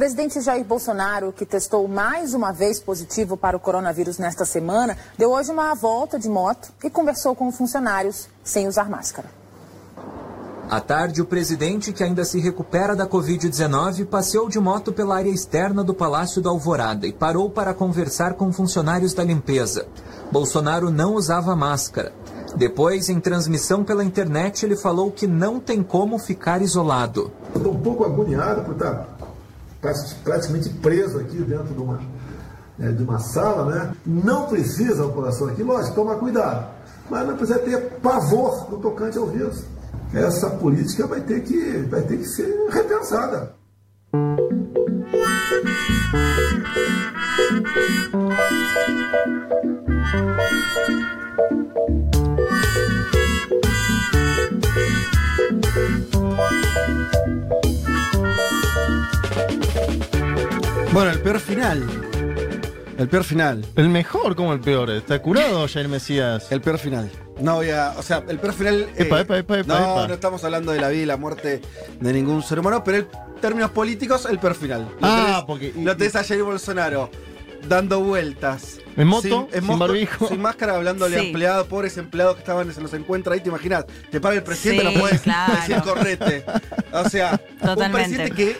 presidente Jair Bolsonaro, que testou mais uma vez positivo para o coronavírus nesta semana, deu hoje uma volta de moto e conversou com funcionários sem usar máscara. À tarde, o presidente, que ainda se recupera da Covid-19, passeou de moto pela área externa do Palácio da Alvorada e parou para conversar com funcionários da limpeza. Bolsonaro não usava máscara. Depois, em transmissão pela internet, ele falou que não tem como ficar isolado. Estou um pouco agoniado por estar praticamente preso aqui dentro de uma, né, de uma sala, né? Não precisa a população aqui, lógico, tomar cuidado, mas não precisa ter pavor no tocante ao vírus essa política vai ter que, vai ter que ser repensada. Bueno, el peor final. El peor final. El mejor como el peor. ¿Está curado Jair Mesías? El peor final. No voy a. O sea, el peor final. Epa, epa, epa, epa, no, epa. no estamos hablando de la vida y la muerte de ningún ser humano, pero en términos políticos, el peor final. Lo Ah, tenés- porque- Lo tenés a Jair Bolsonaro dando vueltas. En moto, sin moto, barbijo. Sin máscara, hablándole a Sí. empleados, pobres empleados que estaban, se los encuentra ahí, te imaginas. Te para el presidente, Sí, no puedes claro. decir correte. O sea, un presidente que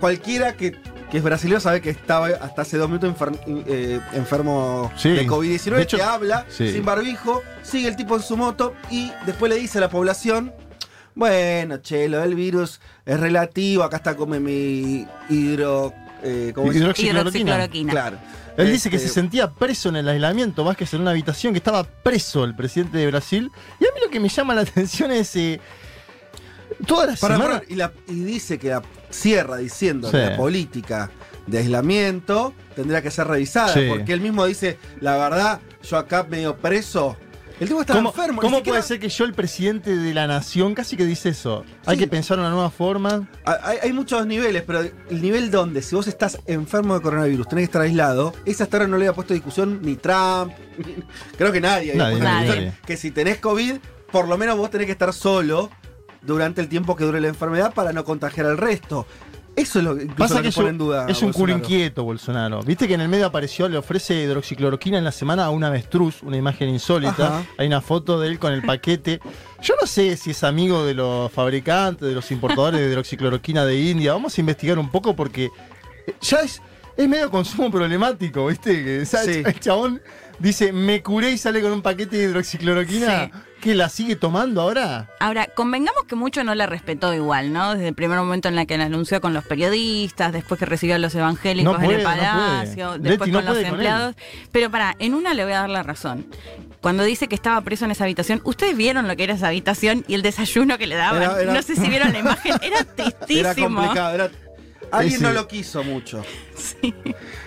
cualquiera que, que es brasileño sabe que estaba hasta hace dos minutos enfer- eh, enfermo Sí. de COVID-19, De hecho, que habla sí. sin barbijo, sigue el tipo en su moto y después le dice a la población, bueno, che, lo del virus es relativo, acá está come mi hidro... Eh, ¿cómo? Hidroxicloroquina. Hidroxicloroquina. Claro. Él dice que Este, se sentía preso en el aislamiento, Vázquez, en una habitación, que estaba preso el presidente de Brasil. Y a mí lo que me llama la atención es. eh, toda la Para, semana. para, y, la- y dice que la cierra diciendo Sí. que la política de aislamiento tendría que ser revisada, Sí. porque él mismo dice, la verdad, yo acá medio preso. El tipo está ¿Cómo, enfermo. cómo siquiera- puede ser que yo, el presidente de la nación, casi que dice eso? Hay que pensar una nueva forma. Hay, hay muchos niveles, pero el nivel donde, si vos estás enfermo de coronavirus, tenés que estar aislado, esa hasta ahora no le había puesto discusión ni Trump, ni- creo que nadie. Nadie, nadie. Que si tenés COVID, por lo menos vos tenés que estar solo durante el tiempo que dure la enfermedad para no contagiar al resto. Eso es lo que, Pasa lo que que es pone un, en duda. es un culo Bolsonaro. inquieto, Bolsonaro. Viste que en el medio apareció, le ofrece hidroxicloroquina en la semana a un avestruz, una imagen insólita. Ajá. Hay una foto de él con el paquete. Yo no sé si es amigo de los fabricantes, de los importadores de hidroxicloroquina de India. Vamos a investigar un poco porque ya es, es medio consumo problemático, ¿viste? Que, o sea, Sí. El chabón dice, me curé y sale con un paquete de hidroxicloroquina. Sí. ¿Que la sigue tomando ahora? Ahora, convengamos que mucho no la respetó igual, ¿no? Desde el primer momento en la que la anunció con los periodistas, después que recibió a los evangélicos No puede, en el no palacio, después Leti no con los puede con empleados. Pero para, en una le voy a dar la razón. Cuando dice que estaba preso en esa habitación, ¿ustedes vieron lo que era esa habitación y el desayuno que le daban? Era- era- No sé si vieron la imagen, era tristísimo. Era complicado. Era... Alguien Ese- no lo quiso mucho. Sí.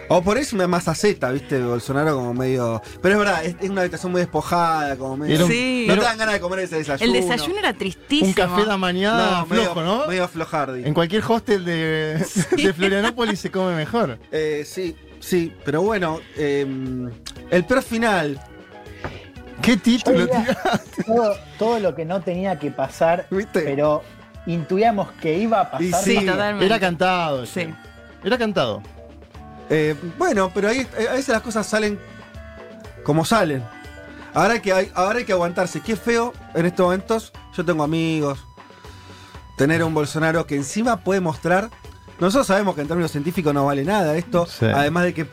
O por eso me más aceta, ¿viste? Bolsonaro como medio. Pero es verdad, es, es una habitación muy despojada, como medio. Era un- Sí. No era- te dan ganas de comer ese desayuno. El desayuno era tristísimo. Un café de mañana medio, flojo, ¿no? Medio flojardi. En cualquier hostel de, de Florianópolis se come mejor. Eh, sí, sí, pero bueno, eh, el peor final. ¿Qué título tiraste? todo, todo lo que no tenía que pasar, ¿Viste? pero intuíamos que iba a Y pasar. sí, Sí, totalmente. Era cantado. Sí. Era cantado. Eh, bueno, pero ahí eh, a veces las cosas salen como salen. Ahora hay que, hay- ahora hay que aguantarse. Qué feo en estos momentos. Yo tengo amigos. Tener a un Bolsonaro que encima puede mostrar. Nosotros sabemos que en términos científicos no vale nada esto. Sí. Además de que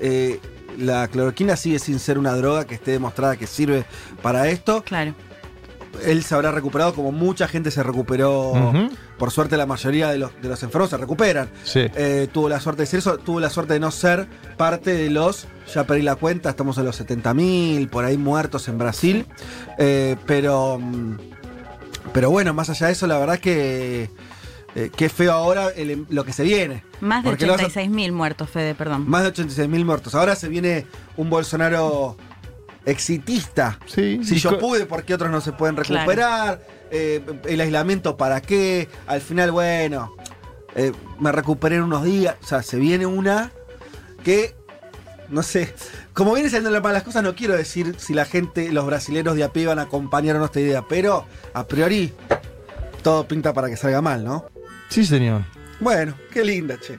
eh, la cloroquina sigue sin ser una droga que esté demostrada que sirve para esto. Claro. Él se habrá recuperado como mucha gente se recuperó. Por suerte la mayoría de los, de los enfermos se recuperan. Sí. Eh, tuvo la suerte de ser eso, tuvo la suerte de no ser parte de los, ya perdí la cuenta, estamos en los 70.000, por ahí muertos en Brasil. Eh, pero, mm, pero bueno, más allá de eso, la verdad que, eh, que feo ahora el- em, lo que se viene. Más de Porque lo vas a- 86.000 muertos, Fede, perdón. Más de 86.000 muertos. Ahora se viene un Bolsonaro exitista. Sí. Si yo pude, ¿por qué otros no se pueden recuperar? Eh, el aislamiento, ¿para qué? Al final, bueno, eh, me recuperé en unos días. O sea, se viene una que, no sé, como viene saliendo las malas cosas, no quiero decir si la gente, los brasileños de a pie van a acompañar o no esta idea, pero a priori todo pinta para que salga mal, ¿no? Sí, señor. Bueno, qué linda, che.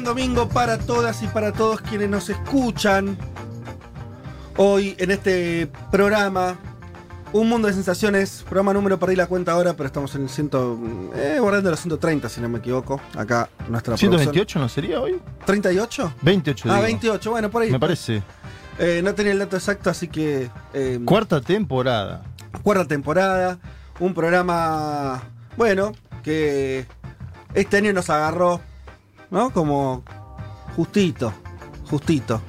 buen domingo para todas y para todos quienes nos escuchan. Hoy en este programa, Un Mundo de Sensaciones, programa número, perdí la cuenta ahora, pero estamos en el ciento, eh, bordando los 130 si no me equivoco. Acá nuestra ¿128 no sería hoy? ¿38? 28 Ah, digo. 28, bueno, por ahí. Me parece. Eh, no tenía el dato exacto, así que... eh, Cuarta temporada. cuarta temporada, un programa, bueno, que este año nos agarró, ¿no? Como justito, justito.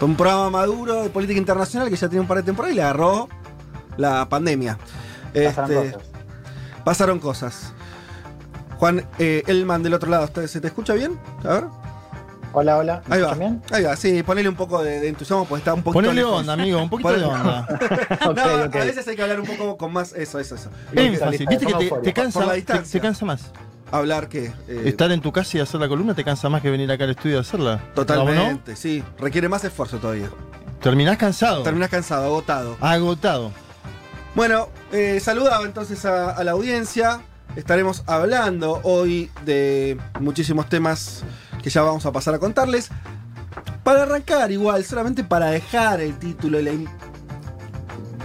Un programa maduro de política internacional que ya tiene un par de temporadas y le agarró la pandemia. Pasaron Este, cosas. pasaron cosas. Juan eh, Elman del otro lado, ¿usted- ¿se te escucha bien? A ver. Hola, hola. ¿Me Ahí va. bien? Ahí va, sí, ponele un poco de, de entusiasmo porque está un poquito. Ponele lejos. onda, amigo, un poquito de onda. No, a veces hay que hablar un poco con más. Eso, eso, eso. Énfasis, viste que te, te cansa, te, te cansa más. Hablar que. eh, Estar en tu casa y hacer la columna te cansa más que venir acá al estudio a hacerla. ¿No? Totalmente, sí. Requiere más esfuerzo todavía. Terminás cansado. Terminás cansado, agotado. Agotado. Bueno, eh, saludaba entonces a, a la audiencia. Estaremos hablando hoy de muchísimos temas que ya vamos a pasar a contarles. Para arrancar, igual, solamente para dejar el título y la,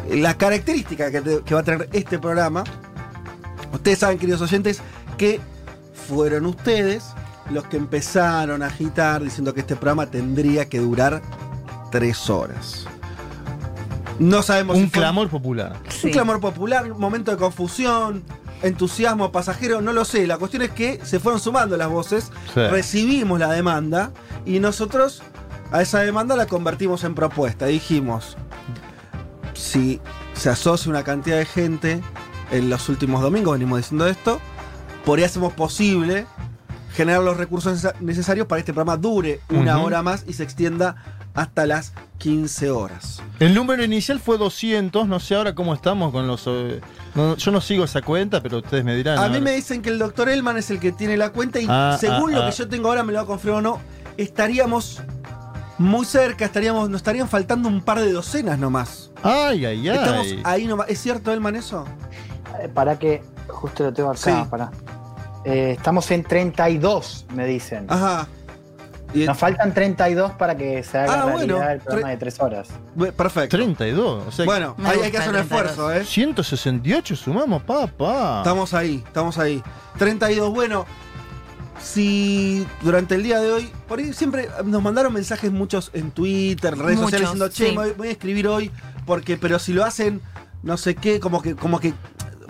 la característica que, te- que va a tener este programa. Ustedes saben, queridos oyentes, que fueron ustedes los que empezaron a agitar diciendo que este programa tendría que durar tres horas. No sabemos Un si fue- clamor popular. Sí. un clamor popular, un momento de confusión, entusiasmo pasajero, no lo sé. La cuestión es que se fueron sumando las voces, Sí. recibimos la demanda y nosotros a esa demanda la convertimos en propuesta. Dijimos, si se asocia una cantidad de gente en los últimos domingos, venimos diciendo esto, por ahí hacemos posible generar los recursos necesa- necesarios para que este programa dure una hora más y se extienda hasta las 15 horas. El número inicial fue 200, no sé ahora cómo estamos con los... eh, no, yo no sigo esa cuenta, pero ustedes me dirán. A mí me dicen que el doctor Elman es el que tiene la cuenta y Ah, según ah, lo ah. que yo tengo ahora, me lo va a confirmar o no, estaríamos muy cerca, estaríamos, nos estarían faltando un par de docenas nomás. Ay, ay, ay. Estamos ahí nomás. ¿Es cierto, Elman, eso? Eh, Para que, justo lo tengo acá, Sí. para. estamos en 32, me dicen. Ajá. Y- Nos faltan 32 para que se haga Ah, realidad bueno, el programa tre- de 3 horas. Perfecto. 32. O sea, Bueno, ahí hay que hacer un el 32. esfuerzo, ¿eh? 168 sumamos, papá. Estamos ahí, estamos ahí. 32, bueno. Si durante el día de hoy, por ahí siempre nos mandaron mensajes muchos en Twitter, en redes Muchos, sociales diciendo, che, sí. voy, voy a escribir hoy, porque, pero si lo hacen, no sé qué, como que, como que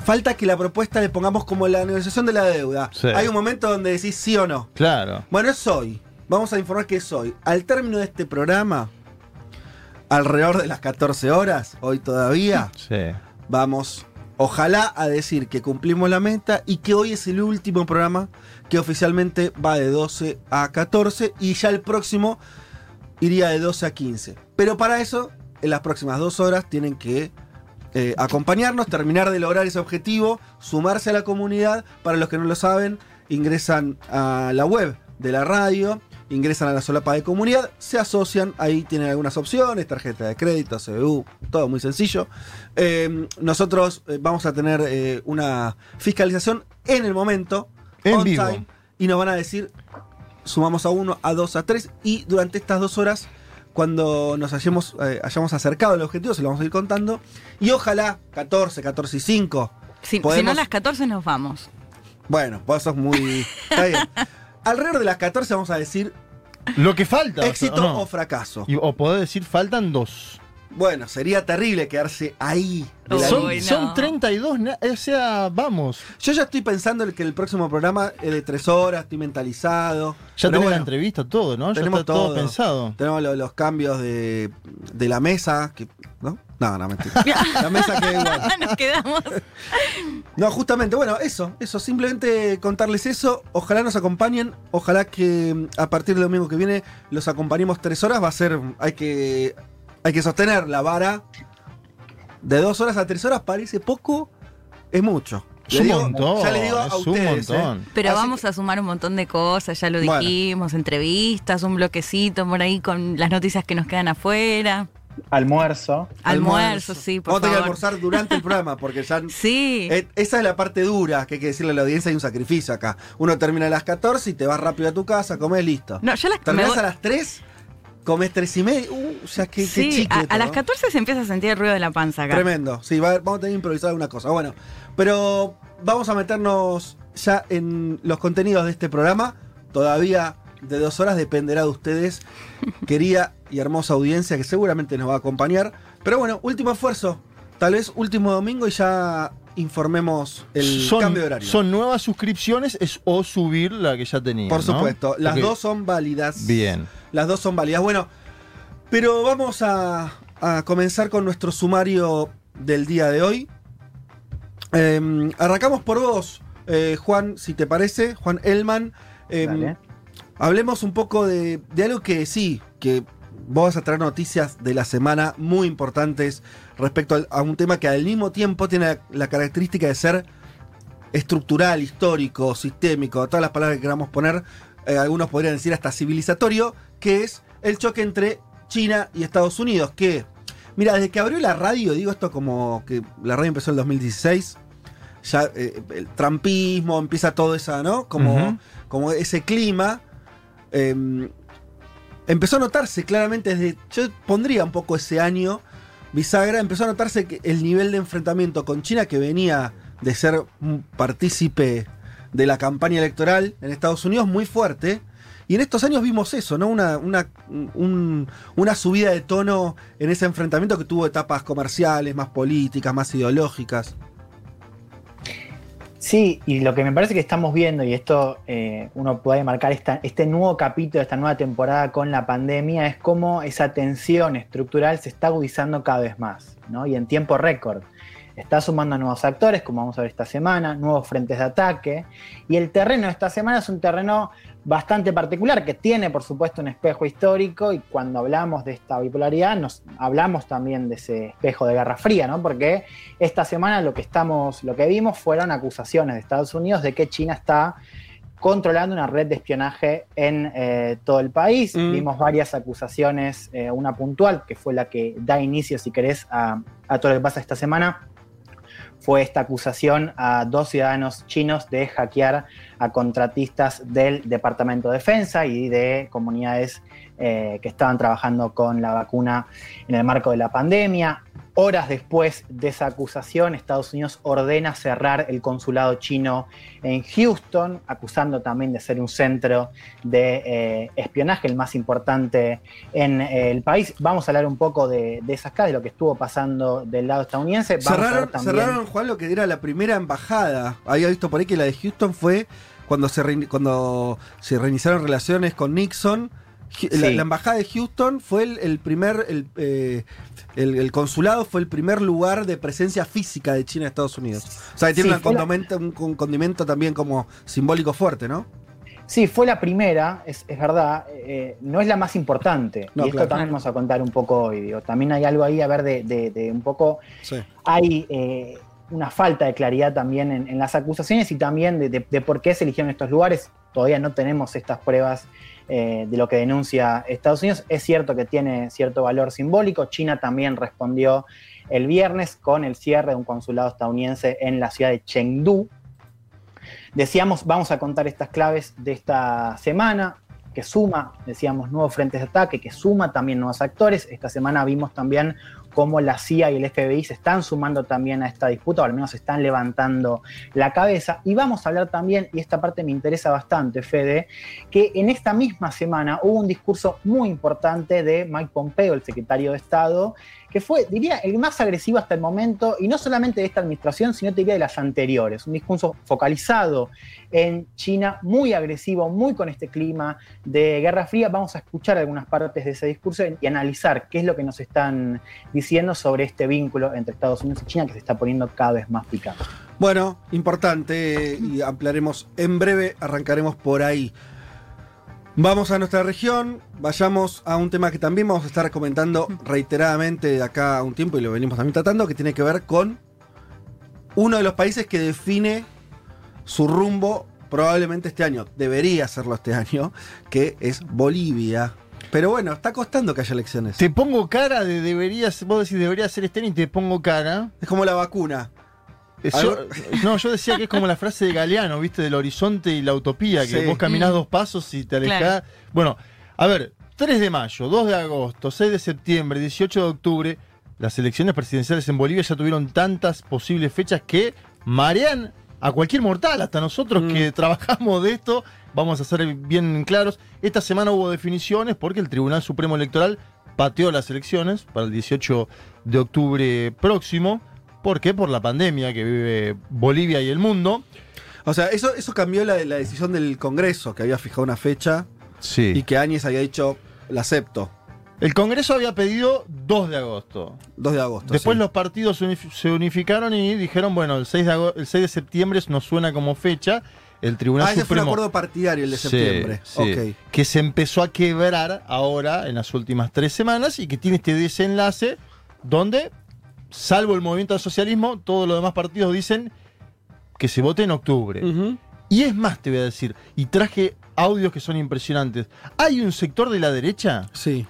falta que la propuesta le pongamos como la negociación de la deuda. Sí. Hay un momento donde decís sí o no. Claro. Bueno, es hoy. Vamos a informar que es hoy. Al término de este programa, alrededor de las 14 horas, hoy todavía, Sí. vamos, ojalá, a decir que cumplimos la meta y que hoy es el último programa que oficialmente va de 12 a 14 y ya el próximo iría de 12 a 15. Pero para eso, en las próximas dos horas tienen que eh, acompañarnos, terminar de lograr ese objetivo, sumarse a la comunidad. Para los que no lo saben, ingresan a la web de la radio, ingresan a la solapa de comunidad, se asocian, ahí tienen algunas opciones, tarjeta de crédito, CBU, todo muy sencillo. Eh, nosotros eh, vamos a tener eh, una fiscalización en el momento, En on vivo. time, y nos van a decir, sumamos a uno, a dos, a tres, y durante estas dos horas, cuando nos hayamos, eh, hayamos acercado al objetivo, se lo vamos a ir contando, y ojalá 14, 14 y 5. Si, si no, podemos- a las 14 nos vamos. Bueno, vos sos muy... Está bien. Alrededor de las 14 vamos a decir Lo que falta. éxito o, no. o fracaso. Y- o poder decir faltan dos. Bueno, sería terrible quedarse ahí. de la Son, son 32, na- o sea, vamos. Yo ya estoy pensando en que el próximo programa es de tres horas, estoy mentalizado. Ya tenemos la entrevista, todo, ¿no? Ya tenemos está todo, todo. pensado. Tenemos lo- los cambios de, de la mesa, que, ¿no? No, no, mentira. La mesa queda igual. Nos quedamos. No, justamente, bueno, eso, eso, simplemente contarles eso. Ojalá nos acompañen, ojalá que a partir del domingo que viene los acompañemos tres horas. Va a ser, hay que, hay que sostener la vara de dos horas a tres horas. Parece poco, es mucho. Es un digo- montón, Ya le digo a es un ustedes, montón. ¿eh? Pero Así vamos a sumar un montón de cosas, ya lo Bueno. dijimos, entrevistas, un bloquecito por ahí con las noticias que nos quedan afuera. Almuerzo. Almuerzo, sí, por Vamos a tener que almorzar durante el programa, porque ya. Sí. Eh, esa es la parte dura que hay que decirle a la audiencia: hay un sacrificio acá. Uno termina a las 14 y te vas rápido a tu casa, comes listo. No, yo las- voy- a las 3, comes 3 y media. Uh, o sea, qué, qué Sí, a, las ¿no? 14 se empieza a sentir el ruido de la panza acá. Tremendo. Sí, va vamos a tener que improvisar alguna cosa. Bueno, pero vamos a meternos ya en los contenidos de este programa. Todavía de dos horas dependerá de ustedes, querida y hermosa audiencia que seguramente nos va a acompañar. Pero bueno, último esfuerzo. Tal vez último domingo y ya informemos el son, cambio de horario. ¿Son nuevas suscripciones es, o subir la que ya tenía? Por ¿no? supuesto, las dos son válidas. Bien. Las dos son válidas. Bueno, pero vamos a, a comenzar con nuestro sumario del día de hoy. Eh, arrancamos por vos, eh, Juan, si te parece, Juan Elman. Eh, Dale. hablemos un poco de, de algo que sí, que vos vas a traer noticias de la semana muy importantes respecto a un tema que al mismo tiempo tiene la, la característica de ser estructural, histórico, sistémico, todas las palabras que queramos poner, eh, algunos podrían decir hasta civilizatorio, que es el choque entre China y Estados Unidos, que, mira, desde que abrió la radio, digo esto como que la radio empezó en el 2016, ya eh, el trampismo, empieza todo esa, ¿no? Como, como ese clima. eh, empezó a notarse claramente desde. Yo pondría un poco ese año. Bisagra empezó a notarse que el nivel de enfrentamiento con China, que venía de ser un partícipe de la campaña electoral en Estados Unidos, muy fuerte. Y en estos años vimos eso, ¿no? Una, una, un- una subida de tono en ese enfrentamiento que tuvo etapas comerciales, más políticas, más ideológicas. Sí, y lo que me parece que estamos viendo, y esto eh, uno puede marcar esta- este nuevo capítulo, esta nueva temporada con la pandemia, es cómo esa tensión estructural se está agudizando cada vez más, ¿no? Y en tiempo récord. Está sumando nuevos actores, como vamos a ver esta semana, nuevos frentes de ataque. Y el terreno de esta semana es un terreno bastante particular, que tiene, por supuesto, un espejo histórico. Y cuando hablamos de esta bipolaridad, nos hablamos también de ese espejo de Guerra Fría, ¿no? Porque esta semana lo que estamos, lo que vimos fueron acusaciones de Estados Unidos de que China está controlando una red de espionaje en eh, todo el país. Mm. Vimos varias acusaciones, eh, una puntual, que fue la que da inicio, si querés, a, a todo lo que pasa esta semana. Fue esta acusación a dos ciudadanos chinos de hackear a contratistas del Departamento de Defensa y de comunidades eh, que estaban trabajando con la vacuna en el marco de la pandemia. Horas después de esa acusación, Estados Unidos ordena cerrar el consulado chino en Houston, acusando también de ser un centro de eh, espionaje, el más importante en eh, el país. Vamos a hablar un poco de, de esas casos, de lo que estuvo pasando del lado estadounidense. Vamos a ver Cerraron, también- cerraron, Juan, lo que era la primera embajada. Había visto por ahí que la de Houston fue cuando se, rein- cuando se reiniciaron relaciones con Nixon. La, embajada de Houston fue el, el primer, el, eh, el- el consulado fue el primer lugar de presencia física de China en Estados Unidos. O sea, que tiene Sí, la- un, condimento también como simbólico fuerte, ¿no? Sí, fue la primera, es, es verdad, eh, no es la más importante. No, y esto claro. también vamos a contar un poco hoy. Digo. También hay algo ahí, a ver, de, de- de un poco. Sí. Hay eh, una falta de claridad también en, en las acusaciones y también de por qué se eligieron estos lugares. Todavía no tenemos estas pruebas eh, de lo que denuncia Estados Unidos. Es cierto que tiene cierto valor simbólico. China también respondió el viernes con el cierre de un consulado estadounidense en la ciudad de Chengdu. Decíamos, vamos a contar estas claves de esta semana, que suma, decíamos, nuevos frentes de ataque, que suma también nuevos actores. Esta semana vimos también cómo la CIA y el FBI se están sumando también a esta disputa, o al menos están levantando la cabeza. Y vamos a hablar también, y esta parte me interesa bastante, Fede, que en esta misma semana hubo un discurso muy importante de Mike Pompeo, el secretario de Estado, que fue, diría, el más agresivo hasta el momento, y no solamente de esta administración, sino te diría de las anteriores. Un discurso focalizado en China, muy agresivo, muy con este clima de Guerra Fría. Vamos a escuchar algunas partes de ese discurso y analizar qué es lo que nos están diciendo sobre este vínculo entre Estados Unidos y China que se está poniendo cada vez más picante. Bueno, importante y ampliaremos en breve, arrancaremos por ahí. Vamos a nuestra región, vayamos a un tema que también vamos a estar comentando reiteradamente de acá a un tiempo y lo venimos también tratando, que tiene que ver con uno de los países que define su rumbo probablemente este año, debería hacerlo este año, que es Bolivia. Pero bueno, está costando que haya elecciones. Te pongo cara de deberías, vos decís debería ser este año y te pongo cara. Es como la vacuna. Yo, no, yo decía que es como la frase de Galeano, ¿viste? Del horizonte y la utopía, que Sí. vos caminás Mm. dos pasos y te alejás. Claro. Bueno, a ver, 3 de mayo, 2 de agosto, 6 de septiembre, 18 de octubre, las elecciones presidenciales en Bolivia ya tuvieron tantas posibles fechas que marean a cualquier mortal, hasta nosotros Mm. que trabajamos de esto, vamos a ser bien claros. Esta semana hubo definiciones porque el Tribunal Supremo Electoral pateó las elecciones para el 18 de octubre próximo. ¿Por qué? Por la pandemia que vive Bolivia y el mundo. O sea, eso, eso cambió la, la decisión del Congreso, que había fijado una fecha Sí. y que Áñez había dicho, la acepto, El Congreso había pedido 2 de agosto. 2 de agosto. Después sí. los partidos se unif- se unificaron y dijeron, bueno, el 6 de, ago- el 6 de septiembre nos suena como fecha. El Tribunal Ah, ese fue un acuerdo partidario el de Sí, septiembre. sí. Que se empezó a quebrar ahora en las últimas tres semanas y que tiene este desenlace donde, salvo el movimiento al socialismo, todos los demás partidos dicen que se vote en octubre. Y es más, te voy a decir, y traje audios que son impresionantes. Hay un sector de la derecha Sí.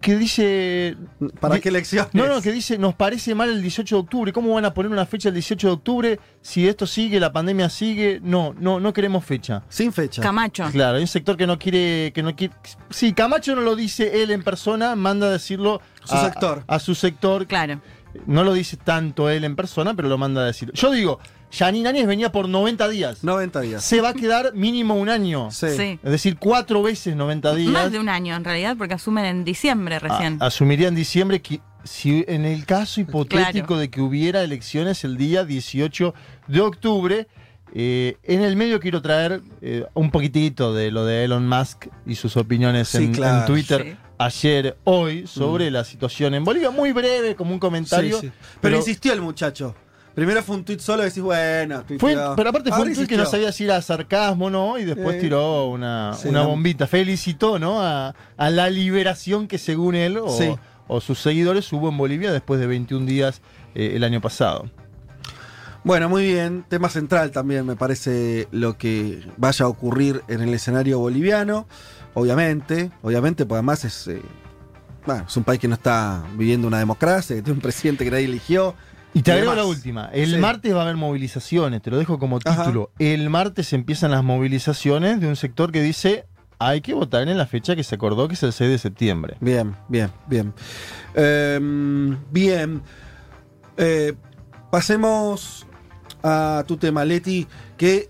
que dice... ¿Para qué elecciones? No, no, que dice, nos parece mal el 18 de octubre. ¿Cómo van a poner una fecha el 18 de octubre si esto sigue, la pandemia sigue? No, no, no queremos fecha. Sin fecha. Camacho. Claro, hay un sector que no quiere, que no quiere. Sí, Camacho no lo dice él en persona, manda a decirlo Su a, sector. A, su sector. Claro. No lo dice tanto él en persona, pero lo manda a decir. Yo digo, Janine Áñez venía por 90 días. 90 días. Se va a quedar mínimo un año. Sí. Sí. Es decir, cuatro veces 90 días. Más de un año en realidad, porque asumen en diciembre recién. A- asumiría en diciembre que si en el caso hipotético Claro. de que hubiera elecciones el día 18 de octubre, eh, en el medio quiero traer eh, un poquitito de lo de Elon Musk y sus opiniones Sí, en, claro. en Twitter Sí. Ayer, hoy, sobre la situación en Bolivia. Muy breve, como un comentario. Sí, sí. Pero, insistió el muchacho. Primero fue un tuit solo y decís, bueno, Fue, pero aparte fue Ahora un tuit que no sabía si era sarcasmo no, y después tiró una, Sí, una no. bombita. Felicitó ¿no? a, a la liberación que según él o sus seguidores hubo en Bolivia después de 21 días eh, el año pasado. Bueno, muy bien. Tema central también me parece lo que vaya a ocurrir en el escenario boliviano. Obviamente, obviamente, pues además es, eh, bueno, es un país que no está viviendo una democracia, que tiene un presidente que nadie eligió. Y te agrego la última. El Sí. martes va a haber movilizaciones, te lo dejo como Ajá. título. El martes empiezan las movilizaciones de un sector que dice hay que votar en la fecha que se acordó, que es el 6 de septiembre. Bien, bien, bien. Em, bien. Eh, pasemos a tu tema, Leti, que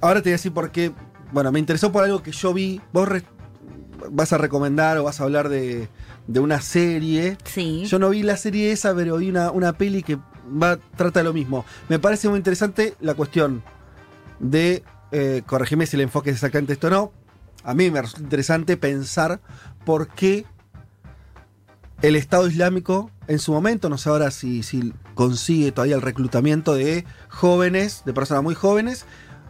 ahora te voy a decir por qué. Bueno, me interesó por algo que yo vi. Vos vas a recomendar o vas a hablar de, de una serie. Sí. Yo no vi la serie esa, pero vi una, una peli que va, trata lo mismo. Me parece muy interesante la cuestión de, eh, corregime si el enfoque es exactamente esto o no. A mí me resulta interesante pensar por qué el Estado Islámico en su momento, no sé ahora si, si consigue todavía el reclutamiento de jóvenes, de personas muy jóvenes,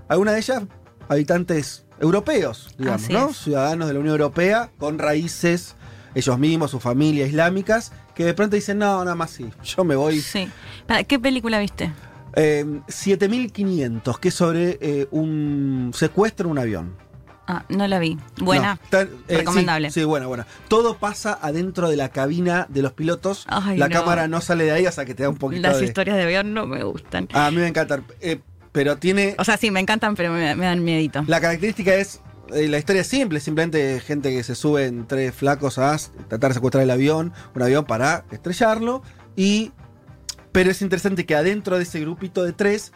algunas de ellas habitantes europeos, digamos, Así ¿no? es. Ciudadanos de la Unión Europea con raíces ellos mismos, su familia islámicas, que de pronto dicen, no, nada más sí, yo me voy. Sí. Para, ¿Qué película viste? Eh, 7500, que es sobre eh, un secuestro en un avión. Ah, no la vi. Buena. No, tan- eh, Recomendable. Sí, sí, buena, buena. Todo pasa adentro de la cabina de los pilotos. Ay, la no. cámara no sale de ahí hasta que te da un poquito Las de. historias de avión no me gustan. A mí me encanta. eh, pero tiene. O sea, sí, me encantan, pero me, me dan miedito. La característica es. eh, la historia es simple, simplemente gente que se sube en tres flacos a tratar de secuestrar el avión, un avión para estrellarlo. Y. Pero es interesante que adentro de ese grupito de tres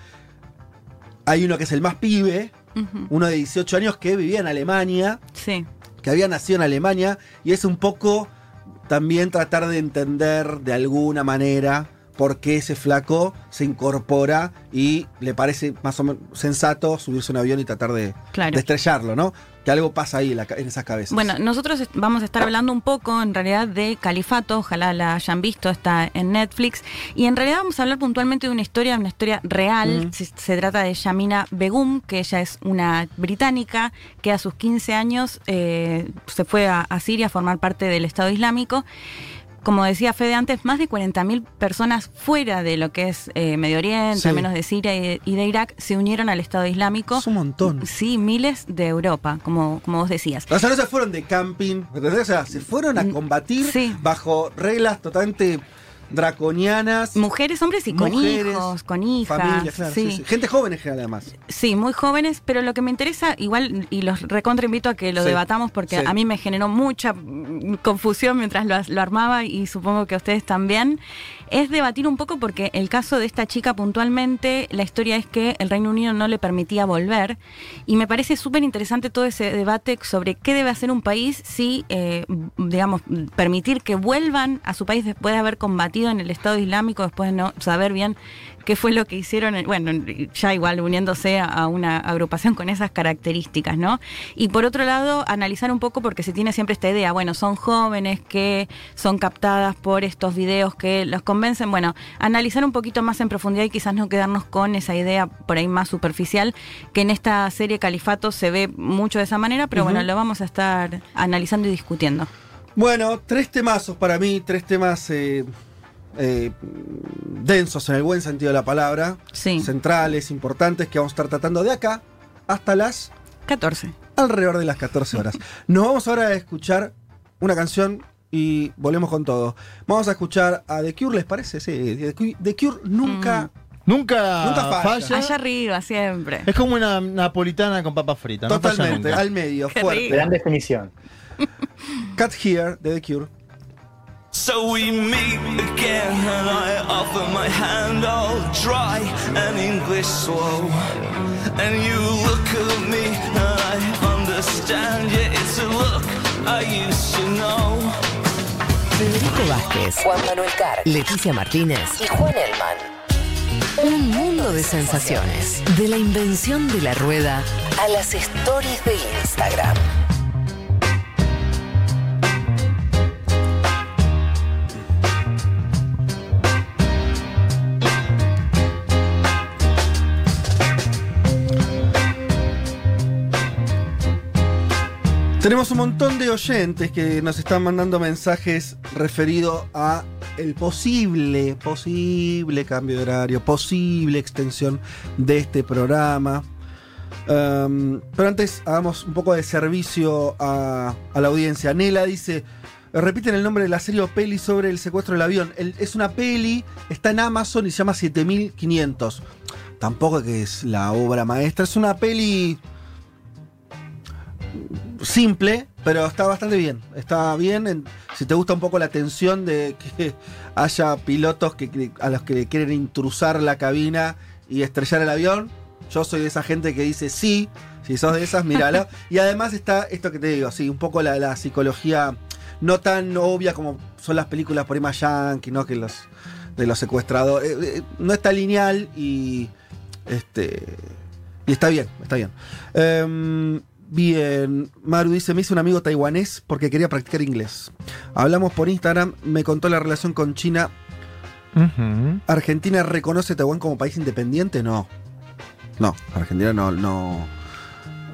hay uno que es el más pibe, Ujú. uno de 18 años que vivía en Alemania, Sí. que había nacido en Alemania, y es un poco también tratar de entender de alguna manera por qué ese flaco se incorpora y le parece más o menos sensato subirse a un avión y tratar de, Claro. de estrellarlo, ¿no? Que algo pasa ahí en, esas cabezas. Bueno, nosotros vamos a estar hablando un poco en realidad de Califato, ojalá la hayan visto, está en Netflix. Y en realidad vamos a hablar puntualmente de una historia, una historia real. Mm. Se, se trata de Yamina Begum, que ella es una británica que a sus 15 años eh, se fue a, a Siria a formar parte del Estado Islámico. Como decía Fede antes, más de 40.000 personas fuera de lo que es eh, Medio Oriente, Sí. al menos de Siria y de, Irak, se unieron al Estado Islámico. Es un montón. Sí, miles de Europa, como, como vos decías. O sea, no se fueron de camping, ¿entendés? O sea, se fueron a combatir Mm, sí. bajo reglas totalmente draconianas. Mujeres, hombres y con hijos, con hijas. Familias, claro, sí. sí, sí. Gente joven en general, además. Sí, muy jóvenes, pero lo que me interesa, igual, y los recontra invito a que lo debatamos porque a mí me generó mucha mm, confusión mientras lo, lo armaba y supongo que a ustedes también, es debatir un poco porque el caso de esta chica puntualmente, la historia es que el Reino Unido no le permitía volver y me parece súper interesante todo ese debate sobre qué debe hacer un país si, eh, digamos, permitir que vuelvan a su país después de haber combatido en el Estado Islámico, después de no saber bien qué fue lo que hicieron, en- bueno, ya igual uniéndose a, una agrupación con esas características, ¿no? Y por otro lado, analizar un poco porque se tiene siempre esta idea, bueno, son jóvenes que son captadas por estos videos que los convencen, bueno, analizar un poquito más en profundidad y quizás no quedarnos con esa idea por ahí más superficial, que en esta serie Califato se ve mucho de esa manera, pero bueno, lo vamos a estar analizando y discutiendo. Bueno, tres temazos para mí, tres temas eh, eh, densos en el buen sentido de la palabra. Sí. Centrales, importantes, que vamos a estar tratando de acá hasta las 14. alrededor de las 14 horas. Nos vamos ahora a escuchar una canción y volvemos con todo. Vamos a escuchar a The Cure, ¿les parece? Sí, The Cure, Cure nunca... Nunca, falla. falla. Allá arriba, siempre. Es como una napolitana con papa frita. no falla Totalmente, nunca. al medio, Qué fuerte. Gran definición. Cut Here de The Cure. So we meet again, and I offer my hand all dry and English slow. And you look at me, and I understand, yeah, it's a look I used to know. Federico Vázquez, Juan Manuel Carr, Leticia Martínez y Juan Elman. Un mundo de sensaciones. De la invención de la rueda a las stories de Instagram. Tenemos un montón de oyentes que nos están mandando mensajes referidos a el posible, posible cambio de horario, posible extensión de este programa. Pero antes hagamos un poco de servicio a, la audiencia. Nela dice, repiten el nombre de la serie o peli sobre el secuestro del avión. Es una peli, está en Amazon y se llama 7500. Tampoco que es la obra maestra, es una peli simple, pero está bastante bien. Está bien. en- si te gusta un poco la tensión de que haya pilotos que, a los que quieren intrusar la cabina y estrellar el avión. Yo soy de esa gente que dice sí. Si sos de esas, mírala. y además está esto que te digo, sí, un poco la, la psicología no tan obvia como son las películas por ahí más yankee, ¿no? Que los de los secuestradores. Eh, eh, no está lineal y. Este. Y está bien, está bien. Em, bien, Maru dice, me hice un amigo taiwanés porque quería practicar inglés. Hablamos por Instagram, me contó la relación con China. ¿Argentina reconoce Taiwán como país independiente? No. No, Argentina no, no,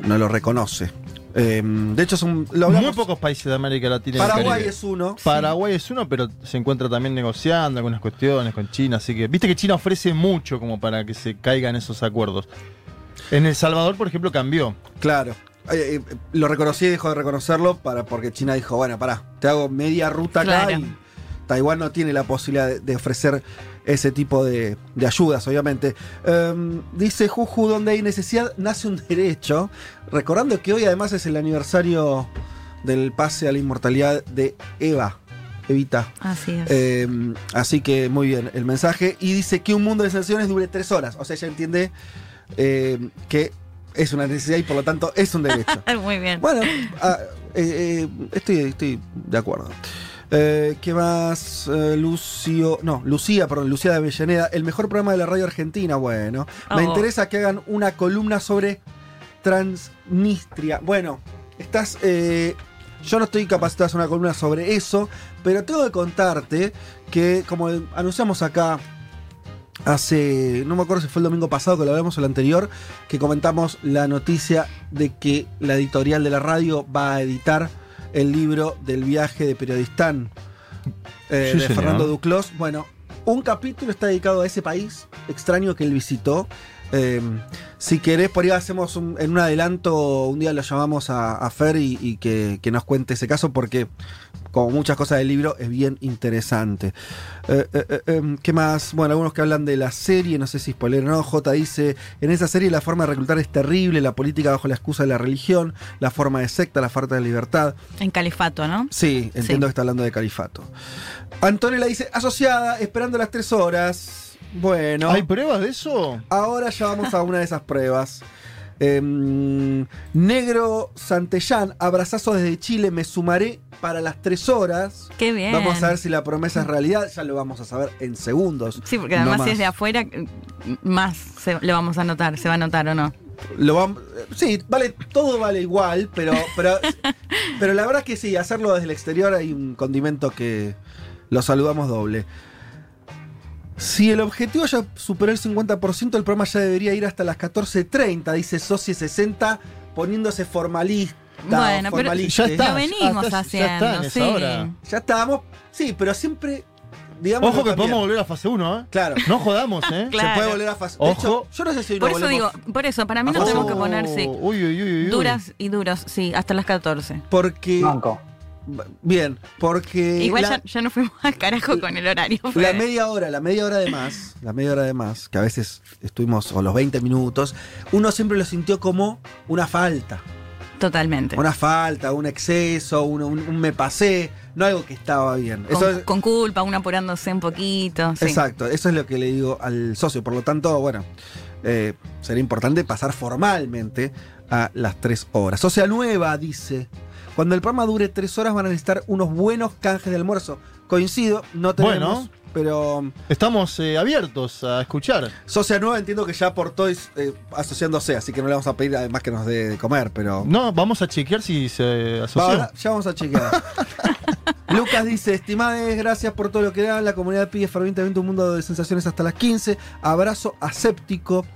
no lo reconoce. Em, de hecho, son, lo Muy pocos países de América Latina. Paraguay es uno. Paraguay es uno, pero se encuentra también negociando algunas cuestiones con China. Así que, viste que China ofrece mucho como para que se caigan esos acuerdos. En El Salvador, por ejemplo, cambió. Claro. Eh, eh, lo reconocí y dejó de reconocerlo para, porque China dijo, bueno, pará, te hago media ruta acá Claro. y Taiwán no tiene la posibilidad de, de ofrecer ese tipo de, de ayudas, obviamente. Em, dice Juju, donde hay necesidad, nace un derecho. Recordando que hoy además es el aniversario del pase a la inmortalidad de Eva. Evita. Así es. Eh, así que muy bien el mensaje. Y dice que un mundo de sensaciones dure tres horas. O sea, ella entiende eh, que es una necesidad y por lo tanto es un derecho. Muy bien. bueno, ah, eh, eh, estoy, estoy de acuerdo. Eh, ¿Qué más? Eh, Lucio. No, Lucía, perdón, Lucía de Avellaneda. El mejor programa de la radio argentina. Bueno, me Oh. interesa que hagan una columna sobre Transnistria. Bueno, estás. eh, yo no estoy capacitado a hacer una columna sobre eso, pero tengo que contarte que, como anunciamos acá hace, no me acuerdo si fue el domingo pasado que lo hablamos o el anterior, que comentamos la noticia de que la editorial de la radio va a editar el libro del viaje de Periodistán eh, Sí, de señor. Fernando Duclos. Bueno, un capítulo está dedicado a ese país extraño que él visitó. Eh, si querés, por ahí hacemos un- en un adelanto, un día lo llamamos a, a Fer y, y que, que nos cuente ese caso porque, como muchas cosas del libro, es bien interesante. Eh, eh, eh, eh, ¿Qué más? Bueno, algunos que hablan de la serie, no sé si spoiler o no. J dice, en esa serie la forma de reclutar es terrible, la política bajo la excusa de la religión, la forma de secta, la falta de libertad. En califato, ¿no? Sí, entiendo Sí. que está hablando de califato. Antonella dice, asociada, esperando las tres horas. Bueno. ¿Hay pruebas de eso? Ahora ya vamos a una de esas pruebas. Em, Negro Santellán, abrazazo desde Chile, me sumaré para las tres horas. Qué bien. Vamos a ver si la promesa es realidad, ya lo vamos a saber en segundos. Sí, porque además más. si es de afuera, más se, le vamos a notar, se va a notar o no. Lo sí, vale, todo vale igual, pero, pero, pero la verdad es que sí, hacerlo desde el exterior hay un condimento que lo saludamos doble. Si el objetivo ya superó el 50%, el programa ya debería ir hasta las 14.30, dice Socie 60, poniéndose formalista. Bueno, pero ya está, Lo venimos ya está- ya está en haciendo, esa sí. hora. Ya estábamos, sí, pero siempre, digamos. Ojo que también. podemos volver a fase 1, ¿eh? Claro. No jodamos, ¿eh? Claro. Se puede volver a fase. De Ojo. hecho, yo no sé si Por eso volvemos- digo, por eso, para mí nos tenemos que uno. poner, sí, Uy, uy, uy, duras y duros, sí, hasta las 14. Porque. Banco. Bien, porque. Igual la- ya, ya nos fuimos al carajo con el horario. fue- La media hora, la media hora de más, la media hora de más, que a veces estuvimos, o los 20 minutos, uno siempre lo sintió como una falta. Totalmente. Una falta, un exceso, un, un- un me pasé, no algo que estaba bien. con, Eso es- con culpa, uno apurándose un poquito. Sí. Exacto, eso es lo que le digo al socio. Por lo tanto, bueno, eh, sería importante pasar formalmente a las tres horas. Socia nueva dice: Cuando el programa dure tres horas van a necesitar unos buenos canjes de almuerzo. Coincido, no tenemos, Bueno. pero. Estamos eh, abiertos a escuchar. Socia nueva entiendo que ya aportó eh, asociándose, así que no le vamos a pedir además que nos dé de comer, pero. No, vamos a chequear si se asoció. ya vamos a chequear. Lucas dice, estimades, gracias por todo lo que dan. La comunidad pide fervientemente un mundo de sensaciones hasta las 15. Abrazo aséptico.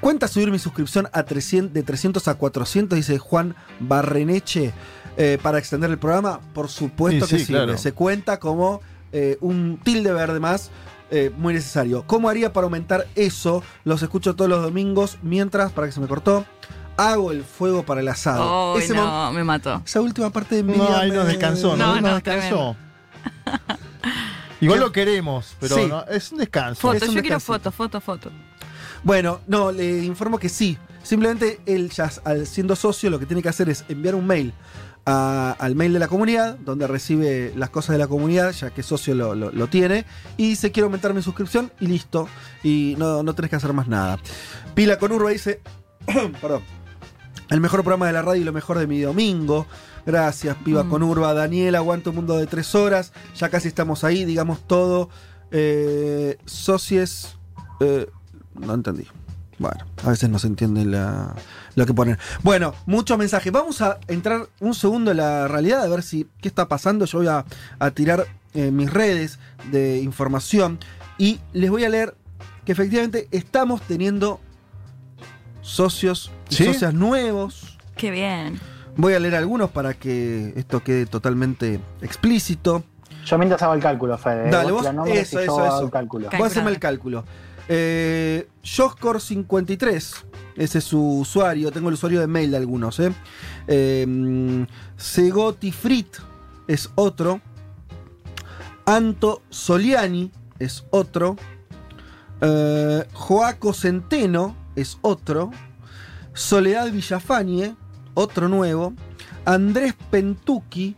Cuenta subir mi suscripción a 300, de 300 a 400, dice Juan Barreneche, eh, para extender el programa. Por supuesto Sí, que sí, claro. Se cuenta como eh, un tilde verde más. eh, muy necesario. ¿Cómo haría para aumentar eso? Los escucho todos los domingos mientras, para que se me cortó, hago el fuego para el asado. Ese mom- no, me mató. esa última parte de mi No, vida ahí nos descansó, No, ¿no? Nos no, descansó. Igual lo queremos, pero Sí. no, es un descanso. Foto, Es un yo quiero foto, foto, foto. Bueno, no, le informo que sí. Simplemente él ya al siendo socio lo que tiene que hacer es enviar un mail a- al mail de la comunidad, donde recibe las cosas de la comunidad, ya que socio lo, lo- lo tiene, y dice quiero aumentar mi suscripción y listo. Y no, no tenés que hacer más nada. Pila con Urba dice, perdón, el mejor programa de la radio y lo mejor de mi domingo. Gracias, piba Mm. con Urba. Daniel, aguanto un mundo de tres horas. Ya casi estamos ahí, digamos todo. Eh, socies. eh, no entendí. Bueno, a veces no se entiende la- lo que ponen. Bueno, muchos mensajes. Vamos a entrar un segundo en la realidad, a ver si qué está pasando. Yo voy a, a tirar eh, mis redes de información y les voy a leer que efectivamente estamos teniendo socios y ¿Sí? socias nuevos. Qué bien. Voy a leer algunos para que esto quede totalmente explícito. Yo mientras hago el cálculo, Fede. Dale, Vos vos, eso, eso, hago eso. hacerme el cálculo. Eh, Joscor53, ese es su usuario. Tengo el usuario de mail de algunos. ¿eh? Eh, es otro. Anto Soliani es otro. Eh, Joaco Centeno es otro. Soledad Villafañe, otro nuevo. Andrés Pentuki,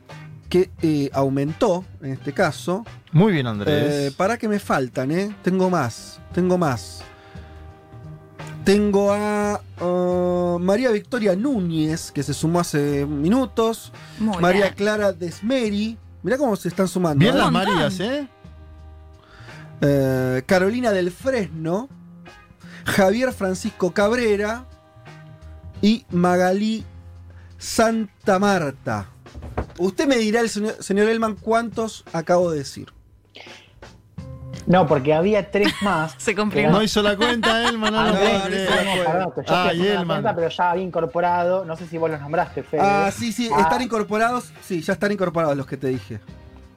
que eh, aumentó en este caso. Muy bien, Andrés. Eh, para que me faltan, ¿eh? Tengo más, tengo más. Tengo a uh, María Victoria Núñez, que se sumó hace minutos. Muy María bien. Clara Desmeri, Mirá cómo se están sumando. Bien ¿eh? las Marías, ¿eh? Eh, Carolina del Fresno, Javier Francisco Cabrera y Magalí Santa Marta. Usted me dirá, el señor, señor Elman, cuántos acabo de decir. No, porque había tres más. Se complicó. eran- No hizo la cuenta, Elman, no perdón, yo Ah, estoy y haciendo la Elman. cuenta, pero ya había incorporado, no sé si vos los nombraste, Fede. Ah, sí, sí, Ah, están incorporados. Sí, ya están incorporados los que te dije.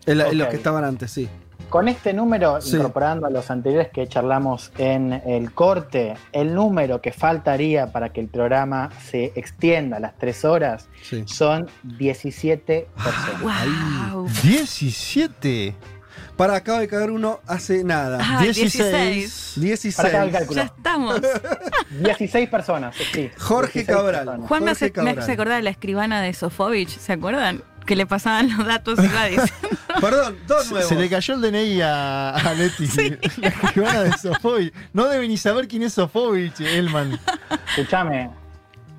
El-. Los que estaban antes, sí. Con este número, Sí. incorporando a los anteriores que charlamos en el corte, el número que faltaría para que el programa se extienda a las tres horas sí. son 17 personas. Wow. 17. Para, acabo de caer uno hace nada. Ah, 16. 16. Para que haga el cálculo. Ya estamos. 16 personas, sí. Jorge 16 Cabral. personas. Juan me hace, me Cabral. hace acordar de la escribana de Sofovich, ¿se acuerdan? Que le pasaban los datos y iba diciendo. Perdón, dos nuevos. Se le cayó el DNI a, a Leti. La escribana de Sofovich. No debe ni saber quién es Sofovich, Elman. Escuchame.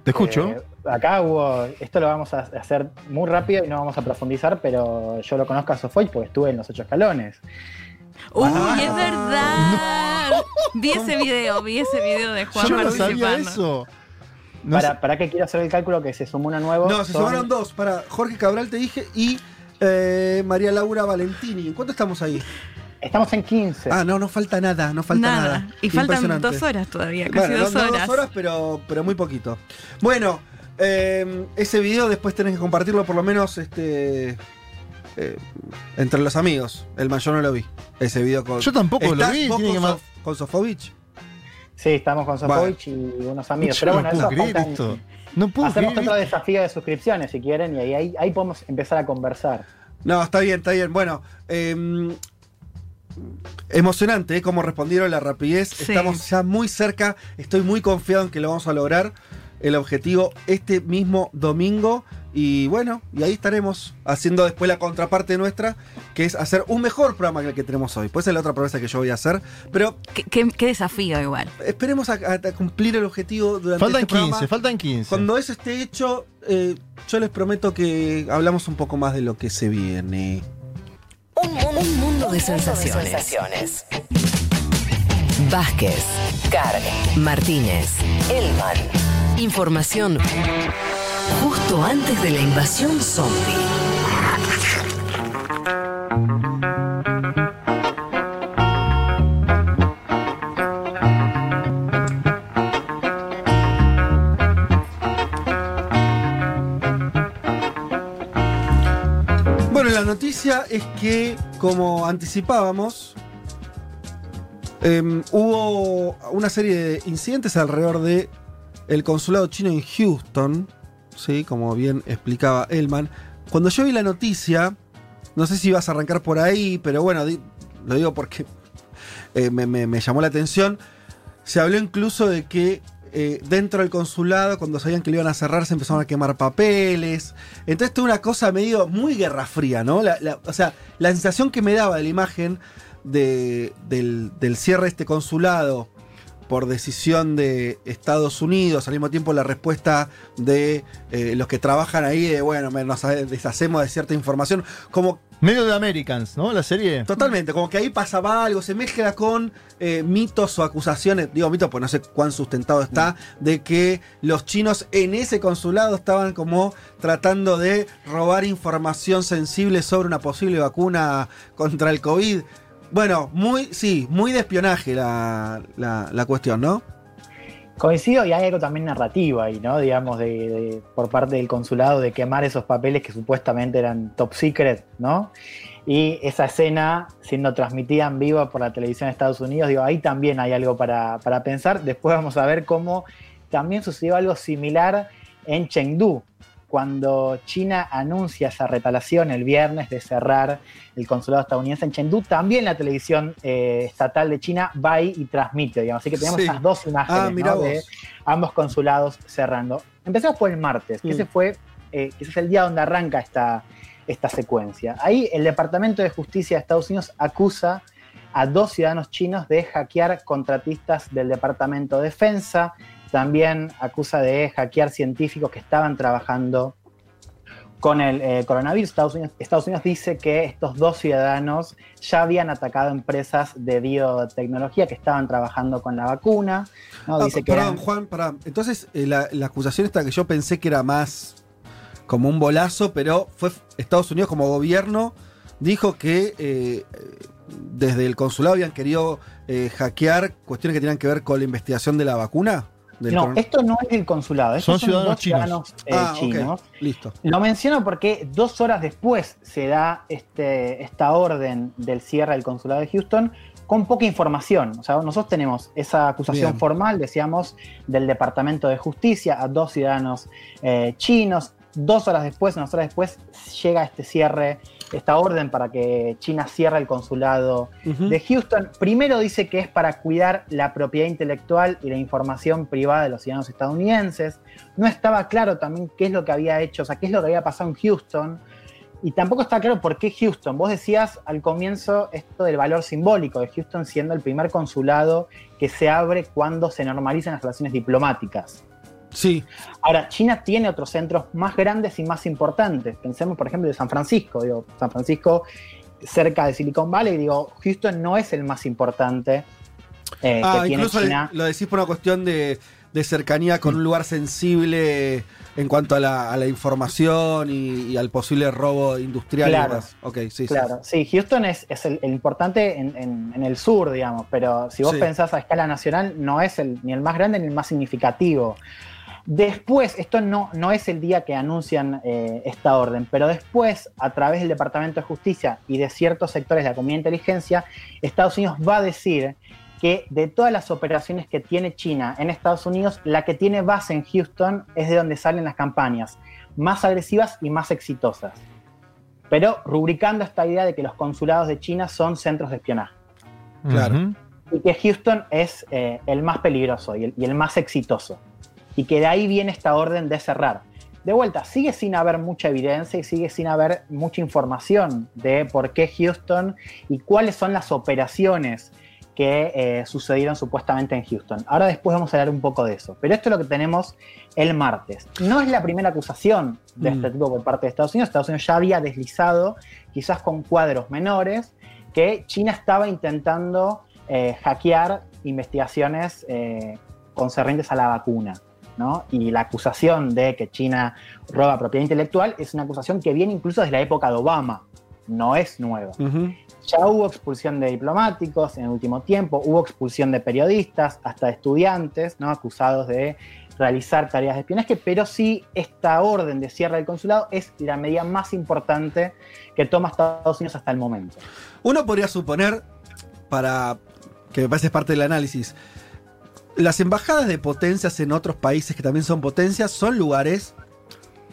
Te escucho. eh, acá hubo. Esto lo vamos a hacer muy rápido y no vamos a profundizar, pero yo lo conozco a Sofoy porque estuve en los ocho escalones. ¡Uy, Ah. es verdad! Vi ese video, vi ese video de Juan Yo no sabía eso. No para, sé- para que quiero hacer el cálculo que se sumó uno nuevo. No, se son- sumaron dos. Para Jorge Cabral te dije y eh, María Laura Valentini. ¿En cuánto estamos ahí? Estamos en 15. Ah, no, no falta nada, no falta nada. Nada. Y faltan dos horas todavía, casi Bueno, no- dos no horas. dos horas, pero, pero muy poquito. Bueno, eh, ese video después tenés que compartirlo por lo menos este eh, entre los amigos. El mayor no lo vi. Ese video con. Yo tampoco lo ¿Estás vi, vos con, Sof- con Sofovich? Sí, estamos con Sofovich y unos amigos. Yo pero no bueno, eso faltan- esto. No puedo Hacemos otro desafío de suscripciones si quieren y ahí, ahí, ahí podemos empezar a conversar. No, está bien, está bien. Bueno, eh, emocionante, ¿eh? Cómo respondieron la rapidez. Sí. Estamos ya muy cerca. Estoy muy confiado en que lo vamos a lograr. El objetivo este mismo domingo. Y bueno, y ahí estaremos haciendo después la contraparte nuestra, que es hacer un mejor programa que el que tenemos hoy. Pues es la otra promesa que yo voy a hacer. Pero ¿Qué, qué- qué desafío igual. esperemos a, a- a cumplir el objetivo durante Faltan este programa. 15, faltan 15. Cuando eso esté hecho, eh, yo les prometo que hablamos un poco más de lo que se viene. Un mundo, un mundo de sensaciones. Vázquez, Carg, Martínez, Elman. Información justo antes de la invasión zombie. Bueno, la noticia es que, como anticipábamos, em, hubo una serie de incidentes alrededor de el consulado chino en Houston, sí, como bien explicaba Elman. Cuando yo vi la noticia, no sé si ibas a arrancar por ahí, pero bueno, lo digo porque eh, me, llamó la atención. Se habló incluso de que eh, dentro del consulado, cuando sabían que lo iban a cerrar, se empezaron a quemar papeles. Entonces, toda una cosa medio muy guerra fría, ¿no? La- o sea, la sensación que me daba de la imagen de- del, del cierre de este consulado por decisión de Estados Unidos, al mismo tiempo la respuesta de eh, los que trabajan ahí, de bueno, nos deshacemos de cierta información, como Medio de Americans, ¿no? La serie. Totalmente, como que ahí pasaba algo, se mezcla con eh, mitos o acusaciones, digo mitos pues no sé cuán sustentado está, de que los chinos en ese consulado estaban como tratando de robar información sensible sobre una posible vacuna contra el COVID. Bueno, muy, sí, muy de espionaje la, la- cuestión, ¿no? Coincido y hay algo también narrativo ahí, ¿no? Digamos, de, de- por parte del consulado de quemar esos papeles que supuestamente eran top secret, ¿no? Y esa escena siendo transmitida en vivo por la televisión de Estados Unidos, digo, ahí también hay algo para, para pensar. Después vamos a ver cómo también sucedió algo similar en Chengdu, cuando China anuncia esa retalación el viernes de cerrar el consulado estadounidense en Chengdu, también la televisión eh, estatal de China va ahí y transmite, digamos. Así que tenemos Sí. esas dos imágenes Ah, de ambos consulados cerrando. Empezamos por el martes, que Mm. ese fue, eh, que ese es el día donde arranca esta, esta secuencia. Ahí el Departamento de Justicia de Estados Unidos acusa a dos ciudadanos chinos de hackear contratistas del Departamento de Defensa. También acusa de hackear científicos que estaban trabajando con el eh, coronavirus. Estados Unidos, Estados Unidos dice que estos dos ciudadanos ya habían atacado empresas de biotecnología que estaban trabajando con la vacuna. ¿no? Ah, Dice que perdón, eran- Juan, perdón. Entonces, eh, la, la acusación esta que yo pensé que era más como un bolazo, pero fue Estados Unidos como gobierno dijo que eh, desde el consulado habían querido hackear cuestiones que tenían que ver con la investigación de la vacuna. Del No, esto no es del consulado, estos Son ciudadanos dos chinos. ciudadanos eh, Ah, chinos. Listo. Lo menciono porque dos horas después se da este, esta orden del cierre del consulado de Houston con poca información. O sea, nosotros tenemos esa acusación Bien. formal, decíamos, del Departamento de Justicia a dos ciudadanos eh, chinos. Dos horas después, unas horas después, llega este cierre, esta orden para que China cierre el consulado de Houston. Primero dice que es para cuidar la propiedad intelectual y la información privada de los ciudadanos estadounidenses. No estaba claro también qué es lo que había hecho, o sea, qué es lo que había pasado en Houston. Y tampoco está claro por qué Houston. Vos decías al comienzo esto del valor simbólico de Houston siendo el primer consulado que se abre cuando se normalizan las relaciones diplomáticas. Sí, Ahora, China tiene otros centros más grandes y más importantes. Pensemos, por ejemplo, de San Francisco. Digo, San Francisco, cerca de Silicon Valley, digo, Houston no es el más importante eh, ah, que tiene incluso China. lo decís por una cuestión de, de cercanía con un lugar sensible en cuanto a la, a la información y, y al posible robo industrial. Claro. demás. Ok, sí, sí. Claro, sí, Houston es, es el, el importante en, en- en el sur, digamos, pero si vos Sí. pensás a escala nacional, no es el, ni el más grande ni el más significativo. Después, esto no, no es el día que anuncian eh, esta orden, pero después, a través del Departamento de Justicia y de ciertos sectores de la comunidad de inteligencia, Estados Unidos va a decir que de todas las operaciones que tiene China en Estados Unidos, la que tiene base en Houston es de donde salen las campañas más agresivas y más exitosas. Pero rubricando esta idea de que los consulados de China son centros de espionaje Claro. Y que Houston es eh, el más peligroso y el, y el más exitoso. Y que de ahí viene esta orden de cerrar. De vuelta, sigue sin haber mucha evidencia y sigue sin haber mucha información de por qué Houston y cuáles son las operaciones que eh, sucedieron supuestamente en Houston. Ahora después vamos a hablar un poco de eso. Pero esto es lo que tenemos el martes. No es la primera acusación de Mm. este tipo por parte de Estados Unidos. Estados Unidos ya había deslizado, quizás con cuadros menores, que China estaba intentando eh, hackear investigaciones eh, concernientes a la vacuna. ¿No? Y la acusación de que China roba propiedad intelectual es una acusación que viene incluso desde la época de Obama, no es nueva. Ya hubo expulsión de diplomáticos en el último tiempo, hubo expulsión de periodistas, hasta de estudiantes, ¿no? acusados de realizar tareas de espionaje, pero sí esta orden de cierre del consulado es la medida más importante que toma Estados Unidos hasta el momento. Uno podría suponer, para que me parece parte del análisis, las embajadas de potencias en otros países que también son potencias son lugares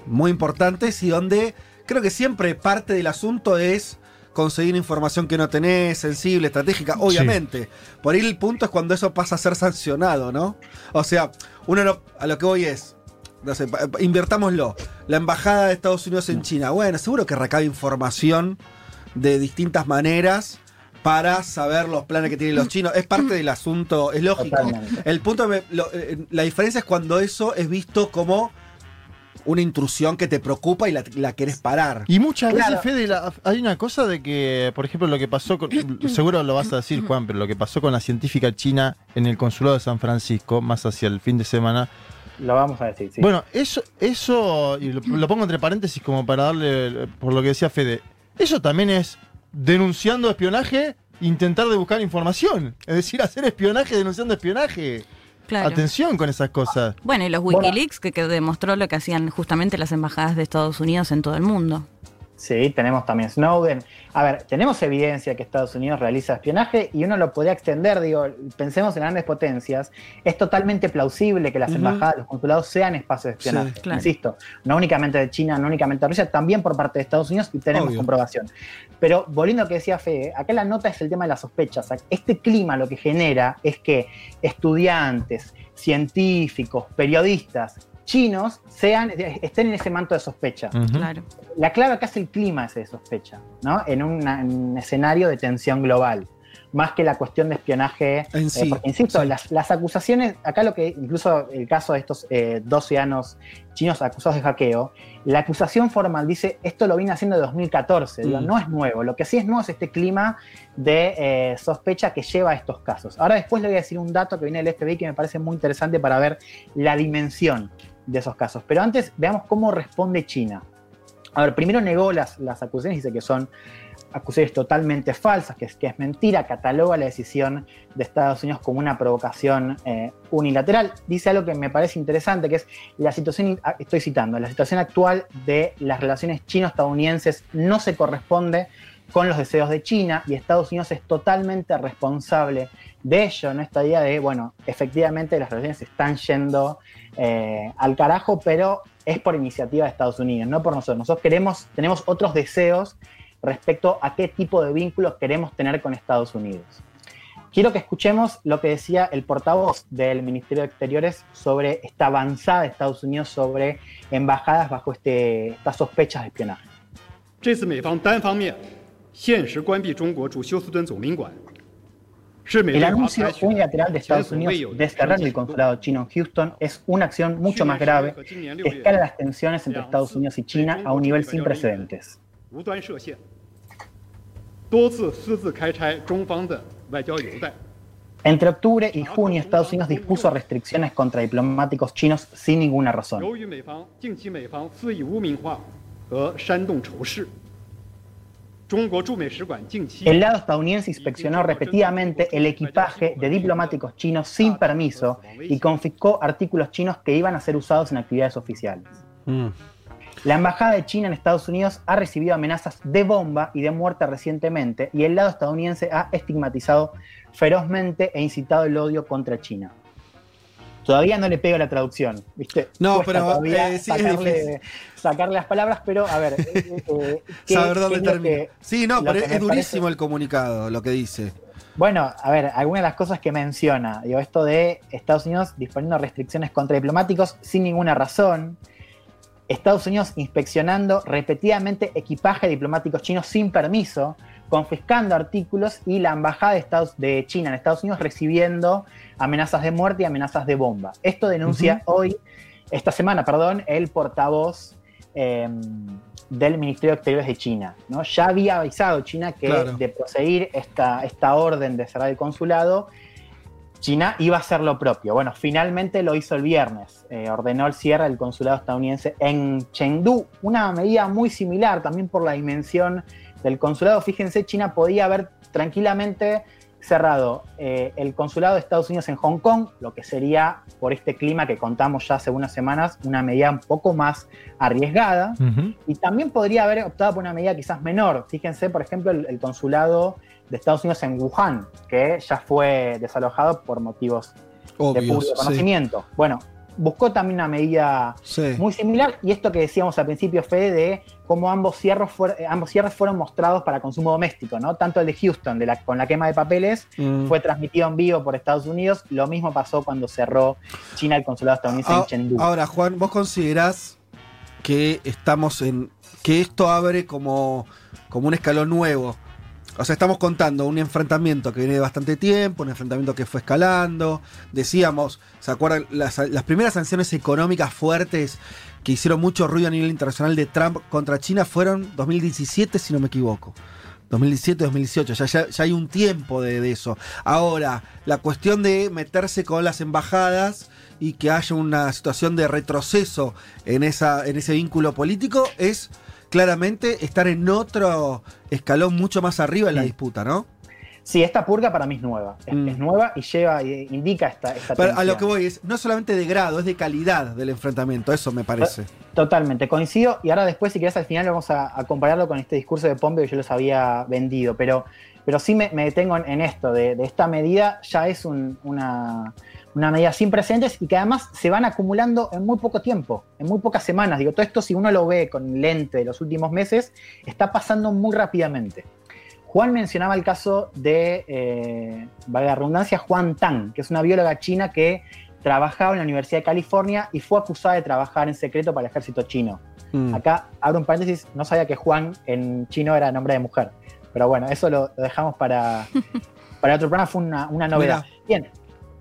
muy importantes y donde creo que siempre parte del asunto es conseguir información que no tenés, sensible, estratégica, obviamente. Por ahí el punto es cuando eso pasa a ser sancionado, ¿no? O sea, uno no- a lo que voy es, no sé, invertámoslo. La embajada de Estados Unidos en China, bueno, seguro que recabe información de distintas maneras para saber los planes que tienen los chinos. Es parte del asunto, es lógico. Totalmente. El punto, me- lo- eh, la diferencia es cuando eso es visto como una intrusión que te preocupa y la, la querés parar. Y muchas Claro. veces, Fede, la- hay una cosa de que, por ejemplo, lo que pasó con. seguro lo vas a decir, Juan, pero lo que pasó con la científica china en el consulado de San Francisco, más hacia el fin de semana. Lo vamos a decir, sí. Bueno, eso, eso, y lo, lo pongo entre paréntesis como para darle, por lo que decía Fede, eso también es denunciando espionaje, intentar de buscar información. Es decir, hacer espionaje denunciando espionaje. Claro. Atención con esas cosas. Bueno, y los Bueno. Wikileaks que, que demostró lo que hacían justamente las embajadas de Estados Unidos en todo el mundo. Sí, tenemos también Snowden. A ver, tenemos evidencia que Estados Unidos realiza espionaje y uno lo podría extender, digo, pensemos en grandes potencias. Es totalmente plausible que las embajadas, los consulados sean espacios de espionaje. Sí, claro. Insisto, no únicamente de China, no únicamente de Rusia, también por parte de Estados Unidos y tenemos Obvio. comprobación. Pero volviendo a lo que decía Fede, acá la nota es el tema de las sospechas. Este clima lo que genera es que estudiantes, científicos, periodistas chinos sean, estén en ese manto de sospecha. Claro. La clave acá es el clima ese de sospecha, ¿no? En, una- en un escenario de tensión global. Más que la cuestión de espionaje. En sí, porque, insisto, sí. las, las acusaciones, acá lo que, incluso el caso de estos eh, 12 años chinos acusados de hackeo, la acusación formal dice, esto lo viene haciendo de 2014, digo, Mm. no es nuevo, lo que sí es nuevo es este clima de eh, sospecha que lleva a estos casos. Ahora después le voy a decir un dato que viene del FBI que me parece muy interesante para ver la dimensión de esos casos. Pero antes veamos cómo responde China. A ver, primero negó las, las acusaciones, dice que son acusaciones totalmente falsas, que es, que es mentira, cataloga la decisión de Estados Unidos como una provocación eh, unilateral. Dice algo que me parece interesante, que es la situación, ah, estoy citando, la situación actual de las relaciones chino-estadounidenses no se corresponde con los deseos de China y Estados Unidos es totalmente responsable de ello, en esta idea de, bueno, efectivamente las relaciones están yendo eh, al carajo, pero es por iniciativa de Estados Unidos, no por nosotros. Nosotros queremos, tenemos otros deseos respecto a qué tipo de vínculos queremos tener con Estados Unidos. Quiero que escuchemos lo que decía el portavoz del Ministerio de Exteriores sobre esta avanzada de Estados Unidos sobre embajadas bajo este, estas sospechas de espionaje. 这次美方单方面限时关闭中国驻休斯敦总领馆，是美 El 对华 anuncio 采取 unilateral de 前 Estados 所未有 Unidos 的 de cerrar el consulado chino en Houston es una acción mucho más grave que escala las tensiones entre Estados Unidos y China a un nivel sin precedentes. 无端设限，多次私自开拆中方的外交邮袋。 Entre octubre y junio, Estados Unidos dispuso restricciones contra diplomáticos chinos sin ninguna razón. 由于美方近期美方肆意污名化和煽动仇视，中国驻美使馆近期 El lado estadounidense inspeccionó repetidamente el equipaje de diplomáticos chinos sin permiso y confiscó artículos chinos que iban a ser usados en actividades oficiales. La Embajada de China en Estados Unidos ha recibido amenazas de bomba y de muerte recientemente y el lado estadounidense ha estigmatizado ferozmente e incitado el odio contra China. Todavía no le pego la traducción, ¿viste? No, Cuesta pero, eh, sí, sacarle, sacarle las palabras, pero a ver. eh, eh, ¿qué- Saber dónde termina. sí, no, pero es, durísimo parece- el comunicado, lo que dice. Bueno, a ver, algunas de las cosas que menciona, digo, esto de Estados Unidos disponiendo restricciones contra diplomáticos sin ninguna razón, Estados Unidos inspeccionando repetidamente equipaje de diplomáticos chinos sin permiso, confiscando artículos y la embajada de, Estados, de China en Estados Unidos recibiendo amenazas de muerte y amenazas de bomba. Esto denuncia hoy, esta semana, perdón, el portavoz eh, del Ministerio de Exteriores de China. ¿no? Ya había avisado China que Claro. de proseguir esta, esta orden de cerrar el consulado, China iba a hacer lo propio. Bueno, finalmente lo hizo el viernes. Eh, ordenó el cierre del consulado estadounidense en Chengdu. Una medida muy similar también por la dimensión del consulado. Fíjense, China podía haber tranquilamente cerrado eh, el consulado de Estados Unidos en Hong Kong, lo que sería, por este clima que contamos ya hace unas semanas, una medida un poco más arriesgada. Y también podría haber optado por una medida quizás menor. Fíjense, por ejemplo, el, el consulado de Estados Unidos en Wuhan, que ya fue desalojado por motivos de público sí. conocimiento. Bueno, buscó también una medida Sí. muy similar y esto que decíamos al principio, Fede, de cómo ambos cierres, eh, ambos cierres fueron mostrados para consumo doméstico, ¿no? Tanto el de Houston, de la, con la quema de papeles, Mm. fue transmitido en vivo por Estados Unidos. Lo mismo pasó cuando cerró China el consulado estadounidense Ah, en Chengdu. Ahora, Juan, ¿vos considerás que estamos en. que esto abre como, como un escalón nuevo? O sea, estamos contando un enfrentamiento que viene de bastante tiempo, un enfrentamiento que fue escalando. Decíamos, ¿se acuerdan? Las, primeras sanciones económicas fuertes que hicieron mucho ruido a nivel internacional de Trump contra China fueron 2017, si no me equivoco. 2017-2018, ya, ya, ya hay un tiempo de, eso. Ahora, la cuestión de meterse con las embajadas y que haya una situación de retroceso en ese vínculo político es claramente estar en otro escalón mucho más arriba en la disputa, ¿no? Sí, esta purga para mí es nueva. Es, es nueva y lleva, eh, indica esta, esta Mm. Pero a lo que voy es, no solamente de grado, es de calidad del enfrentamiento, eso me parece. Totalmente, coincido. Y ahora después, si querés, al final vamos a, a compararlo con este discurso de Pompeo que yo les había vendido. Pero, pero sí me, me detengo en, en esto, de, de esta medida ya es un- una, una medida sin precedentes y que además se van acumulando en muy poco tiempo, en muy pocas semanas. Digo, todo esto si uno lo ve con lente de los últimos meses, está pasando muy rápidamente. Juan mencionaba el caso de, eh, valga la redundancia, Juan Tang, que es una bióloga china que trabajaba en la Universidad de California y fue acusada de trabajar en secreto para el ejército chino. Mm. Acá abro un paréntesis, no sabía que Juan en chino era nombre de mujer. Pero bueno, eso lo, lo dejamos para, para otro programa fue una, una novedad. Bien,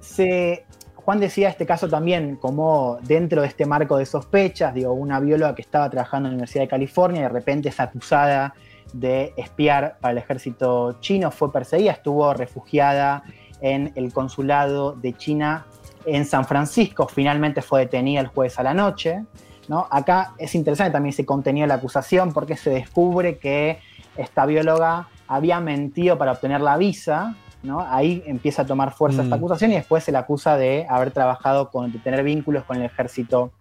se, Juan decía este caso también como dentro de este marco de sospechas, digo, una bióloga que estaba trabajando en la Universidad de California y de repente es acusada de espiar para el ejército chino, fue perseguida, estuvo refugiada en el consulado de China en San Francisco, finalmente fue detenida el jueves a la noche. ¿no? Acá es interesante también ese contenido de la acusación porque se descubre que esta bióloga había mentido para obtener la visa, ¿no? Ahí empieza a tomar fuerza esta mm. acusación y después se le acusa de haber trabajado con, de tener vínculos con el ejército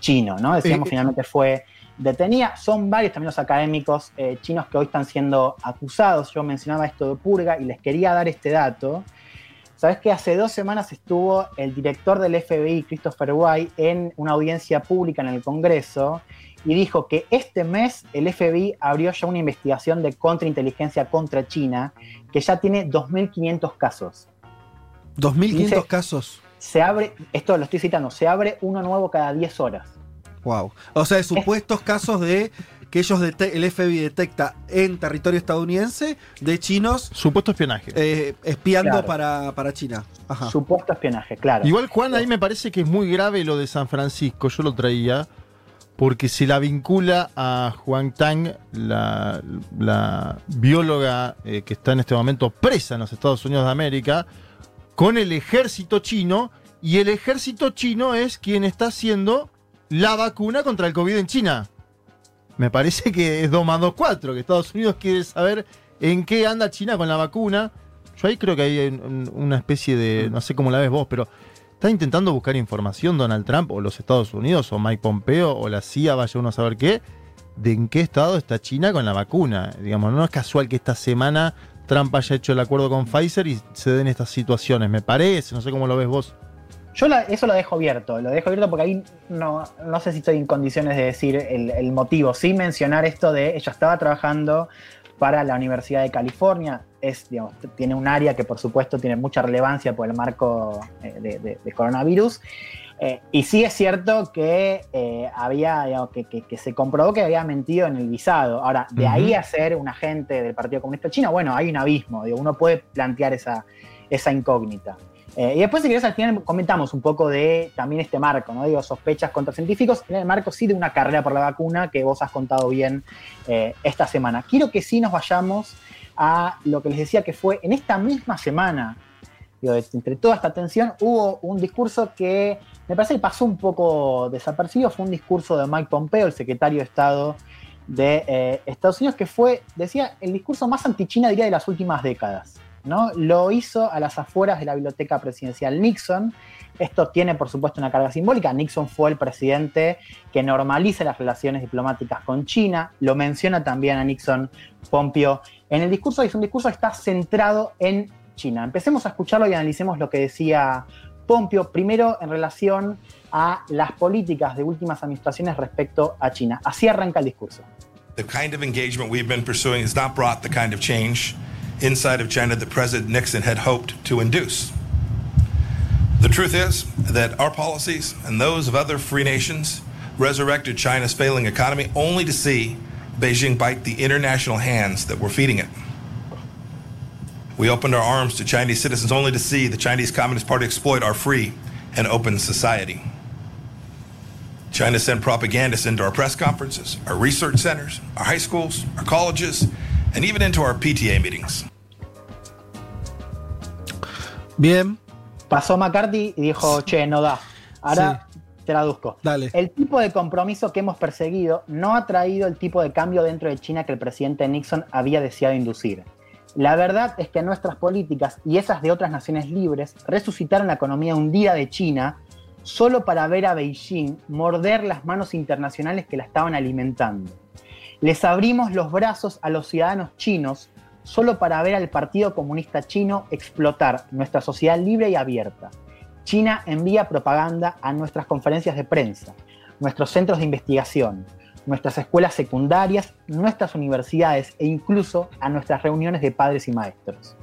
chino, ¿no? Decíamos, finalmente fue detenida. Son varios también los académicos eh, chinos que hoy están siendo acusados. Yo mencionaba esto de purga y les quería dar este dato. Sabes que hace dos semanas estuvo el director del FBI, Christopher White, en una audiencia pública en el Congreso y dijo que este mes el FBI abrió ya una investigación de contrainteligencia contra China que ya tiene 2.500 casos. 2.500 casos. Se abre, esto lo estoy citando, se abre uno nuevo cada 10 horas. Wow. O sea, de supuestos casos de que ellos el FBI detecta en territorio estadounidense de chinos. Supuesto espionaje. Eh, espiando para, China. Supuesto espionaje, claro. Igual, Juan, ahí me parece que es muy grave lo de San Francisco. Yo lo traía porque se la vincula a Juan Tang, la, bióloga eh, que está en este momento presa en los Estados Unidos de América, con el ejército chino, y el ejército chino es quien está haciendo la vacuna contra el COVID en China. Me parece que es 2 más 2, 4, que Estados Unidos quiere saber en qué anda China con la vacuna. Yo ahí creo que hay una especie de, no sé cómo la ves vos, pero está intentando buscar información Donald Trump o los Estados Unidos o Mike Pompeo o la CIA, vaya uno a saber qué, de en qué estado está China con la vacuna. Digamos, no es casual que esta semana Trump haya hecho el acuerdo con Pfizer y se den estas situaciones, me parece, no sé cómo lo ves vos. Yo eso lo dejo abierto, lo dejo abierto porque ahí no, no sé si estoy en condiciones de decir el, el motivo, sin mencionar esto de ella estaba trabajando para la Universidad de California. Es, tiene un área que por supuesto tiene mucha relevancia por el marco eh, de, coronavirus. Eh, y sí es cierto que eh, había, que, se comprobó que había mentido en el visado. Ahora, de ahí a ser un agente del Partido Comunista Chino, bueno, hay un abismo. uno puede plantear esa, esa incógnita. y después, si querés, al final comentamos un poco de también este marco, ¿no? Digo, sospechas contra científicos, en el marco sí de una carrera por la vacuna que vos has contado bien esta semana. Quiero que sí nos vayamos a lo que les decía que fue en esta misma semana, entre toda esta tensión, hubo un discurso que me parece que pasó un poco desapercibido, fue un discurso de Mike Pompeo, el secretario de Estado de eh, Estados Unidos, que fue, decía, el discurso más anti-China, diría, de las últimas décadas. ¿no? Lo hizo a las afueras de la biblioteca presidencial Nixon. Esto tiene, por supuesto, una carga simbólica. Nixon fue el presidente que normaliza las relaciones diplomáticas con China. Lo menciona también a Nixon Pompeo en el discurso es un discurso que está centrado en China. Empecemos a escucharlo y analicemos lo que decía Pompeo, primero en relación a las políticas de últimas administraciones respecto a China. Así arranca el discurso. The kind of engagement we've been pursuing has not brought the kind of change inside of China that President Nixon had hoped to induce. The truth is that our policies and those of other free nations resurrected China's failing economy only to see Beijing bite the international hands that were feeding it. We opened our arms to Chinese citizens only to see the Chinese Communist Party exploit our free and open society. China sent propagandists into our press conferences, our research centers, our high schools, our colleges, and even into our PTA meetings. Bien. Pasó McCarthy y dijo, che, no da. Ahora Traduzco. Dale. El tipo de compromiso que hemos perseguido no ha traído el tipo de cambio dentro de China que el presidente Nixon había deseado inducir. La verdad es que nuestras políticas y esas de otras naciones libres resucitaron la economía hundida de China solo para ver a Beijing morder las manos internacionales que la estaban alimentando. Les abrimos los brazos a los ciudadanos chinos solo para ver al Partido Comunista Chino explotar nuestra sociedad libre y abierta China envía propaganda a nuestras conferencias de prensa, nuestros centros de investigación, nuestras escuelas secundarias, nuestras universidades e incluso a nuestras reuniones de padres y maestros.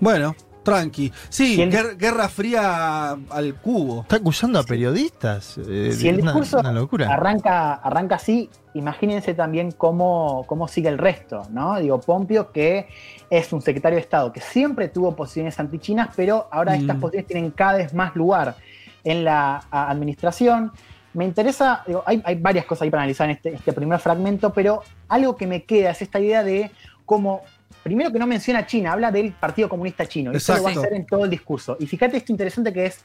Bueno, Tranqui. Sí, guerra, fría al cubo. Está acusando a periodistas. Eh, si el discurso Arranca, arranca así, imagínense también cómo, cómo sigue el resto, ¿no? Digo, Pompio, que es un secretario de Estado que siempre tuvo posiciones antichinas, pero ahora mm. estas posiciones tienen cada vez más lugar en la administración. Me interesa, digo, hay, varias cosas ahí para analizar en este, este primer fragmento, pero algo que me queda es esta idea de cómo primero que no menciona China, habla del Partido Comunista Chino. Y eso lo va a hacer en todo el discurso. Y fíjate esto interesante que es,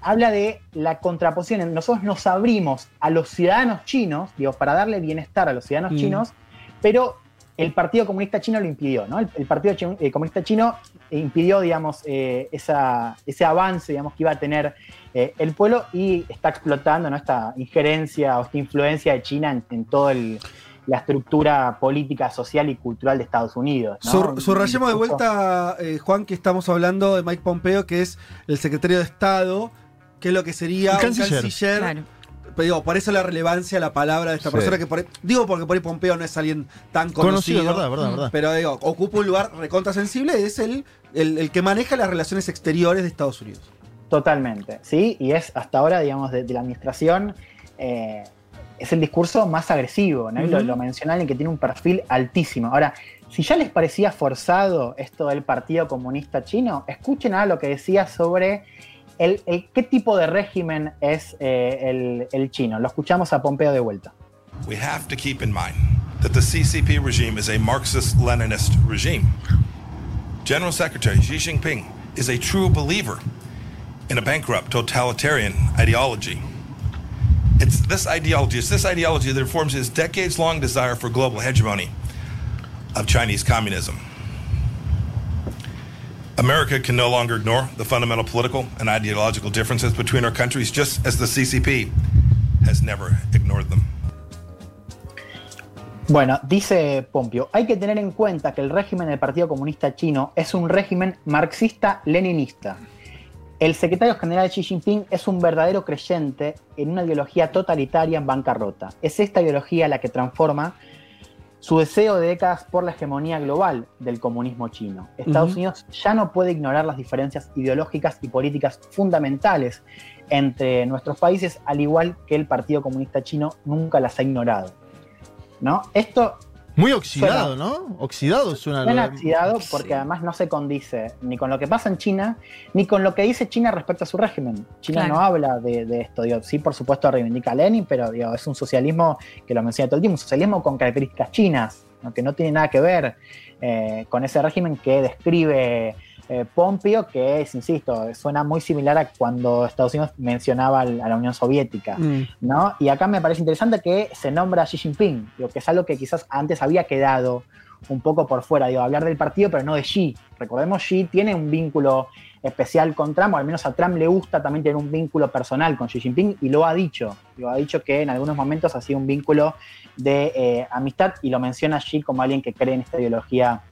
habla de la contraposición. Nosotros nos abrimos a los ciudadanos chinos, digo, para darle bienestar a los ciudadanos mm. chinos, pero el Partido Comunista Chino lo impidió, ¿no? El, Partido eh, Comunista Chino impidió, digamos, eh, ese avance, digamos, que iba a tener eh, el pueblo y está explotando, ¿no? Esta injerencia o esta influencia de China en todo el la estructura política, social y cultural de Estados Unidos. Subrayemos de vuelta, eh, Juan, que estamos hablando de Mike Pompeo, que es el secretario de Estado, que es lo que sería un canciller. Pero digo, por eso la relevancia la palabra de esta persona que por digo porque por ahí Pompeo no es alguien tan conocido, verdad, verdad, verdad. pero digo, ocupa un lugar recontra sensible, es el, el, que maneja las relaciones exteriores de Estados Unidos. Totalmente, sí, y es hasta ahora, digamos, de, la administración eh, es el discurso más agresivo, ¿no? lo, lo mencionan y que tiene un perfil altísimo. Ahora, si ya les parecía forzado esto del Partido Comunista Chino, escuchen a lo que decía sobre el, qué tipo de régimen es eh, el, el chino. Lo escuchamos a Pompeo de vuelta. We have to keep in mind that the CCP regime is a Marxist-Leninist regime. General Secretary Xi Jinping is a true believer in a bankrupt totalitarian ideology. It's this ideology, it's this ideology that informs his decades long desire for global hegemony of Chinese communism. America can no longer ignore the fundamental political and ideological differences between our countries, just as the CCP has never ignored them. Bueno, dice Pompio, hay que tener en cuenta que el régimen del Partido Comunista Chino es un régimen marxista-leninista El secretario general Xi Jinping es un verdadero creyente en una ideología totalitaria en bancarrota. Es esta ideología la que transforma su deseo de décadas por la hegemonía global del comunismo chino. Estados Unidos ya no puede ignorar las diferencias ideológicas y políticas fundamentales entre nuestros países, al igual que el Partido Comunista Chino nunca las ha ignorado. ¿No? Esto muy oxidado, ¿no? Oxidado suena. Suena oxidado porque además no se condice ni con lo que pasa en China, ni con lo que dice China respecto a su régimen. China no habla de, esto. Digo, sí, por supuesto, reivindica a Lenin, pero digo, es un socialismo que lo menciona todo el tiempo, un socialismo con características chinas, que no tiene nada que ver eh, con ese régimen que describe eh, Pompeo, que es, insisto, suena muy similar a cuando Estados Unidos mencionaba a la Unión Soviética, mm. ¿no? Y acá me parece interesante que se nombra a Xi Jinping, digo, que es algo que quizás antes había quedado un poco por fuera, digo, hablar del partido, pero no de Xi. Recordemos, Xi tiene un vínculo especial con Trump, o al menos a Trump le gusta también tener un vínculo personal con Xi Jinping, y lo ha dicho, lo ha dicho que en algunos momentos ha sido un vínculo de eh, amistad, y lo menciona Xi como alguien que cree en esta ideología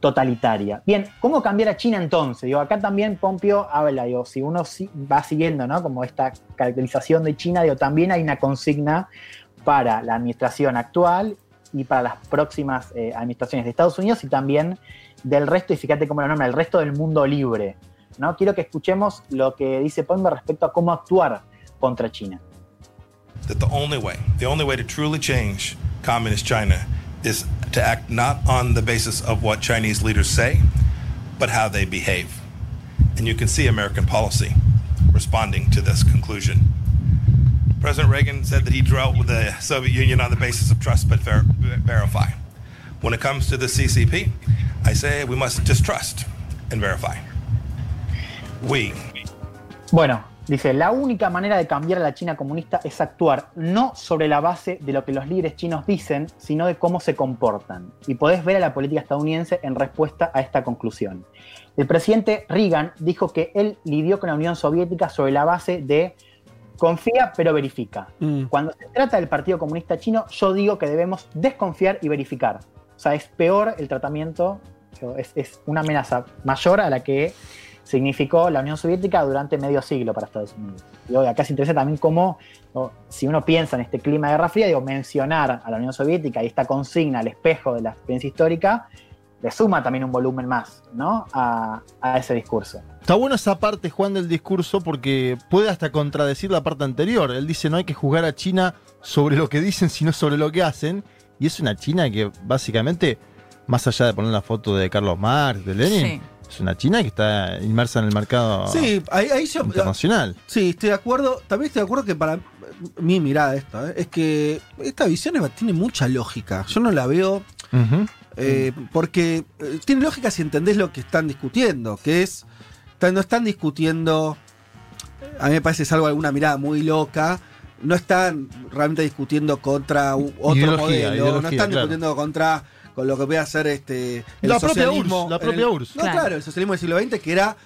totalitaria. Bien, ¿cómo cambiar a China entonces? Digo, acá también Pompeo habla, digo, si uno va siguiendo, ¿no? Como esta caracterización de China, digo, también hay una consigna para la administración actual y para las próximas eh, administraciones de Estados Unidos y también del resto, y fíjate cómo lo nombra, el resto del mundo libre. ¿no? Quiero que escuchemos lo que dice Pompeo respecto a cómo actuar contra China. That the only way, the only way to truly change communist China is to act not on the basis of what Chinese leaders say, but how they behave. And you can see American policy responding to this conclusion. President Reagan said that he dealt with the Soviet Union on the basis of trust but ver- verify. When it comes to the CCP, I say we must distrust and verify. We. Bueno, Dice, la única manera de cambiar a la China comunista es actuar no sobre la base de lo que los líderes chinos dicen, sino de cómo se comportan. Y podés ver a la política estadounidense en respuesta a esta conclusión. El presidente Reagan dijo que él lidió con la Unión Soviética sobre la base de confía pero verifica. Mm. Cuando se trata del Partido Comunista Chino, yo digo que debemos desconfiar y verificar. O sea, es peor el tratamiento, es, es una amenaza mayor a la que significó la Unión Soviética durante medio siglo para Estados Unidos. Y acá se interesa también cómo, si uno piensa en este clima de Guerra Fría, digo, mencionar a la Unión Soviética y esta consigna al espejo de la experiencia histórica le suma también un volumen más, ¿no? A, a ese discurso. Está bueno esa parte, Juan, del discurso porque puede hasta contradecir la parte anterior. Él dice no hay que juzgar a China sobre lo que dicen, sino sobre lo que hacen. Y es una China que básicamente, más allá de poner la foto de Carlos Marx, de Lenin, Sí. Es una China que está inmersa en el mercado Sí, ahí, ahí yo. internacional. Sí, estoy de acuerdo. También estoy de acuerdo que para mi mirada esta, ¿eh? es que esta visión es- tiene mucha lógica. Yo no la veo. Eh, porque eh, tiene lógica si entendés lo que están discutiendo, que es. No están discutiendo. A mí me parece salvo alguna mirada muy loca. No están realmente discutiendo contra otro Ideología, modelo. no están claro. discutiendo contra con lo que puede hacer este el La propia socialismo URSS, la propia el- URSS. No, Claro. claro, el socialismo del siglo XX que era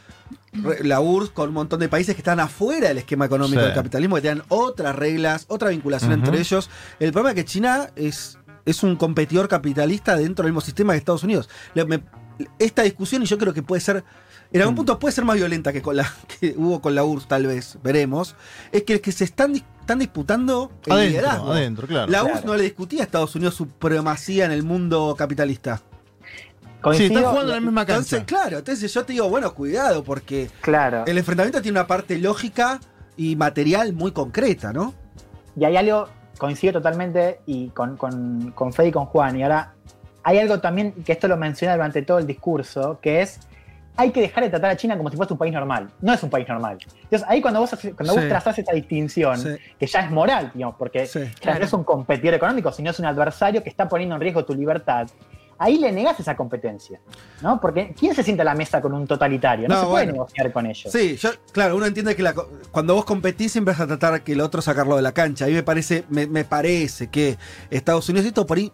la URSS con un montón de países que están afuera del esquema económico Sí. del capitalismo, que tienen otras reglas, otra vinculación entre ellos. El problema es que China es, es un competidor capitalista dentro del mismo sistema que Estados Unidos. Le- me- esta discusión, y yo creo que puede ser, en Mm. algún punto puede ser más violenta que, con la, que hubo con la URSS, tal vez, veremos, es que, que se están, dis- están disputando el Adentro, liderazgo. adentro, claro. La URSS Claro. no le discutía a Estados Unidos su supremacía en el mundo capitalista. Sí, están jugando en la misma Entonces, cancha. claro, entonces yo te digo, bueno, cuidado, porque Claro. el enfrentamiento tiene una parte lógica y material muy concreta, ¿no? Y hay algo, coincido totalmente y con, con, con Fede y con Juan. Y ahora hay algo también que esto lo menciona durante todo el discurso, que es hay que dejar de tratar a China como si fuese un país normal. No es un país normal. Entonces ahí cuando vos, haces- cuando Sí. vos trazás esa distinción, Sí. que ya es moral, digamos, porque Sí. ya Claro. no es un competidor económico, sino es un adversario que está poniendo en riesgo tu libertad. Ahí le negás esa competencia, ¿no? Porque ¿quién se sienta a la mesa con un totalitario? No, No, se puede bueno. negociar con ellos. Sí, yo, claro, uno entiende que la cuando vos competís siempre vas a tratar que el otro sacarlo de la cancha. A mí me parece, me, me parece que Estados Unidos, esto por ahí,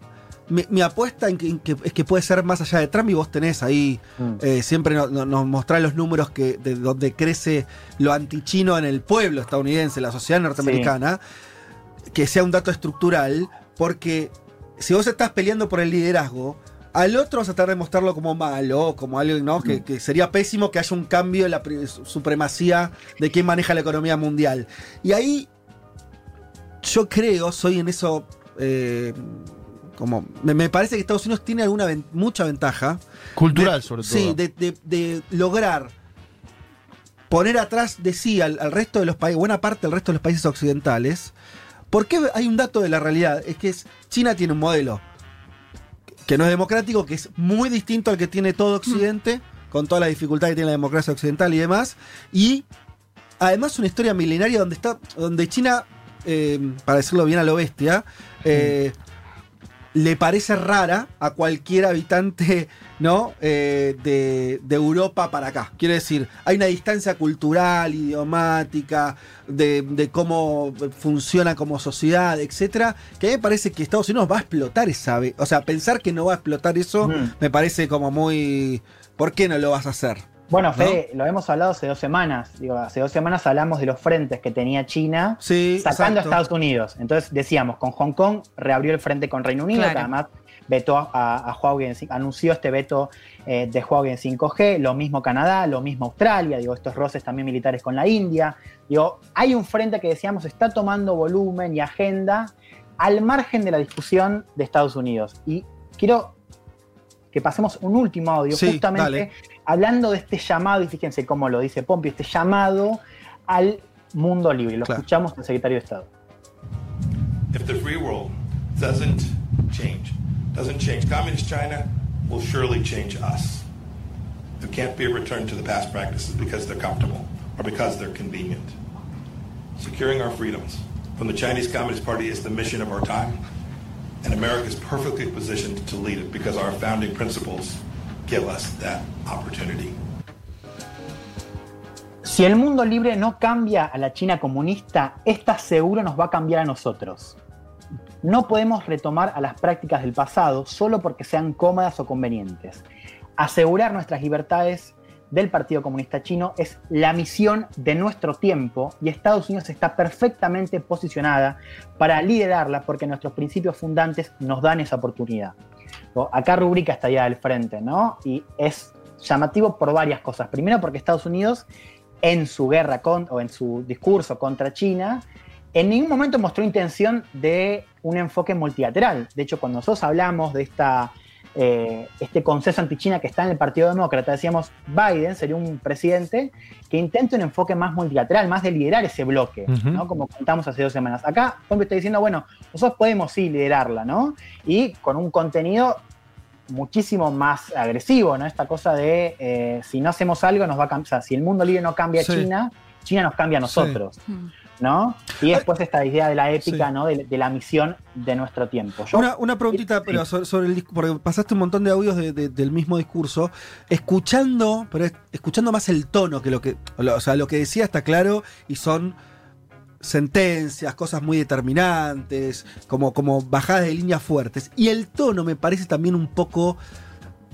mi, mi apuesta en que, en que- es que puede ser más allá de Trump y vos tenés ahí, Mm. eh, siempre no- no- nos mostrás los números que, de donde crece lo antichino en el pueblo estadounidense, la sociedad norteamericana, que sea un dato estructural, porque si vos estás peleando por el liderazgo, al otro vas a tratar de mostrarlo como malo, como algo ¿no? que, que sería pésimo que haya un cambio en la supremacía de quién maneja la economía mundial. Y ahí yo creo, soy en eso, eh, como, me, me parece que Estados Unidos tiene alguna ven- mucha ventaja. Cultural, de- sobre todo. Sí, de, de- de lograr poner atrás de sí al, al resto de los países, buena parte del resto de los países occidentales. Porque hay un dato de la realidad, es que es, China tiene un modelo que no es democrático, que es muy distinto al que tiene todo Occidente, con toda la dificultad que tiene la democracia occidental y demás. Y además una historia milenaria donde está. donde China, eh, para decirlo bien a lo bestia, eh, le parece rara a cualquier habitante ¿no? Eh, de, de Europa para acá. Quiero decir, hay una distancia cultural, idiomática, de, de cómo funciona como sociedad, etcétera, que a mí me parece que Estados Unidos va a explotar esa. O sea, pensar que no va a explotar eso Mm. me parece como muy. ¿Por qué no lo vas a hacer? Bueno, ¿no? Fede, lo hemos hablado hace dos semanas. Digo, hace dos semanas hablamos de los frentes que tenía China Sí, sacando exacto. a Estados Unidos. Entonces decíamos, con Hong Kong reabrió el frente con Reino Unido, Claro. que además vetó a, a Huawei, anunció este veto eh, de Huawei en 5G, lo mismo Canadá, lo mismo Australia, digo, estos roces también militares con la India. Digo, hay un frente que decíamos está tomando volumen y agenda al margen de la discusión de Estados Unidos. Y quiero que pasemos un último audio, Sí, justamente dale. Hablando de este llamado, y fíjense cómo lo dice Pompeo, este llamado al mundo libre. Lo Claro. escuchamos del secretario de Estado. If the free world doesn't change, doesn't change communist China, will surely change us. It can't be a return to the past practices because they're comfortable or because they're convenient. Securing our freedoms from the Chinese Communist Party is the mission of our time, and America is perfectly positioned to lead it because our founding principles give us. Si el mundo libre no cambia a la China comunista, esta seguro nos va a cambiar a nosotros. No podemos retomar a las prácticas del pasado solo porque sean cómodas o convenientes. Asegurar nuestras libertades del Partido Comunista Chino es la misión de nuestro tiempo y Estados Unidos está perfectamente posicionada para liderarla porque nuestros principios fundantes nos dan esa oportunidad. Acá rubrica esta idea del frente, ¿no? Y es llamativo por varias cosas. Primero porque Estados Unidos en su guerra con, o en su discurso contra China, en ningún momento mostró intención de un enfoque multilateral. De hecho, cuando nosotros hablamos de esta eh, este consenso anti-China que está en el Partido Demócrata. Decíamos, Biden sería un presidente que intente un enfoque más multilateral, más de liderar ese bloque, ¿no? Como contamos hace dos semanas. Acá Pompeo está diciendo, bueno, nosotros podemos sí liderarla, ¿no? Y con un contenido muchísimo más agresivo, ¿no? Esta cosa de eh, si no hacemos algo nos va a cambiar, si el mundo libre no cambia a China, China nos cambia a nosotros. Mm. ¿No? Y después esta idea de la épica, ¿no? De, la misión de nuestro tiempo. una, una preguntita, pero sobre, el porque pasaste un montón de audios del mismo discurso, escuchando, pero escuchando más el tono que lo que, o sea, lo que decía está claro y son sentencias, cosas muy determinantes, como, como bajadas de líneas fuertes. Y el tono me parece también un poco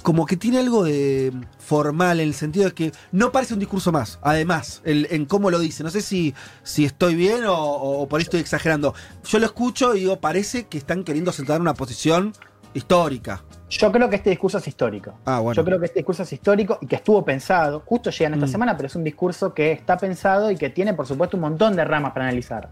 como que tiene algo de formal en el sentido de que no parece un discurso más, además, en cómo lo dice. No sé si, si estoy bien o, por ahí estoy exagerando. Yo lo escucho y digo, parece que están queriendo sentar una posición histórica. Yo creo que este discurso es histórico. Ah, bueno. Yo creo que este discurso es histórico y que estuvo pensado. Justo llegan esta mm. semana, pero es un discurso que está pensado y que tiene, por supuesto, un montón de ramas para analizar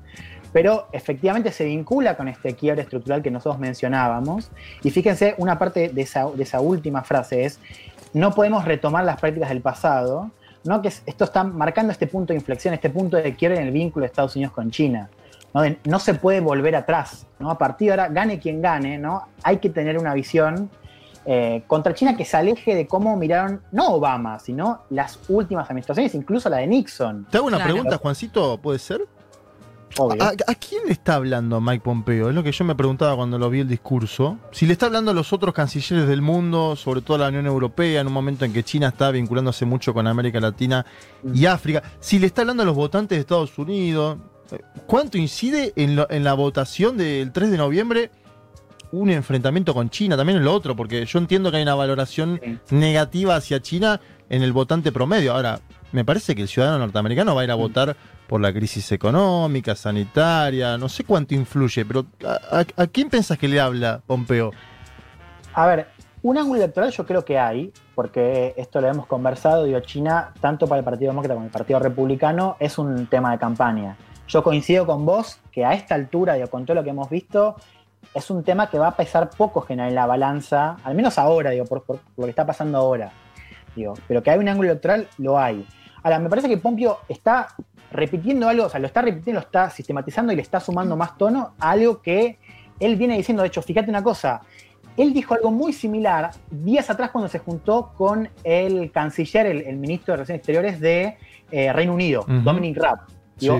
pero efectivamente se vincula con este quiebre estructural que nosotros mencionábamos. Y fíjense, una parte de esa, última frase es, no podemos retomar las prácticas del pasado, ¿no? que esto está marcando este punto de inflexión, este punto de quiebre en el vínculo de Estados Unidos con China. ¿no? se puede volver atrás. ¿no? A partir de ahora, gane quien gane, ¿no? hay que tener una visión eh, contra China que se aleje de cómo miraron, no Obama, sino las últimas administraciones, incluso la de Nixon. Te hago una pregunta, Juancito, ¿puede ser? ¿A, quién le está hablando Mike Pompeo? Es lo que yo me preguntaba cuando lo vi el discurso. Si le está hablando a los otros cancilleres del mundo, sobre todo a la Unión Europea, en un momento en que China está vinculándose mucho con América Latina y África. Si le está hablando a los votantes de Estados Unidos. Eh, ¿Cuánto incide en, la votación del 3 de noviembre? un enfrentamiento con China, también en lo otro, porque yo entiendo que hay una valoración negativa hacia China en el votante promedio. Ahora, me parece que el ciudadano norteamericano va a ir a votar por la crisis económica, sanitaria, no sé cuánto influye, pero ¿a, quién pensás que le habla Pompeo? A ver, un ángulo electoral yo creo que hay, porque esto lo hemos conversado, digo, China, tanto para el Partido Demócrata como el Partido Republicano, es un tema de campaña. Yo coincido con vos que a esta altura, digo, con todo lo que hemos visto, es un tema que va a pesar poco en la balanza, al menos ahora, digo, por, por lo que está pasando ahora. Digo, pero que hay un ángulo electoral, lo hay. Ahora, me parece que Pompeo está repitiendo algo, o sea, lo está repitiendo, lo está sistematizando y le está sumando más tono a algo que él viene diciendo. De hecho, fíjate una cosa, él dijo algo muy similar días atrás cuando se juntó con el canciller, el, ministro de Relaciones Exteriores de eh, Reino Unido, Dominic Raab.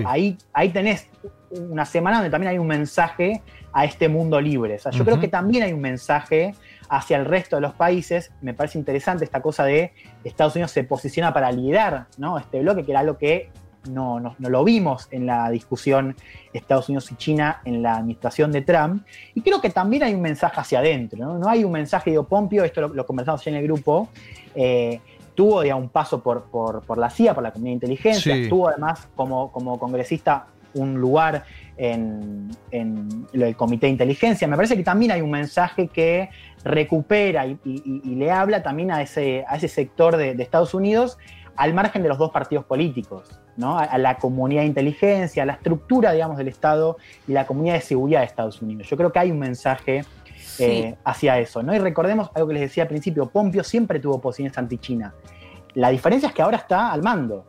ahí, ahí tenés una semana donde también hay un mensaje a este mundo libre. O sea, yo creo que también hay un mensaje hacia el resto de los países. Me parece interesante esta cosa de Estados Unidos se posiciona para liderar ¿no? este bloque, que era algo que no, no, lo vimos en la discusión Estados Unidos y China en la administración de Trump. Y creo que también hay un mensaje hacia adentro, ¿no? No hay un mensaje de Pompeo, esto lo, conversamos ya en el grupo. Eh, tuvo ya un paso por, por, la CIA, por la comunidad de inteligencia, tuvo además como, como congresista un lugar en, el comité de inteligencia. Me parece que también hay un mensaje que recupera y, le habla también a ese, a ese sector de, Estados Unidos al margen de los dos partidos políticos, ¿no? a, la comunidad de inteligencia, a la estructura, digamos, del Estado y la comunidad de seguridad de Estados Unidos. Yo creo que hay un mensaje eh, hacia eso, ¿no? Y recordemos algo que les decía al principio, Pompeo siempre tuvo posiciones anti-China. La diferencia es que ahora está al mando.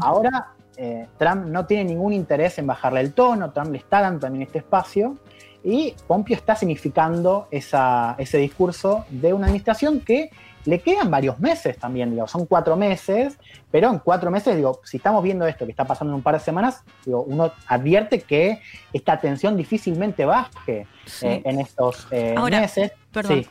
Ahora eh, Trump no tiene ningún interés en bajarle el tono, Trump le está dando también este espacio y Pompeo está significando ese discurso de una administración que le quedan varios meses también, digo, son cuatro meses, pero en cuatro meses, digo, si estamos viendo esto que está pasando en un par de semanas, digo, uno advierte que esta tensión difícilmente baje eh, en estos eh, meses. Perdón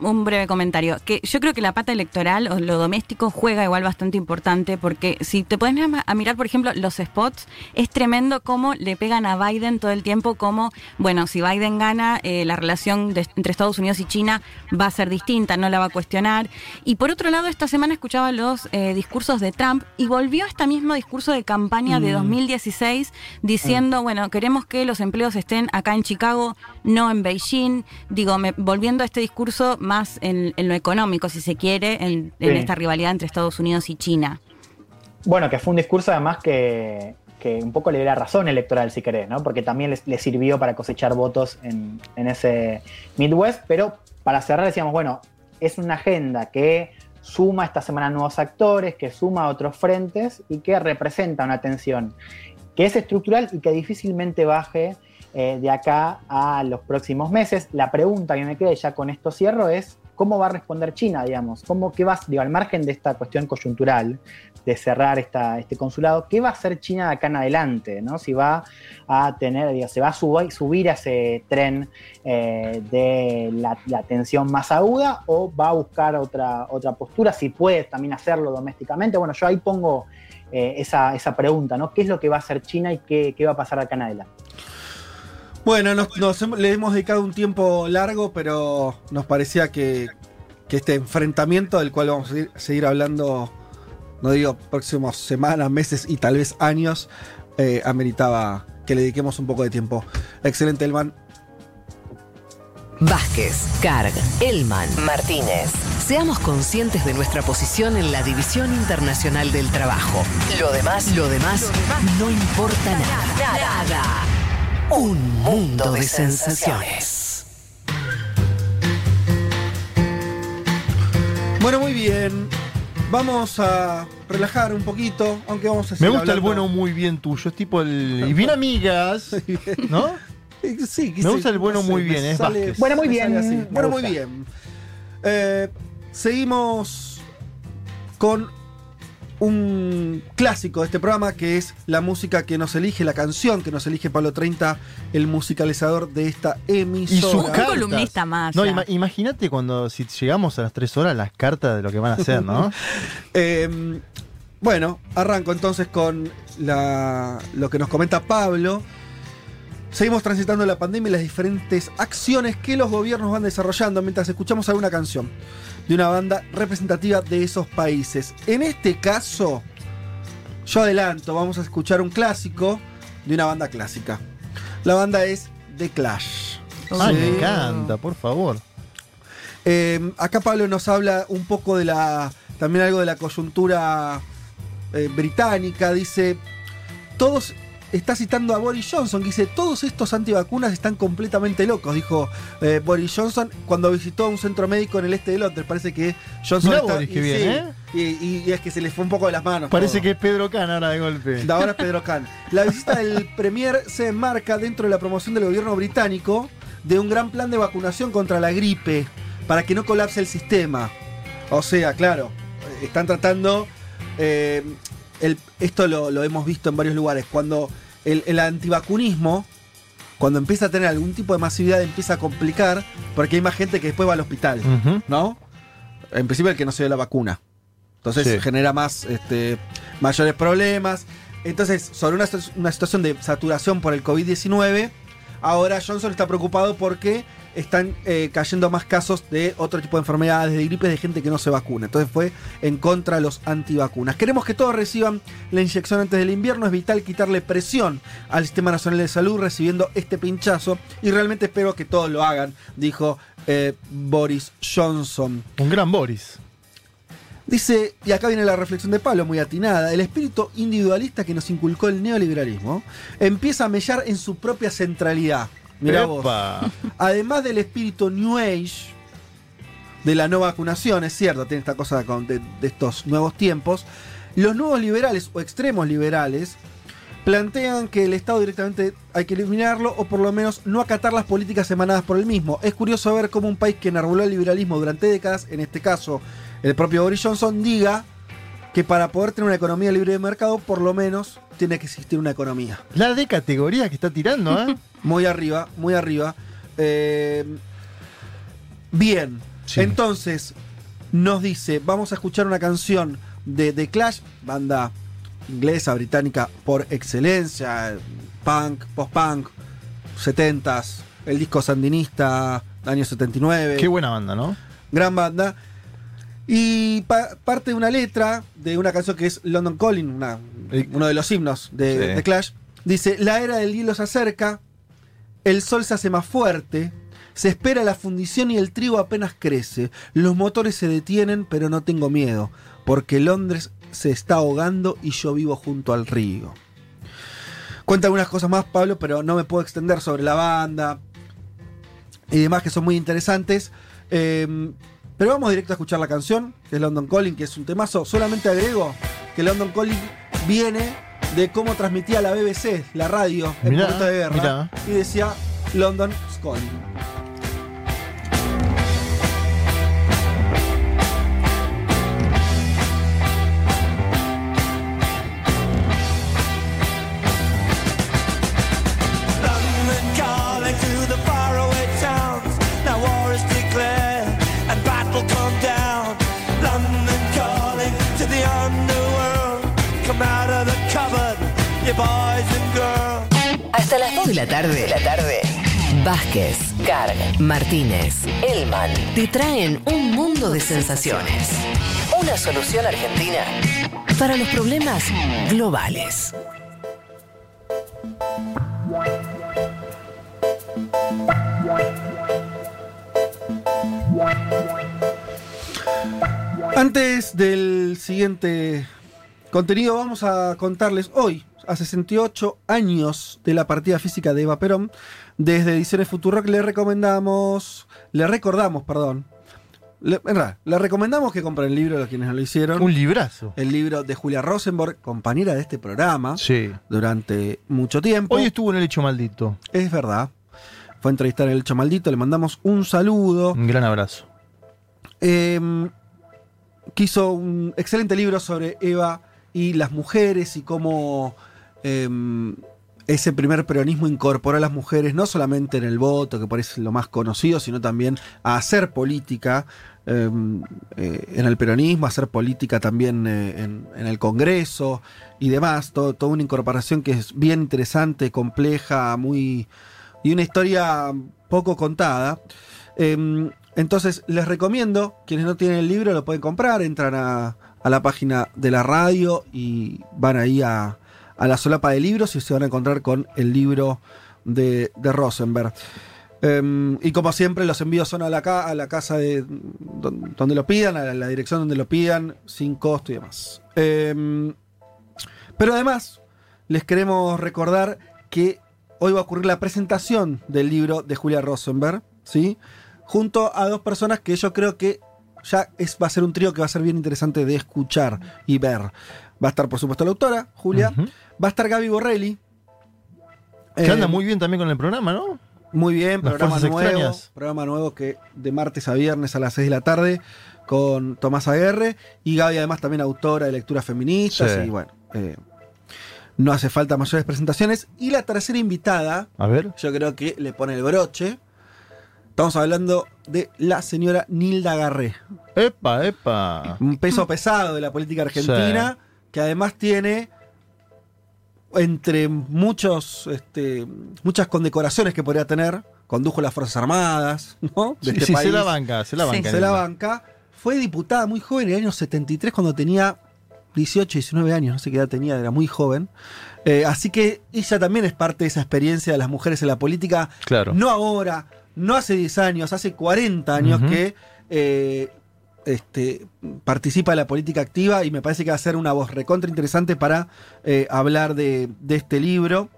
un breve comentario. Que yo creo que la pata electoral o lo doméstico juega igual bastante importante porque si te pones a mirar, por ejemplo, los spots, es tremendo cómo le pegan a Biden todo el tiempo como, bueno, si Biden gana, eh, la relación entre Estados Unidos y China va a ser distinta, no la va a cuestionar. Y por otro lado, esta semana escuchaba los eh, discursos de Trump y volvió a este mismo discurso de campaña de 2016 mm. diciendo, mm. bueno, queremos que los empleos estén acá en Chicago, no en Beijing. Digo, volviendo a este discurso más en, lo económico, si se quiere, en, esta rivalidad entre Estados Unidos y China. Bueno, que fue un discurso además que, un poco le dio la razón electoral, si querés, ¿no? Porque también le, sirvió para cosechar votos en, ese Midwest, pero para cerrar decíamos, bueno, es una agenda que suma esta semana nuevos actores, que suma otros frentes y que representa una tensión que es estructural y que difícilmente baje eh, de acá a los próximos meses. La pregunta que me queda ya con esto cierro es cómo va a responder China, digamos, cómo qué va, al margen de esta cuestión coyuntural de cerrar este consulado, ¿qué va a hacer China de acá en adelante? ¿no? Si va a tener, digo, se va a subir, a ese tren eh, de la, tensión más aguda o va a buscar otra, otra postura, si puede también hacerlo domésticamente. Bueno, yo ahí pongo eh, esa, pregunta, ¿no? ¿Qué es lo que va a hacer China y qué, va a pasar acá en adelante? Bueno, le hemos dedicado un tiempo largo, pero nos parecía que, este enfrentamiento del cual vamos a seguir, hablando, no digo próximas semanas, meses y tal vez años, eh, ameritaba que le dediquemos un poco de tiempo. Excelente, Elman. Vázquez, Carg, Elman, Martínez. Seamos conscientes de nuestra posición en la División Internacional del Trabajo. Lo demás, lo demás, no importa nada. Nada. Un mundo de sensaciones. Bueno, muy bien. Vamos a relajar un poquito, aunque vamos a Me gusta el bueno muy bien tuyo, es tipo el. Y bien amigas, ¿no? Sí, Me gusta el bueno muy bien, es Bueno, muy bien. Bueno, muy bien. Eh, seguimos con un clásico de este programa que es la música que nos elige, la canción que nos elige Pablo 30, el musicalizador de esta emisora. Y Un columnista más. No, imagínate cuando si llegamos a las tres horas las cartas de lo que van a hacer, ¿no? Em, bueno, arranco entonces con lo que nos comenta Pablo. Seguimos transitando la pandemia y las diferentes acciones que los gobiernos van desarrollando mientras escuchamos alguna canción de una banda representativa de esos países. En este caso, yo adelanto, vamos a escuchar un clásico de una banda clásica. La banda es The Clash. Ay, me encanta, por favor. Eh, acá Pablo nos habla un poco de la. también algo de la coyuntura eh, británica. Dice. Todos está citando a Boris Johnson, que dice, todos estos antivacunas están completamente locos, dijo eh, Boris Johnson cuando visitó un centro médico en el este de Londres. Parece que Johnson está... y, ¿eh? y, es que se le fue un poco de las manos. Parece que es Pedro Can ahora de golpe. ahora es Pedro Can. La visita del Premier se enmarca dentro de la promoción del gobierno británico de un gran plan de vacunación contra la gripe, para que no colapse el sistema. O sea, claro, están tratando... Eh, esto lo, hemos visto en varios lugares. Cuando el, antivacunismo, cuando empieza a tener algún tipo de masividad, empieza a complicar porque hay más gente que después va al hospital, ¿no? En principio el que no se dio la vacuna. Entonces genera más, este, mayores problemas. Entonces, sobre una, una situación de saturación por el COVID-19, ahora Johnson está preocupado porque están eh, cayendo más casos de otro tipo de enfermedades, de gripes, de gente que no se vacuna. Entonces fue en contra de los antivacunas. Queremos que todos reciban la inyección antes del invierno. Es vital quitarle presión al Sistema Nacional de Salud recibiendo este pinchazo. Y realmente espero que todos lo hagan, dijo eh, Boris Johnson. Un gran Boris. Dice, y acá viene la reflexión de Pablo, muy atinada, el espíritu individualista que nos inculcó el neoliberalismo empieza a mellar en su propia centralidad. Mira vos. Además del espíritu New Age, de la no vacunación, es cierto, tiene esta cosa de, estos nuevos tiempos, los nuevos liberales o extremos liberales plantean que el Estado directamente hay que eliminarlo o por lo menos no acatar las políticas emanadas por el mismo. Es curioso ver cómo un país que enarboló el liberalismo durante décadas, en este caso el propio Boris Johnson, diga que para poder tener una economía libre de mercado, por lo menos tiene que existir una economía. La de categoría que está tirando, ¿eh? muy arriba, muy arriba. Eh, bien, entonces nos dice, vamos a escuchar una canción de The Clash, banda inglesa, británica por excelencia, punk, post-punk, 70s, el disco sandinista, año 79. Qué buena banda, ¿no? Gran banda. Y parte de una letra de una canción que es London Calling, uno de los himnos de, Clash, dice, la era del hielo se acerca, el sol se hace más fuerte, se espera la fundición y el trigo apenas crece, los motores se detienen, pero no tengo miedo, porque Londres se está ahogando y yo vivo junto al río. Cuenta algunas cosas más, Pablo, pero no me puedo extender sobre la banda y demás que son muy interesantes. Eh, Pero vamos directo a escuchar la canción, que es London Calling, que es un temazo. Solamente agrego que London Calling viene de cómo transmitía la BBC, la radio, en Mirá, momento de guerra. mirá. Y decía London Calling. Hasta las 2 de la tarde. De la tarde. Vázquez, Carg, Martínez, Elman te traen un mundo de sensaciones. Una solución argentina para los problemas globales. Antes del siguiente contenido, vamos a contarles hoy, a 68 años de la partida física de Eva Perón, desde Ediciones Futurock le recomendamos, le recordamos, perdón, le, en realidad, le recomendamos que compren el libro de quienes no lo hicieron. Un librazo. El libro de Julia Rosenborg, compañera de este programa Sí. durante mucho tiempo. Hoy estuvo en el hecho maldito. Es verdad. Fue a entrevistar en el hecho maldito, le mandamos un saludo. Un gran abrazo. Eh, que hizo un excelente libro sobre Eva y las mujeres y cómo eh, ese primer peronismo incorporó a las mujeres no solamente en el voto, que parece lo más conocido, sino también a hacer política eh, eh, en el peronismo, a hacer política también eh, en, el Congreso y demás. Todo- toda una incorporación que es bien interesante, compleja, muy. y una historia poco contada. Eh, entonces, les recomiendo, quienes no tienen el libro lo pueden comprar, entran a, a la página de la radio y van ahí a, a la solapa de libros y se van a encontrar con el libro de, de Rosenberg. Eh, y como siempre, los envíos son a la, ca- a la casa de don- donde lo pidan, a la, dirección donde lo pidan, sin costo y demás. Eh, pero además, les queremos recordar que hoy va a ocurrir la presentación del libro de Julia Rosenberg, ¿sí? Junto a dos personas que yo creo que ya es, va a ser un trío que va a ser bien interesante de escuchar y ver. Va a estar, por supuesto, la autora, Julia. Va a estar Gaby Borrelli. Que Eh, anda muy bien también con el programa, ¿no? Muy bien, Las programa nuevo. extrañas. Programa nuevo que de martes a viernes a las 6 de la tarde con Tomás Aguerre. Y Gaby, además, también autora de lecturas feministas. Sí. Y bueno, eh, no hace falta mayores presentaciones. Y la tercera invitada, A ver. yo creo que le pone el broche. Estamos hablando de la señora Nilda Garré. Epa, epa. Un peso pesado de la política argentina, que además tiene entre muchos, este, muchas condecoraciones que podría tener, condujo las Fuerzas Armadas, ¿no? De Sí, este sí, se país. la banca, se la banca. Se la banca. Fue diputada muy joven, en el año 73, cuando tenía 18, 19 años, no sé qué edad tenía, era muy joven. Eh, así que ella también es parte de esa experiencia de las mujeres en la política. Claro. No ahora, no hace 10 años, hace 40 años que eh, este, participa de la política activa y me parece que va a ser una voz recontra interesante para eh, hablar de, de este libro.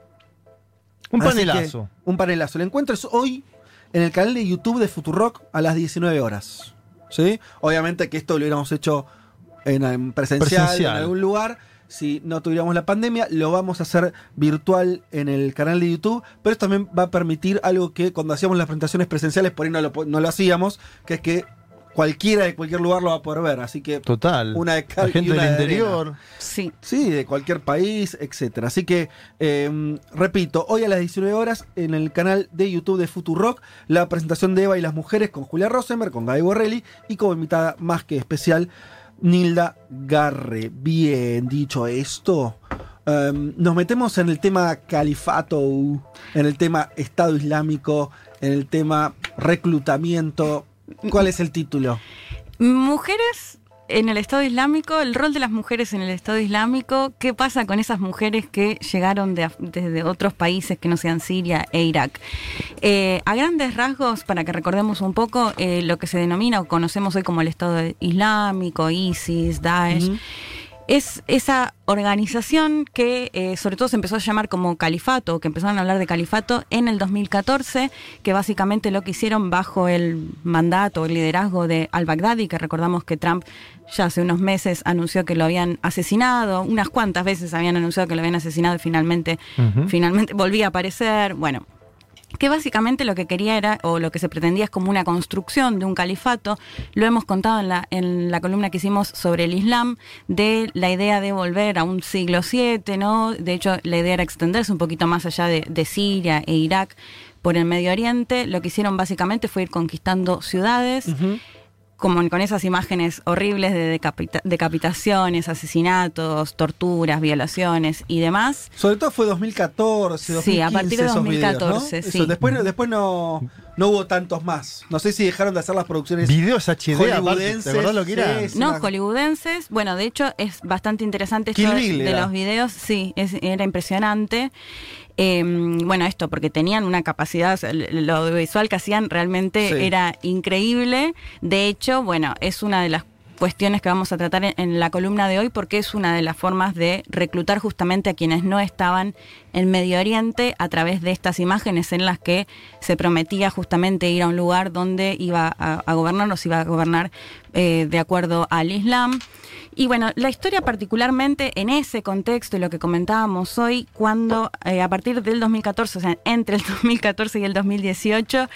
Un Así panelazo. que, un panelazo. El encuentro es hoy en el canal de YouTube de Futurock a las 19 horas. ¿sí? Obviamente que esto lo hubiéramos hecho en, en presencial, Presencial. en algún lugar. Si no tuviéramos la pandemia, lo vamos a hacer virtual en el canal de YouTube, pero esto también va a permitir algo que cuando hacíamos las presentaciones presenciales por ahí no lo, po- no lo hacíamos, que es que cualquiera de cualquier lugar lo va a poder ver. Así que Total. una de La cal y gente una del de interior. arena. Sí. Sí, de cualquier país, etcétera. Así que, eh, repito, hoy a las 19 horas en el canal de YouTube de Futurock, la presentación de Eva y las mujeres con Julia Rosenberg, con Gaby Borrelli y como invitada más que especial, Nilda Garre. Bien, dicho esto, eh, nos metemos en el tema califato, en el tema Estado Islámico, en el tema reclutamiento. ¿Cuál es el título? Mujeres en el Estado Islámico, el rol de las mujeres en el Estado Islámico, ¿qué pasa con esas mujeres que llegaron de desde otros países que no sean Siria e Irak? Eh, a grandes rasgos, para que recordemos un poco, eh, lo que se denomina o conocemos hoy como el Estado Islámico, ISIS, Daesh. Es esa organización que eh, sobre todo se empezó a llamar como califato, que empezaron a hablar de califato en el 2014, que básicamente lo que hicieron bajo el mandato, el liderazgo de al-Baghdadi, que recordamos que Trump ya hace unos meses anunció que lo habían asesinado, unas cuantas veces habían anunciado que lo habían asesinado y finalmente, finalmente volvía a aparecer. Bueno, que básicamente lo que quería era, o lo que se pretendía es como una construcción de un califato, lo hemos contado en la, en la columna que hicimos sobre el Islam, de la idea de volver a un siglo VII, ¿no? De hecho, la idea era extenderse un poquito más allá de, de Siria e Irak por el Medio Oriente. Lo que hicieron básicamente fue ir conquistando ciudades como con esas imágenes horribles de decapitaciones, asesinatos, torturas, violaciones y demás. Sobre todo fue 2014, 2015 Sí, a partir de 2014, sí. después, después no, no hubo tantos más. No sé si dejaron de hacer las producciones Videos HD, hollywoodenses. ¿te acordás lo que era? no, hollywoodenses. Bueno, de hecho es bastante interesante esto de, los videos. Sí, era impresionante. Em, bueno, esto, porque tenían una capacidad, lo audiovisual que hacían realmente era increíble. De hecho, bueno, es una de las cuestiones que vamos a tratar en, la columna de hoy porque es una de las formas de reclutar justamente a quienes no estaban en Medio Oriente a través de estas imágenes en las que se prometía justamente ir a un lugar donde iba a, gobernar o se iba a gobernar eh, de acuerdo al Islam. Y bueno, la historia particularmente en ese contexto y lo que comentábamos hoy, cuando eh, a partir del 2014, o sea, entre el 2014 y el 2018,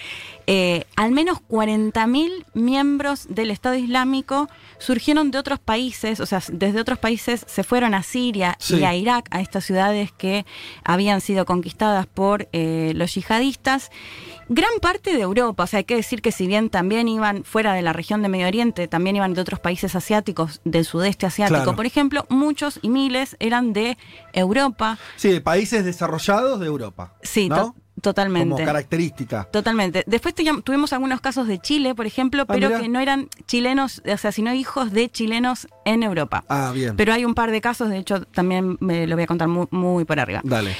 eh, al menos 40.000 miembros del Estado Islámico surgieron de otros países, o sea, desde otros países se fueron a Siria y a Irak, a estas ciudades que habían sido conquistadas por eh, los yihadistas. Gran parte de Europa, o sea, hay que decir que si bien también iban fuera de la región de Medio Oriente, también iban de otros países asiáticos, del sudeste asiático, por ejemplo, muchos y miles eran de Europa. Sí, de países desarrollados de Europa. Sí, totalmente. Como característica. Totalmente. Después tuvimos algunos casos de Chile, por ejemplo, ah, pero que no eran chilenos, o sea, sino hijos de chilenos en Europa. Ah, bien. Pero hay un par de casos, de hecho, también me lo voy a contar muy, muy por arriba. Dale.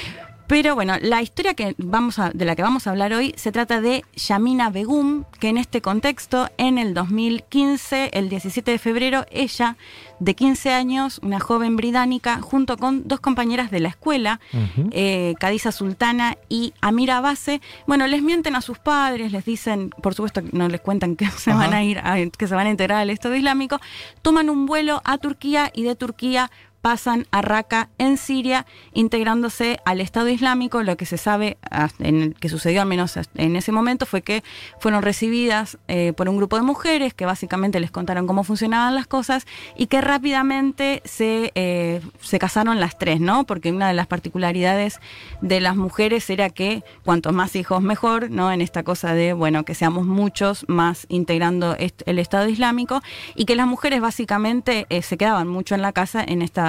Pero bueno, la historia que vamos a, de la que vamos a hablar hoy se trata de Yamina Begum, que en este contexto, en el 2015, el 17 de febrero, ella, de 15 años, una joven británica, junto con dos compañeras de la escuela, uh Sultana y Amira Base, bueno, les mienten a sus padres, les dicen, por supuesto no les cuentan que se van a ir, que se van a integrar al Estado Islámico, toman un vuelo a Turquía y de Turquía pasan a Raqqa en Siria, integrándose al Estado Islámico. Lo que se sabe, en, que sucedió al menos en ese momento, fue que fueron recibidas eh, por un grupo de mujeres que básicamente les contaron cómo funcionaban las cosas y que rápidamente se, eh, se casaron las tres, ¿no? Porque una de las particularidades de las mujeres era que cuantos más hijos mejor, ¿no? En esta cosa de, bueno, que seamos muchos más integrando el Estado Islámico y que las mujeres básicamente eh, se quedaban mucho en la casa en esta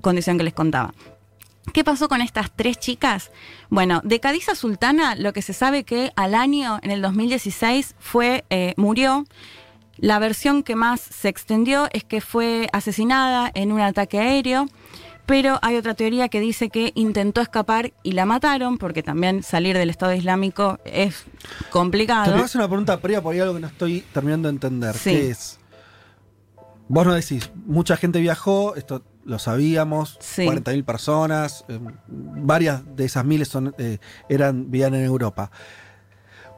condición que les contaba. ¿Qué pasó con estas tres chicas? Bueno, de Cadiza Sultana lo que se sabe que al año, en el 2016, fue, eh, murió. La versión que más se extendió es que fue asesinada en un ataque aéreo, pero hay otra teoría que dice que intentó escapar y la mataron, porque también salir del Estado Islámico es complicado. Te voy a hacer una pregunta previa por ahí algo que no estoy terminando de entender. ¿Qué es? Vos no decís, mucha gente viajó, esto lo sabíamos, 40.000 personas, eh, varias de esas miles son, eh, eran, vivían en Europa.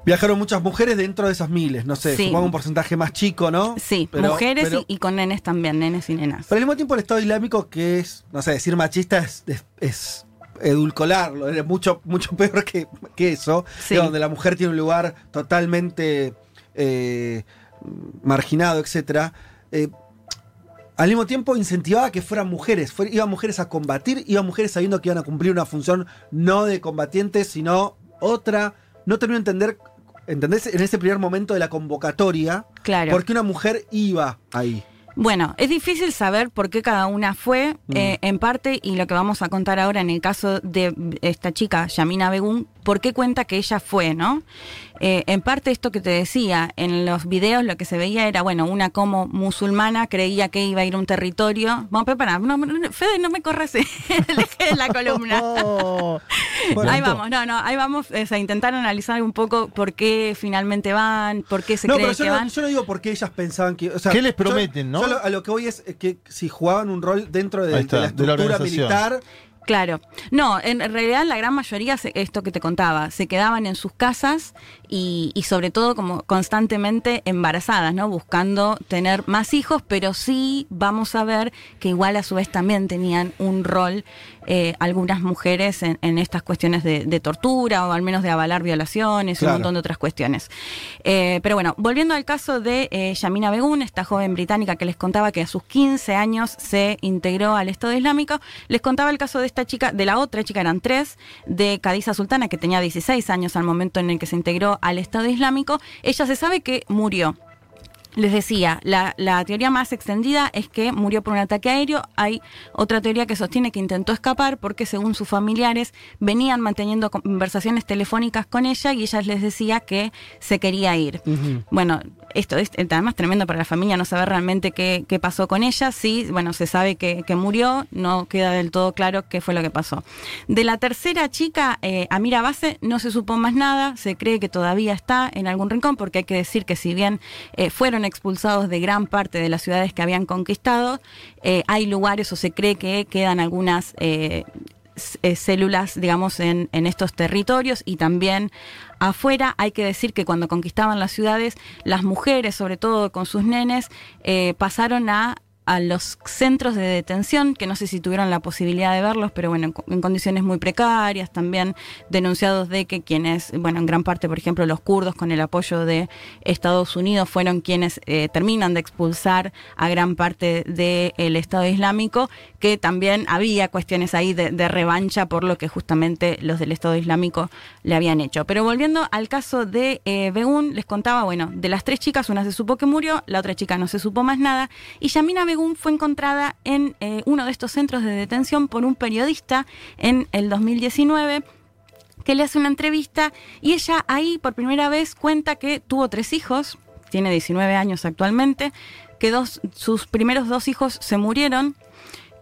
Viajaron muchas mujeres dentro de esas miles, no sé, supongo un porcentaje más chico, ¿no? Sí, mujeres y, con nenes también, nenes y nenas. Pero al mismo tiempo el Estado Islámico, que es, no sé, decir machista es, es, edulcolarlo, es mucho, mucho peor que, eso, donde la mujer tiene un lugar totalmente eh, marginado, etcétera al mismo tiempo incentivaba que fueran mujeres, iban mujeres a combatir, iban mujeres sabiendo que iban a cumplir una función no de combatientes, sino otra. No termino de entender, ¿entendés? En ese primer momento de la convocatoria, claro. por qué una mujer iba ahí. Bueno, es difícil saber por qué cada una fue, mm. eh, en parte, y lo que vamos a contar ahora en el caso de esta chica, Yamina Begún, por qué cuenta que ella fue, ¿no? Eh, en parte esto que te decía, en los videos lo que se veía era, bueno, una como musulmana creía que iba a ir a un territorio. Vamos, prepara, no, no, Fede, no me corras el eje de la columna. ahí vamos, no, no, ahí vamos a intentar analizar un poco por qué finalmente van, por qué se no, cree pero yo que no, van. Yo no digo por qué ellas pensaban que. O sea, ¿Qué les yo- prometen, no? yo lo- a lo que voy es que si jugaban un rol dentro de, Ahí está, de la de la estructura militar. Claro. No, en realidad la gran mayoría, se- esto que te contaba, se quedaban en sus casas y, y sobre todo como constantemente embarazadas, ¿no? Buscando tener más hijos, pero sí vamos a ver que igual a su vez también tenían un rol eh, algunas mujeres en, en estas cuestiones de, de tortura o al menos de avalar violaciones y un montón de otras cuestiones. Eh, pero bueno, volviendo al caso de eh, Yamina Begún, esta joven británica que les contaba que a sus 15 años se integró al Estado Islámico, les contaba el caso de esta chica, de la otra chica, eran tres, de Cadiza Sultana, que tenía 16 años al momento en el que se integró al Estado Islámico. Ella se sabe que murió. Les decía, la, la teoría más extendida es que murió por un ataque aéreo. Hay otra teoría que sostiene que intentó escapar porque según sus familiares venían manteniendo conversaciones telefónicas con ella y ella les decía que se quería ir. Bueno, esto es eh, además tremendo para la familia no saber realmente qué, qué pasó con ella. Sí, bueno, se sabe que, que murió, no queda del todo claro qué fue lo que pasó. De la tercera chica, eh, Amira Base, no se supo más nada, se cree que todavía está en algún rincón, porque hay que decir que si bien eh, fueron expulsados de gran parte de las ciudades que habían conquistado, eh, hay lugares o se cree que quedan algunas... eh, células, digamos, en, en estos territorios y también afuera. Hay que decir que cuando conquistaban las ciudades, las mujeres, sobre todo con sus nenes, eh, pasaron a a los centros de detención, que no sé si tuvieron la posibilidad de verlos, pero bueno, en, co- en condiciones muy precarias, también denunciados de que quienes, bueno, en gran parte, por ejemplo, los kurdos con el apoyo de Estados Unidos fueron quienes eh, terminan de expulsar a gran parte del Estado Islámico, que también había cuestiones ahí de, revancha por lo que justamente los del Estado Islámico le habían hecho. Pero volviendo al caso de eh, les contaba, bueno, de las tres chicas, una se supo que murió, la otra chica no se supo más nada, y Yamina Fue encontrada en eh, uno de estos centros de detención por un periodista en el 2019 que le hace una entrevista y ella ahí por primera vez cuenta que tuvo tres hijos, tiene 19 años actualmente, que dos, sus primeros dos hijos se murieron,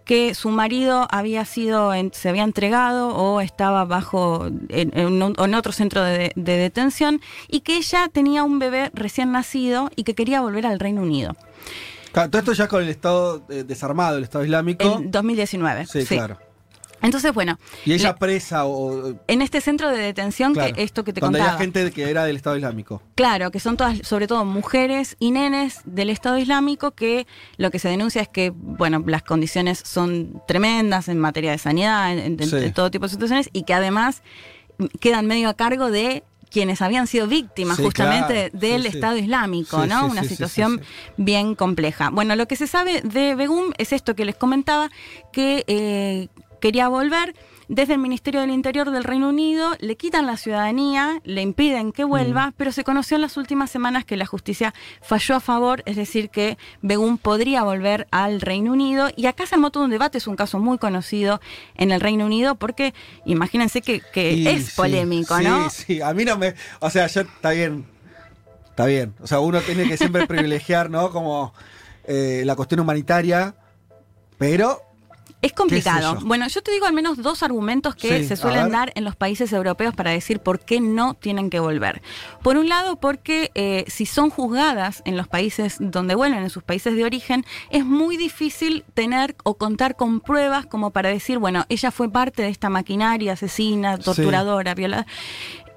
que su marido había sido, se había entregado o estaba bajo en, otro centro de detención y que ella tenía un bebé recién nacido y que quería volver al Reino Unido. Claro, todo esto ya con el Estado eh, desarmado, el Estado Islámico. En 2019. sí, claro. Entonces, bueno, Y ella le- presa o. en este centro de detención, claro, que esto que te donde contaba. había gente que era del Estado Islámico. Claro, que son todas, sobre todo mujeres y nenes del Estado Islámico, que lo que se denuncia es que, bueno, las condiciones son tremendas en materia de sanidad, en, en- Sí. en todo tipo de situaciones, y que además quedan medio a cargo de quienes habían sido víctimas Sí, justamente claro. del Sí, sí. Estado Islámico, ¿no? Una situación bien compleja. Bueno, lo que se sabe de Begum es esto que les comentaba, que eh, quería volver. Desde el Ministerio del Interior del Reino Unido le quitan la ciudadanía, le impiden que vuelva, pero se conoció en las últimas semanas que la justicia falló a favor, es decir, que Begum podría volver al Reino Unido. Y acá se armó todo un debate, es un caso muy conocido en el Reino Unido, porque imagínense que, que Y es sí, polémico, sí, ¿no? Sí, a mí no me. O sea, yo está bien. Está bien. O sea, uno tiene que siempre privilegiar, ¿no? Como eh, la cuestión humanitaria. Pero. Es complicado. Bueno, yo te digo al menos dos argumentos que Sí, se suelen dar en los países europeos para decir por qué no tienen que volver. Por un lado, porque eh, si son juzgadas en los países donde vuelven, en sus países de origen, es muy difícil tener o contar con pruebas como para decir, bueno, ella fue parte de esta maquinaria asesina, torturadora, violadora.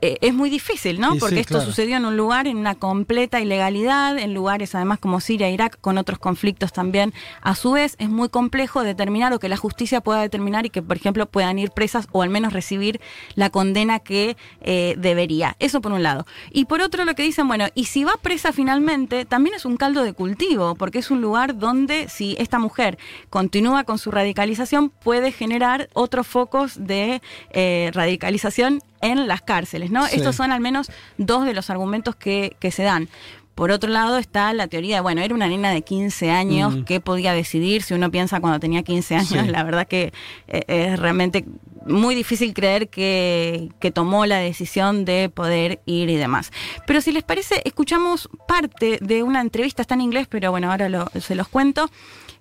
Eh, es muy difícil, ¿no? Sí, Porque esto claro. sucedió en un lugar en una completa ilegalidad, en lugares además como Siria e Irak, con otros conflictos también. A su vez, es muy complejo determinar o que la justicia pueda determinar y que, por ejemplo, puedan ir presas o al menos recibir la condena que eh, debería. Eso por un lado. Y por otro, lo que dicen, bueno, y si va presa finalmente, también es un caldo de cultivo, porque es un lugar donde si esta mujer continúa con su radicalización, puede generar otros focos de eh, radicalización en las cárceles, ¿no? Sí. Estos son al menos dos de los argumentos que, que se dan. Por otro lado está la teoría de, bueno, era una nena de 15 años Mm. que podía decidir, si uno piensa cuando tenía 15 años, Sí. la verdad que eh, es realmente muy difícil creer que, que tomó la decisión de poder ir y demás. Pero si les parece, escuchamos parte de una entrevista, está en inglés, pero bueno, ahora lo- se los cuento,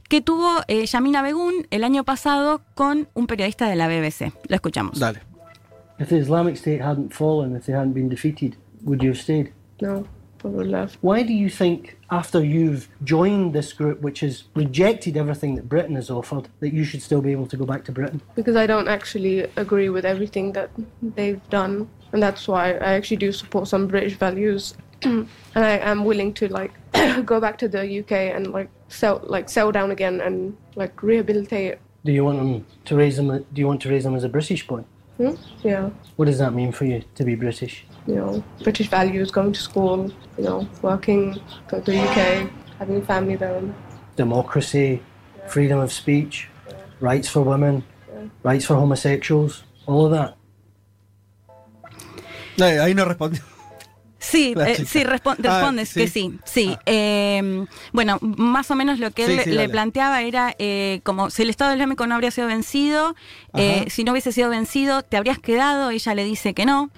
que tuvo eh, Yamina Begún el año pasado con un periodista de la BBC. Lo escuchamos. Dale. If the Islamic State hadn't fallen, if they hadn't been defeated, would you have stayed? No, I would left. Why do you think, after you've joined this group, which has rejected everything that Britain has offered, that you should still be able to go back to Britain? Because I don't actually agree with everything that they've done, and that's why I actually do support some British values, and I am willing to like go back to the UK and like sell like settle down again and like rehabilitate. Do you want them to raise them? Do you want to raise them as a British boy? Hmm? Yeah, What does that mean for you to be British? you know, British values, going to school, you know, working, go to the UK, having a family there. Democracy, freedom of speech, rights for women, rights for homosexuals, all of that. Eh, ahí no respondió. Sí, eh, sí, respon- Ah, respondes sí. que sí, sí. Eh, bueno, más o menos lo que Sí, él sí, le dale. planteaba era eh, como si el Estado Islámico no habría sido vencido, eh, si no hubiese sido vencido, te habrías quedado, ella le dice que no,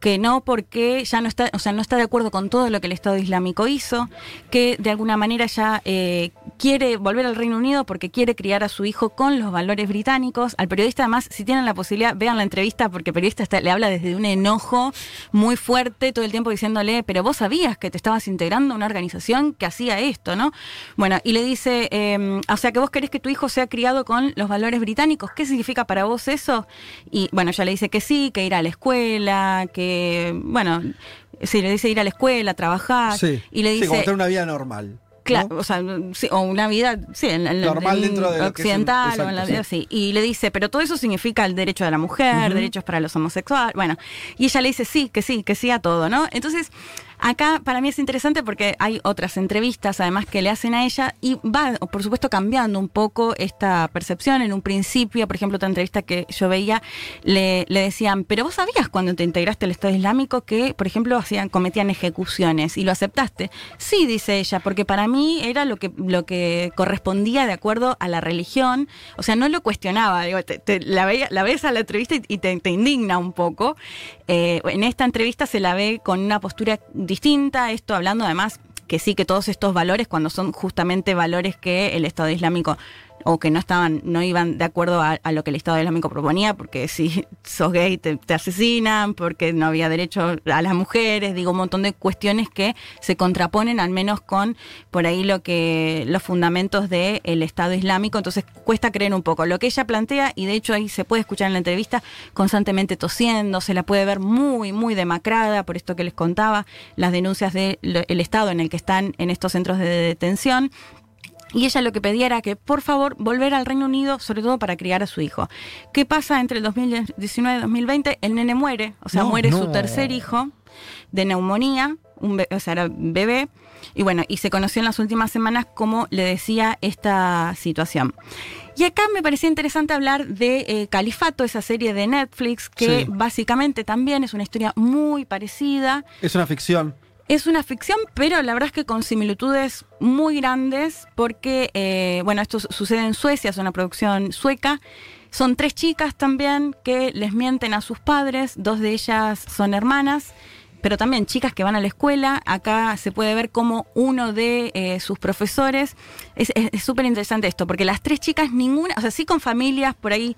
que no porque ya no está, o sea, no está de acuerdo con todo lo que el Estado Islámico hizo, que de alguna manera ya eh, quiere volver al Reino Unido porque quiere criar a su hijo con los valores británicos. Al periodista además, si tienen la posibilidad, vean la entrevista porque el periodista está- le habla desde un enojo muy fuerte todo el tiempo diciéndole, pero vos sabías que te estabas integrando a una organización que hacía esto, ¿no? Bueno, y le dice, eh, o sea, que vos querés que tu hijo sea criado con los valores británicos, ¿qué significa para vos eso? Y bueno, ella le dice que sí, que ir a la escuela, que, bueno, sí, le dice ir a la escuela, trabajar, Sí. y le Sí, dice... como tener una vida normal. Claro, o sea, sí, o una vida sí, en, en- Normal en dentro de lo que es un- occidental o en la vida sí. Y le dice, pero todo eso significa el derecho de la mujer, derechos para los homosexuales. Bueno, y ella le dice sí, que sí, que sí a todo, ¿no? Entonces, acá para mí es interesante porque hay otras entrevistas además que le hacen a ella y va, por supuesto, cambiando un poco esta percepción. En un principio, por ejemplo, otra entrevista que yo veía, le, decían, pero vos sabías cuando te integraste al Estado Islámico que, por ejemplo, hacían, cometían ejecuciones y lo aceptaste. Sí, dice ella, porque para mí era lo que, lo que correspondía de acuerdo a la religión. O sea, no lo cuestionaba. Digo, te- la, veía- la ves a la entrevista y, te indigna un poco. Eh, en esta entrevista se la ve con una postura distinta, esto hablando además que sí, que todos estos valores, cuando son justamente valores que el Estado Islámico o que no estaban, no iban de acuerdo a, lo que el Estado Islámico proponía, porque si sos gay te, asesinan, porque no había derecho a las mujeres, digo, un montón de cuestiones que se contraponen al menos con por ahí lo que los fundamentos del Estado Islámico, entonces cuesta creer un poco. Lo que ella plantea, y de hecho ahí se puede escuchar en la entrevista, constantemente tosiendo, se la puede ver muy, muy demacrada, por esto que les contaba, las denuncias del Estado en el que están en estos centros de detención. Y ella lo que pedía era que, por favor, volver al Reino Unido, sobre todo para criar a su hijo. ¿Qué pasa entre el 2019 y 2020? El nene muere, o sea, No, muere su tercer hijo de neumonía, un o sea, era bebé. Y bueno, y se conoció en las últimas semanas cómo le decía esta situación. Y acá me parecía interesante hablar de eh, Califato, esa serie de Netflix, que Sí. básicamente también es una historia muy parecida. Es una ficción. Es una ficción, pero la verdad es que con similitudes muy grandes, porque, eh, bueno, esto su- sucede en Suecia, es una producción sueca. Son tres chicas también que les mienten a sus padres, dos de ellas son hermanas, pero también chicas que van a la escuela. Acá se puede ver cómo uno de eh, sus profesores, es es- es súper interesante esto, porque las tres chicas, ninguna, o sea, sí con familias por ahí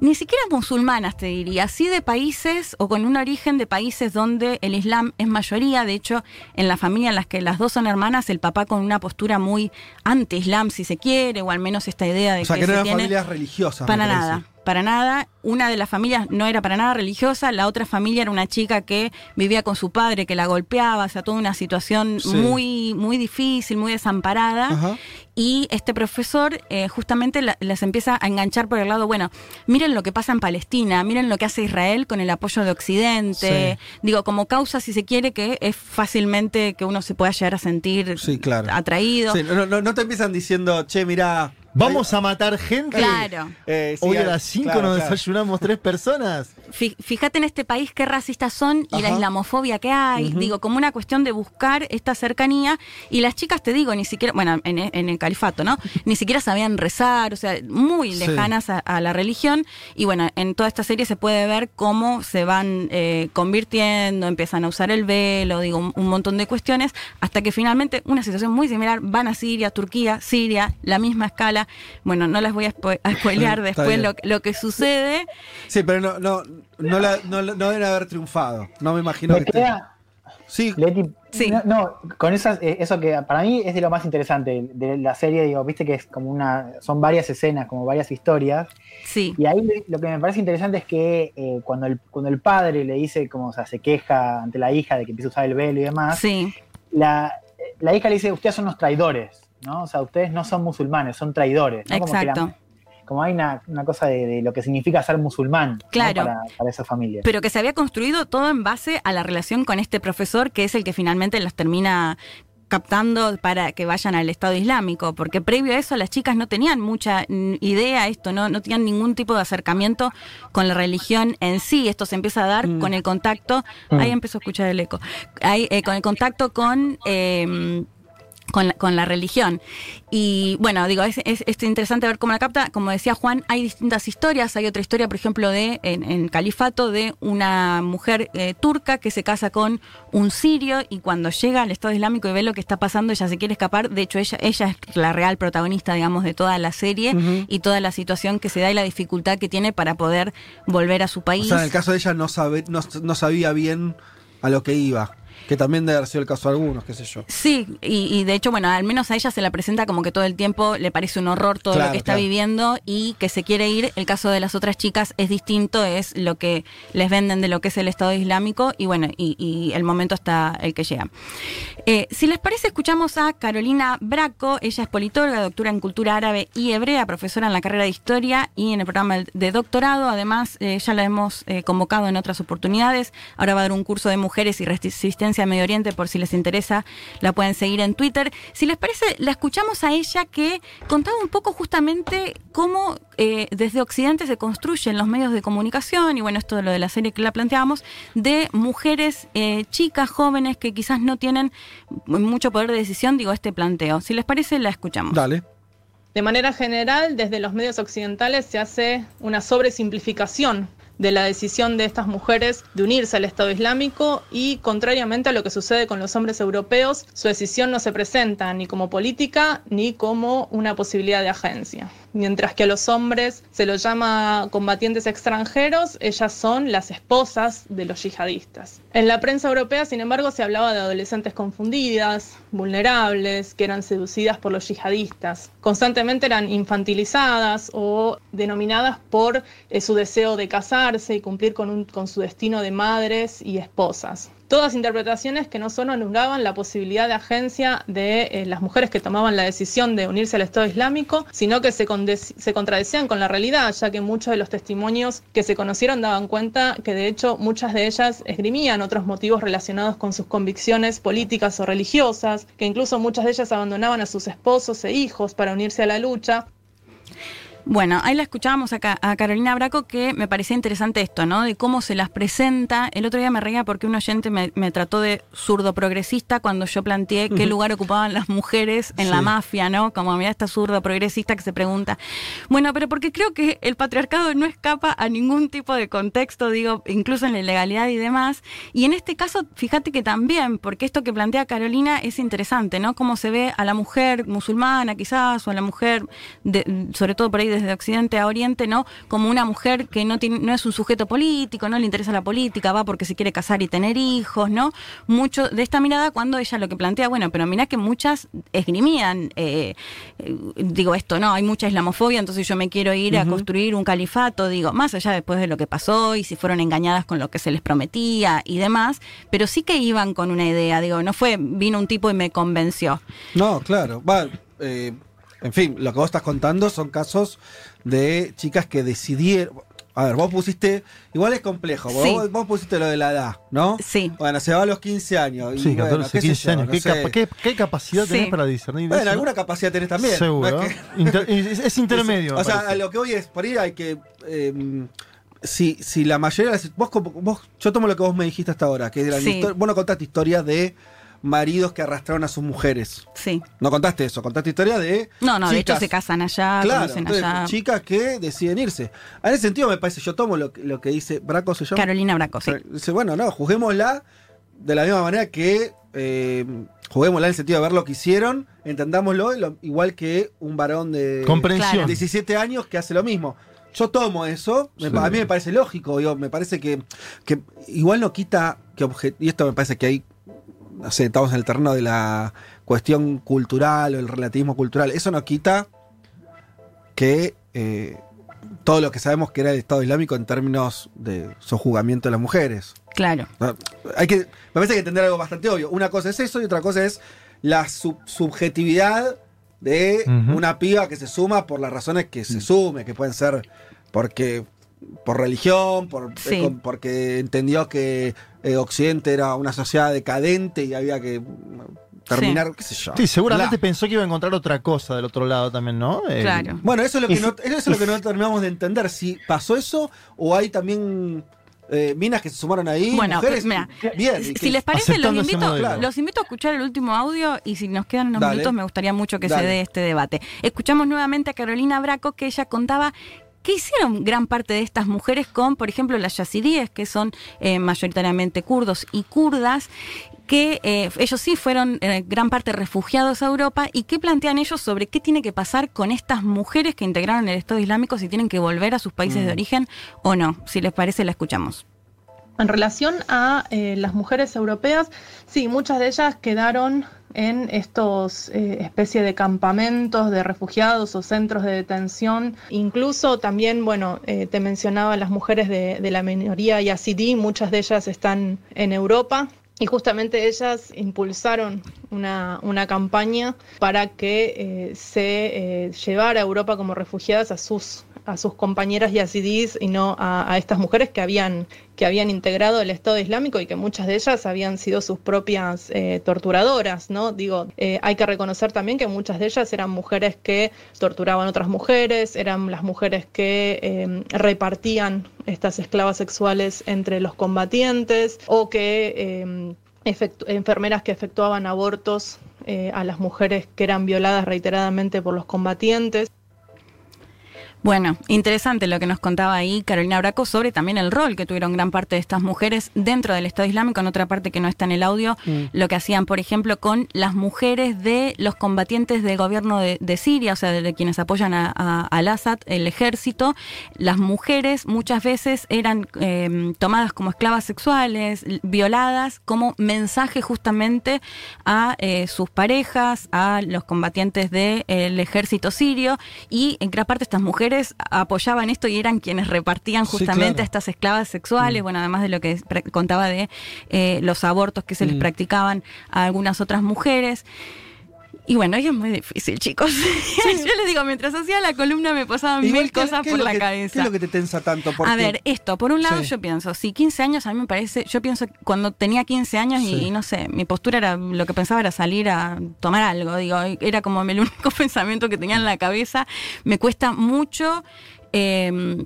ni siquiera musulmanas, te diría, sí de países o con un origen de países donde el Islam es mayoría. De hecho, en la familia en las que las dos son hermanas, el papá con una postura muy anti-Islam, si se quiere, o al menos esta idea de O sea, que, que no se eran tiene. familias religiosas. Para nada, para nada. Una de las familias no era para nada religiosa, la otra familia era una chica que vivía con su padre, que la golpeaba, o sea, toda una situación Sí. muy, muy difícil, muy desamparada. Ajá. Y este profesor eh, justamente la- las empieza a enganchar por el lado, bueno, miren lo que pasa en Palestina, miren lo que hace Israel con el apoyo de Occidente. Digo, como causa, si se quiere, que es fácilmente que uno se pueda llegar a sentir Sí, claro. atraído. Sí, no, no- no te empiezan diciendo, che, mirá, Vamos a matar gente. Claro. Eh, sí, Hoy a hay- las 5 claro, nos claro. desayunamos tres personas. Fí- Fíjate en este país qué racistas son y la islamofobia que hay. Digo, como una cuestión de buscar esta cercanía. Y las chicas, te digo, ni siquiera, bueno, en, en el califato, ¿no? Ni siquiera sabían rezar, o sea, muy Sí. lejanas a, a la religión. Y bueno, en toda esta serie se puede ver cómo se van eh, convirtiendo, empiezan a usar el velo, digo, un, un montón de cuestiones, hasta que finalmente, una situación muy similar, van a Siria, Turquía, Siria, la misma escala. Bueno, no las voy a, spo- a spoilear después lo, lo que sucede. Sí, pero no, no, no, la- no, deben haber triunfado. No me imagino Me que queda, Sí. Leti, no, no, con esas, eh, eso que para mí es de lo más interesante de la serie, digo, viste que es como una, son varias escenas, como varias historias. Sí. Y ahí lo que me parece interesante es que eh, cuando, el, cuando el padre le dice, como, o sea, se queja ante la hija de que empieza a usar el velo y demás, Sí. la, la hija le dice, ustedes son unos traidores, ¿no? O sea, ustedes no son musulmanes, son traidores. ¿no? Como que la- Exacto. como hay una, una cosa de, de lo que significa ser musulmán ¿no? Claro. para, para esa familia. Pero que se había construido todo en base a la relación con este profesor, que es el que finalmente las termina captando para que vayan al Estado Islámico, porque previo a eso las chicas no tenían mucha idea esto, no, no tenían ningún tipo de acercamiento con la religión en sí. Esto se empieza a dar Mm. con el contacto, Mm. ahí empezó a escuchar el eco, ahí, eh, con el contacto con... eh, con la, con la religión. Y bueno, digo, es, es, es interesante ver cómo la capta. Como decía Juan, hay distintas historias. Hay otra historia, por ejemplo, de en, en Califato, de una mujer eh, turca que se casa con un sirio y cuando llega al Estado Islámico y ve lo que está pasando, ella se quiere escapar. De hecho, ella, ella es la real protagonista, digamos, de toda la serie y toda la situación que se da y la dificultad que tiene para poder volver a su O país. sea, en el caso de ella no, sabe, no, no sabía bien a lo que iba. Que también debe haber sido el caso de algunos, qué sé yo. Sí, y, y de hecho, bueno, al menos a ella se la presenta como que todo el tiempo le parece un horror todo Claro, lo que está claro. viviendo y que se quiere ir. El caso de las otras chicas es distinto, es lo que les venden de lo que es el Estado Islámico y bueno, y, y el momento está el que llega. Eh, si les parece, escuchamos a Carolina Braco, ella es politóloga, doctora en cultura árabe y hebrea, profesora en la carrera de historia y en el programa de doctorado. Además, eh, ya la hemos eh, convocado en otras oportunidades. Ahora va a dar un curso de mujeres y resistencia a Medio Oriente, por si les interesa, la pueden seguir en Twitter. Si les parece, la escuchamos a ella que contaba un poco justamente cómo eh, desde Occidente se construyen los medios de comunicación, y bueno, esto de lo de la serie que la planteábamos, de mujeres eh, chicas, jóvenes, que quizás no tienen mucho poder de decisión, digo, este planteo. Si les parece, la escuchamos. Dale. De manera general, desde los medios occidentales se hace una sobresimplificación de la decisión de estas mujeres de unirse al Estado Islámico y, contrariamente a lo que sucede con los hombres europeos, su decisión no se presenta ni como política ni como una posibilidad de agencia. Mientras que a los hombres se los llama combatientes extranjeros, ellas son las esposas de los yihadistas. En la prensa europea, sin embargo, se hablaba de adolescentes confundidas, vulnerables, que eran seducidas por los yihadistas. Constantemente eran infantilizadas o denominadas por eh, su deseo de casarse y cumplir con, un- con su destino de madres y esposas. Todas interpretaciones que no solo anulaban la posibilidad de agencia de eh, las mujeres que tomaban la decisión de unirse al Estado Islámico, sino que se, contradecían con la realidad, ya que muchos de los testimonios que se conocieron daban cuenta que de hecho muchas de ellas esgrimían otros motivos relacionados con sus convicciones políticas o religiosas, que incluso muchas de ellas abandonaban a sus esposos e hijos para unirse a la lucha. Bueno, ahí la escuchábamos acá a Carolina Braco que me parecía interesante esto, ¿no? De cómo se las presenta. El otro día me reía porque un oyente me, me trató de zurdo progresista cuando yo planteé qué lugar ocupaban las mujeres en la mafia, ¿no? Como mira esta zurdo progresista que se pregunta. Bueno, pero porque creo que el patriarcado no escapa a ningún tipo de contexto, digo, incluso en la ilegalidad y demás. Y en este caso, fíjate que también, porque esto que plantea Carolina es interesante, ¿no? Cómo se ve a la mujer musulmana quizás, o a la mujer, de- sobre todo por ahí desde Occidente a Oriente, ¿no? Como una mujer que no, tiene, no es un sujeto político, no le interesa la política, va porque se quiere casar y tener hijos, ¿no? Mucho de esta mirada cuando ella lo que plantea, bueno, pero mira que muchas esgrimían, eh, eh, digo esto, ¿no? Hay mucha islamofobia, entonces yo me quiero ir a construir un califato, digo, más allá después de lo que pasó y si fueron engañadas con lo que se les prometía y demás, pero sí que iban con una idea, digo, no fue, vino un tipo y me convenció. No, claro. Va, eh, en fin, lo que vos estás contando son casos de chicas que decidieron. a ver, vos pusiste, igual es complejo, vos, Sí. vos- vos pusiste lo de la edad, ¿no? Sí. Bueno, se va a los 15 años. y Sí, bueno, 14, qué sé 15 yo, años. no ¿Qué, capa- qué- qué capacidad Sí. tenés para discernir Bueno, eso? alguna capacidad tenés también. no Seguro. es que- Inter- es, es intermedio. me O sea, lo que voy es, por ahí hay que. eh, si, si la mayoría de las. Vos, como- vos- yo tomo lo que vos me dijiste hasta ahora, que eran Sí. histo- vos no contaste historias de maridos que arrastraron a sus mujeres. Sí. No contaste eso, contaste historias de. No, no, de hecho se casan allá, Claro, conocen entonces, allá. chicas que deciden irse. En ese sentido, me parece, yo tomo lo, que- lo que dice Braco, ¿se llama? Carolina Braco, sí. Dice, bueno, no, juguémosla de la misma manera que eh, juguémosla en el sentido de ver lo que hicieron, entendámoslo, lo- igual que un varón de Comprensión. Claro. 17 años que hace lo mismo. Yo tomo eso, me Sí. pa- a mí me parece lógico, digo, me parece que, que igual no quita que obje- y esto me parece que hay, no sé, estamos en el terreno de la cuestión cultural o el relativismo cultural, eso no quita que eh, todo lo que sabemos que era el Estado Islámico en términos de sojuzgamiento de las mujeres. Claro. No, Hay que, me parece que hay que entender algo bastante obvio. Una cosa es eso y otra cosa es la sub- subjetividad de una piba que se suma por las razones que Mm. se sume, que pueden ser porque por religión, por, Sí. eh, con- porque entendió que eh, Occidente era una sociedad decadente y había que mm, terminar, qué sé yo. Sí, seguramente pensó que iba a encontrar otra cosa del otro lado también, ¿no? Eh, Claro. Bueno, eso es lo que no, eso es lo que no terminamos de entender. Si pasó eso o hay también eh, minas que se sumaron ahí, Bueno, mujeres. mira, bien. Si que- les parece, los invito, modelo. los invito a escuchar el último audio y si nos quedan unos Dale. minutos me gustaría mucho que se dé este debate. Escuchamos nuevamente a Carolina Braco que ella contaba ¿Qué hicieron gran parte de estas mujeres con, por ejemplo, las yazidíes, que son eh, mayoritariamente kurdos y kurdas, que eh, ellos sí fueron eh, gran parte refugiados a Europa, y qué plantean ellos sobre qué tiene que pasar con estas mujeres que integraron el Estado Islámico, si tienen que volver a sus países Mm. de origen o no? Si les parece, la escuchamos. En relación a eh, las mujeres europeas, sí, muchas de ellas quedaron en estos eh, de campamentos de refugiados o centros de detención. Incluso también, bueno, eh, te mencionaba las mujeres de, de la minoría yazidí, muchas de ellas están en Europa. Y justamente ellas impulsaron una, una campaña para que eh, se eh, llevara a Europa como refugiadas a sus, a sus compañeras yazidís y no a, a estas mujeres que habían, que habían integrado el Estado Islámico y que muchas de ellas habían sido sus propias eh, torturadoras, ¿no? Digo, eh, hay que reconocer también que muchas de ellas eran mujeres que torturaban otras mujeres, eran las mujeres que eh, repartían estas esclavas sexuales entre los combatientes o que enfermeras que efectuaban abortos a las mujeres que eran violadas reiteradamente por los combatientes. Bueno, interesante lo que nos contaba ahí Carolina Braco sobre también el rol que tuvieron gran parte de estas mujeres dentro del Estado Islámico, en otra parte que no está en el audio, Mm. lo que hacían, por ejemplo, con las mujeres de los combatientes del gobierno de, de Siria, o sea, de, quienes apoyan a, a- al Assad, el ejército. Las mujeres muchas veces eran eh, tomadas como esclavas sexuales, violadas, como mensaje justamente a eh, sus parejas, a los combatientes del ejército sirio, y en gran parte estas mujeres apoyaban esto y eran quienes repartían Sí, justamente claro. a estas esclavas sexuales, bueno, además de lo que contaba de eh, los abortos que se les Mm. practicaban a algunas otras mujeres. Y bueno, es muy difícil, chicos. Yo les digo, mientras hacía la columna me pasaban Igual, mil ¿qué- cosas por la que- cabeza. ¿Qué es lo que te tensa tanto? Porque- A ver, esto, por un lado Sí. yo pienso, si 15 años a mí me parece, yo pienso cuando tenía 15 años y, no sé, mi postura era, lo que pensaba era salir a tomar algo, digo, era como el único pensamiento que tenía en la cabeza, me cuesta mucho... eh,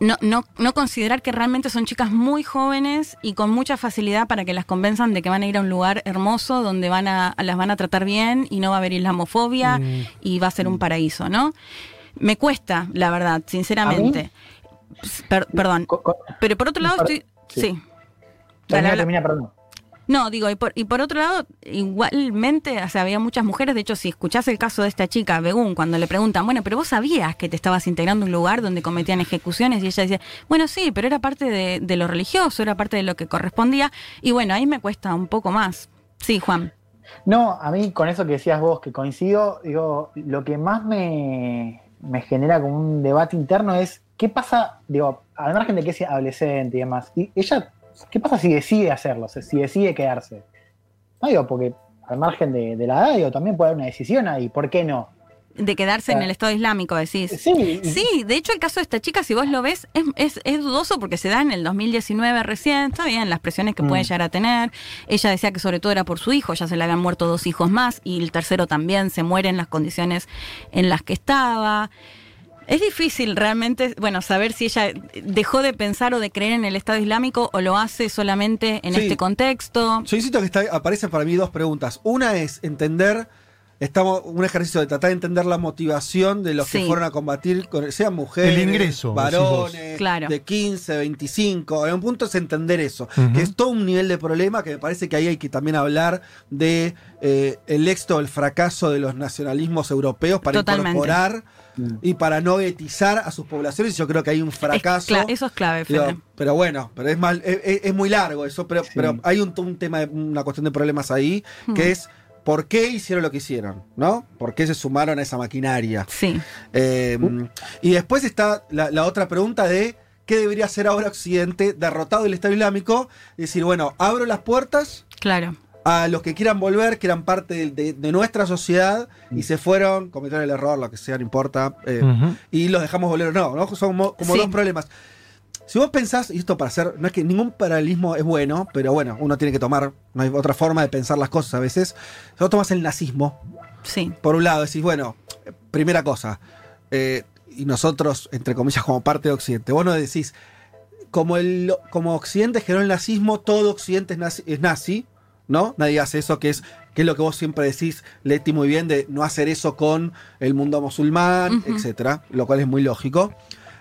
no, no, no considerar que realmente son chicas muy jóvenes y con mucha facilidad para que las convenzan de que van a ir a un lugar hermoso donde van a, las van a tratar bien y no va a haber islamofobia Mm. y va a ser un paraíso, ¿no? Me cuesta, la verdad, sinceramente. Per- perdón. Pero por otro lado estoy... sí. Sí. Dale, Termina, habla. termina, perdón. No, digo, y por, y por otro lado, igualmente, o sea, había muchas mujeres, de hecho, si escuchás el caso de esta chica, Begún, cuando le preguntan, bueno, pero vos sabías que te estabas integrando a un lugar donde cometían ejecuciones, y ella dice, bueno, sí, pero era parte de, de lo religioso, era parte de lo que correspondía, y bueno, ahí me cuesta un poco más. Sí, Juan. No, a mí con eso que decías vos, que coincido, digo, lo que más me, me genera como un debate interno es qué pasa, digo, al margen de que es adolescente y demás, y ella, ¿qué pasa si decide hacerlo? O sea, si decide quedarse. No digo, porque al margen de, de la edad, digo, también puede haber una decisión ahí, ¿por qué no? de quedarse en el Estado Islámico, decís. Sí. Sí, de hecho el caso de esta chica, si vos lo ves, es, es, es dudoso porque se da en el 2019 recién, está bien, las presiones que puede Mm. llegar a tener. Ella decía que sobre todo era por su hijo, ya se le habían muerto dos hijos más y el tercero también se muere en las condiciones en las que estaba. Es difícil realmente, bueno, saber si ella dejó de pensar o de creer en el Estado Islámico o lo hace solamente en Sí. este contexto. Yo insisto que está, aparecen para mí dos preguntas. Una es entender, estamos un ejercicio de tratar de entender la motivación de los Sí. que fueron a combatir, sean mujeres, El ingreso, varones. Claro. de 15, 25. En un punto es entender eso, que es todo un nivel de problema que me parece que ahí hay que también hablar de eh, el éxito, el fracaso de los nacionalismos europeos para Totalmente. incorporar y para no etizar a sus poblaciones. Yo creo que hay un fracaso. eso es clave, Fede. pero bueno, pero es, mal, es, es- muy largo eso, pero, pero hay un, un tema, una cuestión de problemas ahí, que Hmm. es por qué hicieron lo que hicieron, ¿no? ¿Por qué se sumaron a esa maquinaria? Sí. Eh, y después está la, la otra pregunta de qué debería hacer ahora Occidente, derrotado el Estado Islámico, decir, bueno, abro las puertas Claro. A los que quieran volver, que eran parte de, de- de nuestra sociedad y se fueron, cometieron el error, lo que sea, no importa, eh, y los dejamos volver o no, ¿no? Son como, como Sí. dos problemas. Si vos pensás, y esto para hacer, no es que ningún paralelismo es bueno, pero bueno, uno tiene que tomar, no hay otra forma de pensar las cosas a veces. Si vos tomás el nazismo, Sí. por un lado, decís, bueno, primera cosa, eh, y nosotros, entre comillas, como parte de Occidente, vos no decís, como, el, como Occidente generó el nazismo, todo Occidente es nazi, es nazi, ¿no? Nadie hace eso, que es, que es lo que vos siempre decís, Leti, muy bien, de no hacer eso con el mundo musulmán, Ujú. etcétera, lo cual es muy lógico.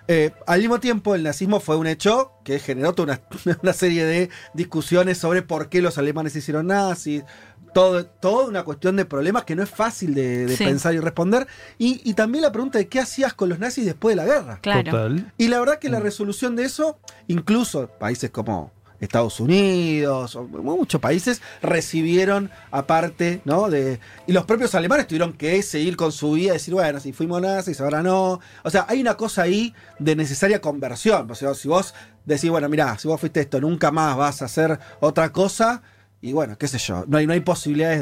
Eh, al mismo tiempo, el nazismo fue un hecho que generó toda una, una serie de discusiones sobre por qué los alemanes se hicieron nazis, todo, toda una cuestión de problemas que no es fácil de, de Sí. pensar y responder. Y, y también la pregunta de qué hacías con los nazis después de la guerra. Claro. Total. Y la verdad que la resolución de eso, incluso países como Estados Unidos, muchos países recibieron aparte, ¿no? De, y los propios alemanes tuvieron que seguir con su vida y decir, bueno, si fuimos nazis, ahora no. O sea, hay una cosa ahí de necesaria conversión. O sea, si vos decís, bueno, mirá, si vos fuiste esto, nunca más vas a hacer otra cosa, y bueno, qué sé yo, no hay, no hay posibilidades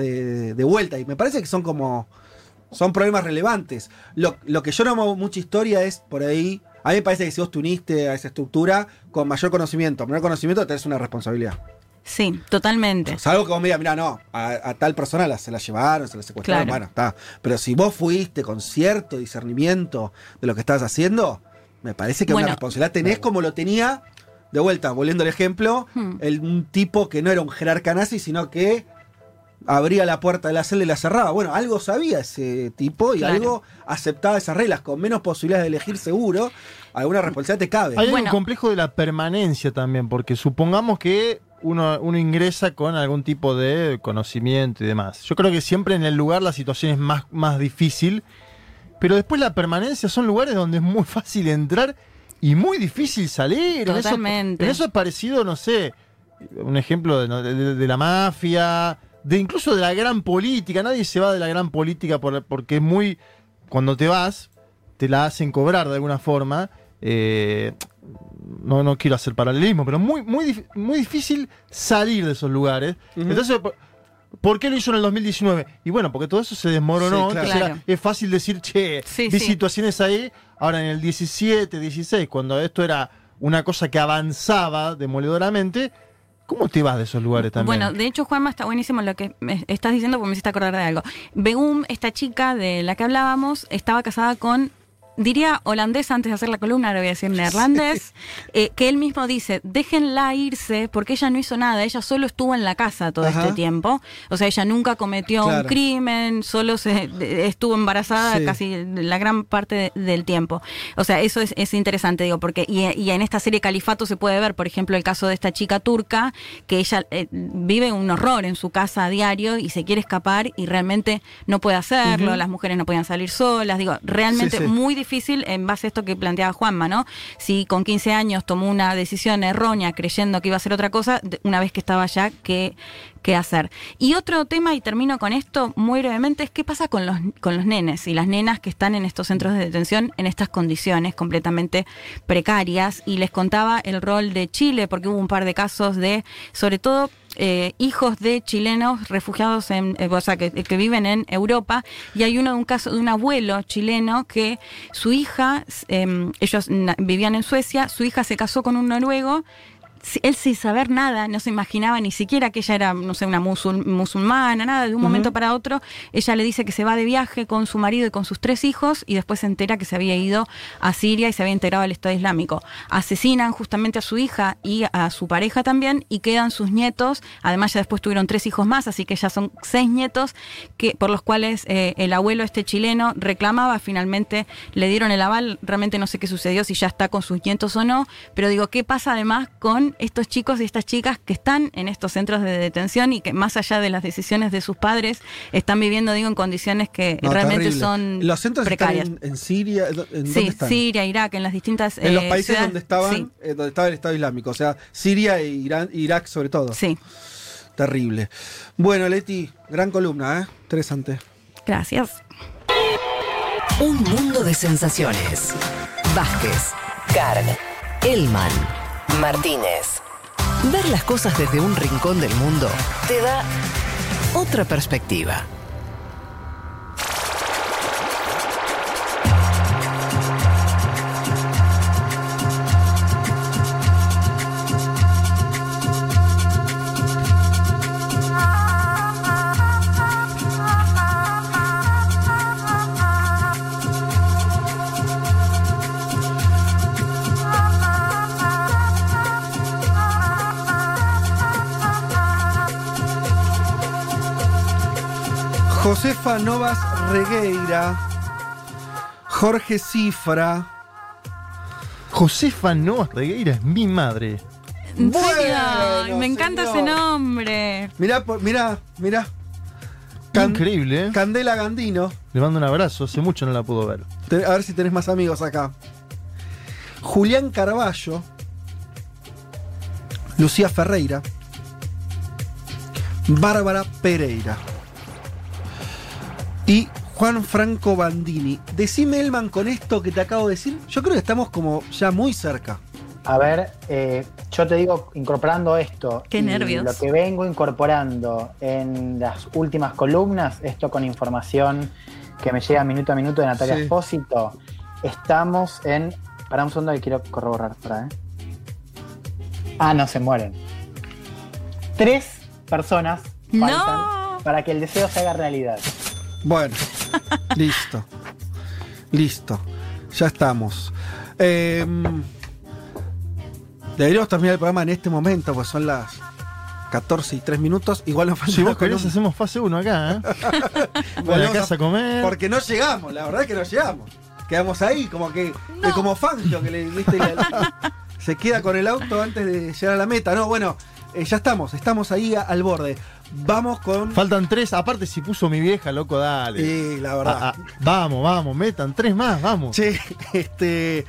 de, vuelta. Y me parece que son como son problemas relevantes. Lo, lo que yo no hago mucha historia es por ahí. A mí me parece que si vos te uniste a esa estructura con mayor conocimiento, menor conocimiento, tenés una responsabilidad. Sí, totalmente. Salvo que vos me digas, mira, no, a, a tal persona la- se la llevaron, se la secuestraron, Claro. bueno, está. Pero si vos fuiste con cierto discernimiento de lo que estabas haciendo, me parece que Bueno. una responsabilidad tenés como lo tenía, de vuelta, volviendo al ejemplo, Hmm. el, un tipo que no era un jerarca nazi, sino que abría la puerta de la celda y la cerraba. Bueno, algo sabía ese tipo y Claro. algo aceptaba esas reglas, con menos posibilidades de elegir seguro, alguna responsabilidad te cabe. Hay Bueno. un complejo de la permanencia también, porque supongamos que uno, uno ingresa con algún tipo de conocimiento y demás. Yo creo que siempre en el lugar la situación es más, más difícil, pero después la permanencia son lugares donde es muy fácil entrar y muy difícil salir. En eso- Totalmente. En eso, es parecido, no sé, un ejemplo de, de- de- de la mafia, de incluso de la gran política. Nadie se va de la gran política por- porque es muy... Cuando te vas, te la hacen cobrar de alguna forma. Eh, no, no quiero hacer paralelismo, pero muy, muy, dif- muy difícil salir de esos lugares. Entonces, ¿por, qué lo hizo en el 2019? Y bueno, porque todo eso se desmoronó. Sí, claro. entonces era- Claro. es fácil decir, che, Sí, vi sí. situaciones ahí. Ahora en el 17, 16, cuando esto era una cosa que avanzaba demoledoramente, ¿cómo te vas de esos lugares también? Bueno, de hecho, Juanma, está buenísimo lo que estás diciendo porque me hiciste acordar de algo. Begum, esta chica de la que hablábamos, estaba casada con, diría holandés antes de hacer la columna, ahora voy a decir neerlandés, eh, que él mismo dice, déjenla irse porque ella no hizo nada, ella solo estuvo en la casa todo Ajá. este tiempo. O sea, ella nunca cometió un crimen, solo se estuvo embarazada Sí. casi la gran parte de- del tiempo. O sea, eso es, es interesante, digo, porque y, y en esta serie Califato se puede ver, por ejemplo, el caso de esta chica turca, que ella eh, vive un horror en su casa a diario y se quiere escapar y realmente no puede hacerlo, las mujeres no podían salir solas, digo, realmente sí. muy difícil en base a esto que planteaba Juanma, ¿no? Si con 15 años tomó una decisión errónea creyendo que iba a ser otra cosa, una vez que estaba allá, ¿qué, qué hacer. Y otro tema, y termino con esto muy brevemente, es qué pasa con los, con los nenes y las nenas que están en estos centros de detención en estas condiciones completamente precarias. Y les contaba el rol de Chile, porque hubo un par de casos de, sobre todo, eh, hijos de chilenos refugiados en, eh, o sea, que, viven en Europa, y hay uno de un caso de un abuelo chileno que su hija, eh, ellos vivían en Suecia, su hija se casó con un noruego, él sin saber nada, no se imaginaba ni siquiera que ella era, no sé, una musul musulmana, nada, de un uh -huh. momento para otro, ella le dice que se va de viaje con su marido y con sus tres hijos y después se entera que se había ido a Siria y se había integrado al Estado Islámico. Asesinan justamente a su hija y a su pareja también y quedan sus nietos, además ya después tuvieron tres hijos más, así que ya son seis nietos que, por los cuales eh, el abuelo este chileno reclamaba, finalmente le dieron el aval, realmente no sé qué sucedió, si ya está con sus nietos o no, pero digo, ¿qué pasa además con estos chicos y estas chicas que están en estos centros de detención y que más allá de las decisiones de sus padres están viviendo, digo, en condiciones que No, realmente terrible. son Los centros precarias. están en, en Siria. ¿En dónde sí, están? Siria, Irak, en las distintas En los eh, países ciudades- donde estaban, Sí. eh, donde estaba el Estado Islámico, o sea, Siria e Irán, Irak sobre todo. Sí. Terrible. Bueno, Leti, gran columna, ¿eh? Interesante. Gracias. Un mundo de sensaciones. Vázquez, Carg, Elman, Martínez. Ver las cosas desde un rincón del mundo te da otra perspectiva. Josefa Novas Regueira, Jorge Cifra. Josefa Novas Regueira es mi madre. ¿En serio? Bueno, Me encanta señor. ese nombre. Mirá, por- mirá, mirá. Increíble, ¿eh? Candela Gandino. Le mando un abrazo, hace mucho no la puedo ver. Te- A ver si tenés más amigos acá. Julián Carballo. Lucía Ferreira. Bárbara Pereira. Y Juan Franco Bandini. Decime, Elman, con esto que te acabo de decir. Yo creo que estamos como ya muy cerca. A ver, eh, yo te digo, incorporando esto. Qué y nervios. Lo que vengo incorporando en las últimas columnas, esto con información que me llega minuto a minuto de Natalia Sí. Espósito, estamos en. Para un segundo que quiero corroborar, para, ¿eh? Ah, no se mueren. Tres personas faltan No. para que el deseo se haga realidad. Bueno, listo. Listo. Ya estamos. Eh, deberíamos terminar el programa en este momento, pues son las 14 y 3 minutos. Igual nos falta Si vos querés, hacemos fase 1 acá, ¿eh? Voy a casa a comer. Porque no llegamos, la verdad es que no llegamos. Quedamos ahí, como que, que como Fangio, que le viste la- se queda con el auto antes de llegar a la meta. No, bueno, eh, ya estamos, estamos ahí a- al borde. Vamos con. Faltan tres. Aparte, si puso mi vieja, loco, dale. Sí, la verdad. Ah, ah, vamos, vamos, metan tres más, vamos. Che, este.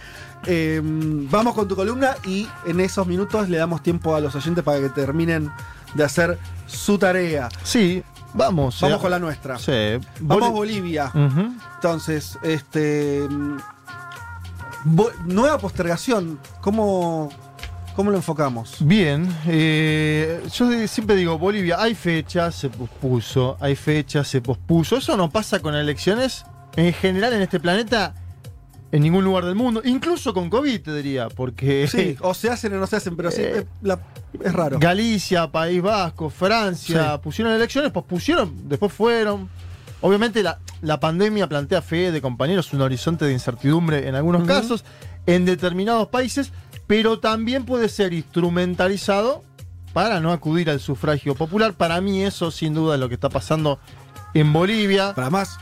eh, vamos con tu columna y en esos minutos le damos tiempo a los oyentes para que terminen de hacer su tarea. Sí, vamos. Vamos eh. con la nuestra. Sí. Vamos a Boli- Bolivia. Entonces, este. bo- nueva postergación. ¿Cómo, ¿Cómo lo enfocamos? Bien, eh, yo siempre digo, Bolivia, hay fecha, se pospuso, hay fecha, se pospuso. Eso no pasa con elecciones en general en este planeta, en ningún lugar del mundo, incluso con COVID, te diría, porque Sí, o se hacen o no se hacen, pero sí, Eh, es, la- es raro. Galicia, País Vasco, Francia, Sí. pusieron elecciones, pospusieron, después fueron. Obviamente la, la pandemia plantea fe de compañeros un horizonte de incertidumbre en algunos casos, en determinados países, pero también puede ser instrumentalizado para no acudir al sufragio popular. Para mí eso sin duda es lo que está pasando en Bolivia. Para más,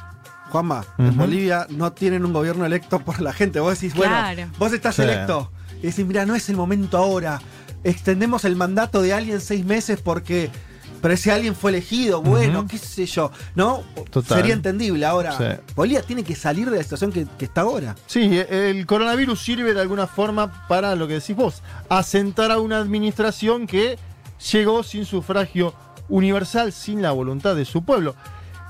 Juanma, en. Bolivia no tienen un gobierno electo por la gente. Vos decís, bueno, vos estás Sí. electo. Y decís, mira, no es el momento ahora. Extendemos el mandato de alguien seis meses porque. Pero ese alguien fue elegido, bueno, qué sé yo. ¿No? Total. Sería entendible. Ahora, Sí. Bolivia tiene que salir de la situación que, que está ahora. Sí, el coronavirus sirve de alguna forma para lo que decís vos, asentar a una administración que llegó sin sufragio universal sin la voluntad de su pueblo.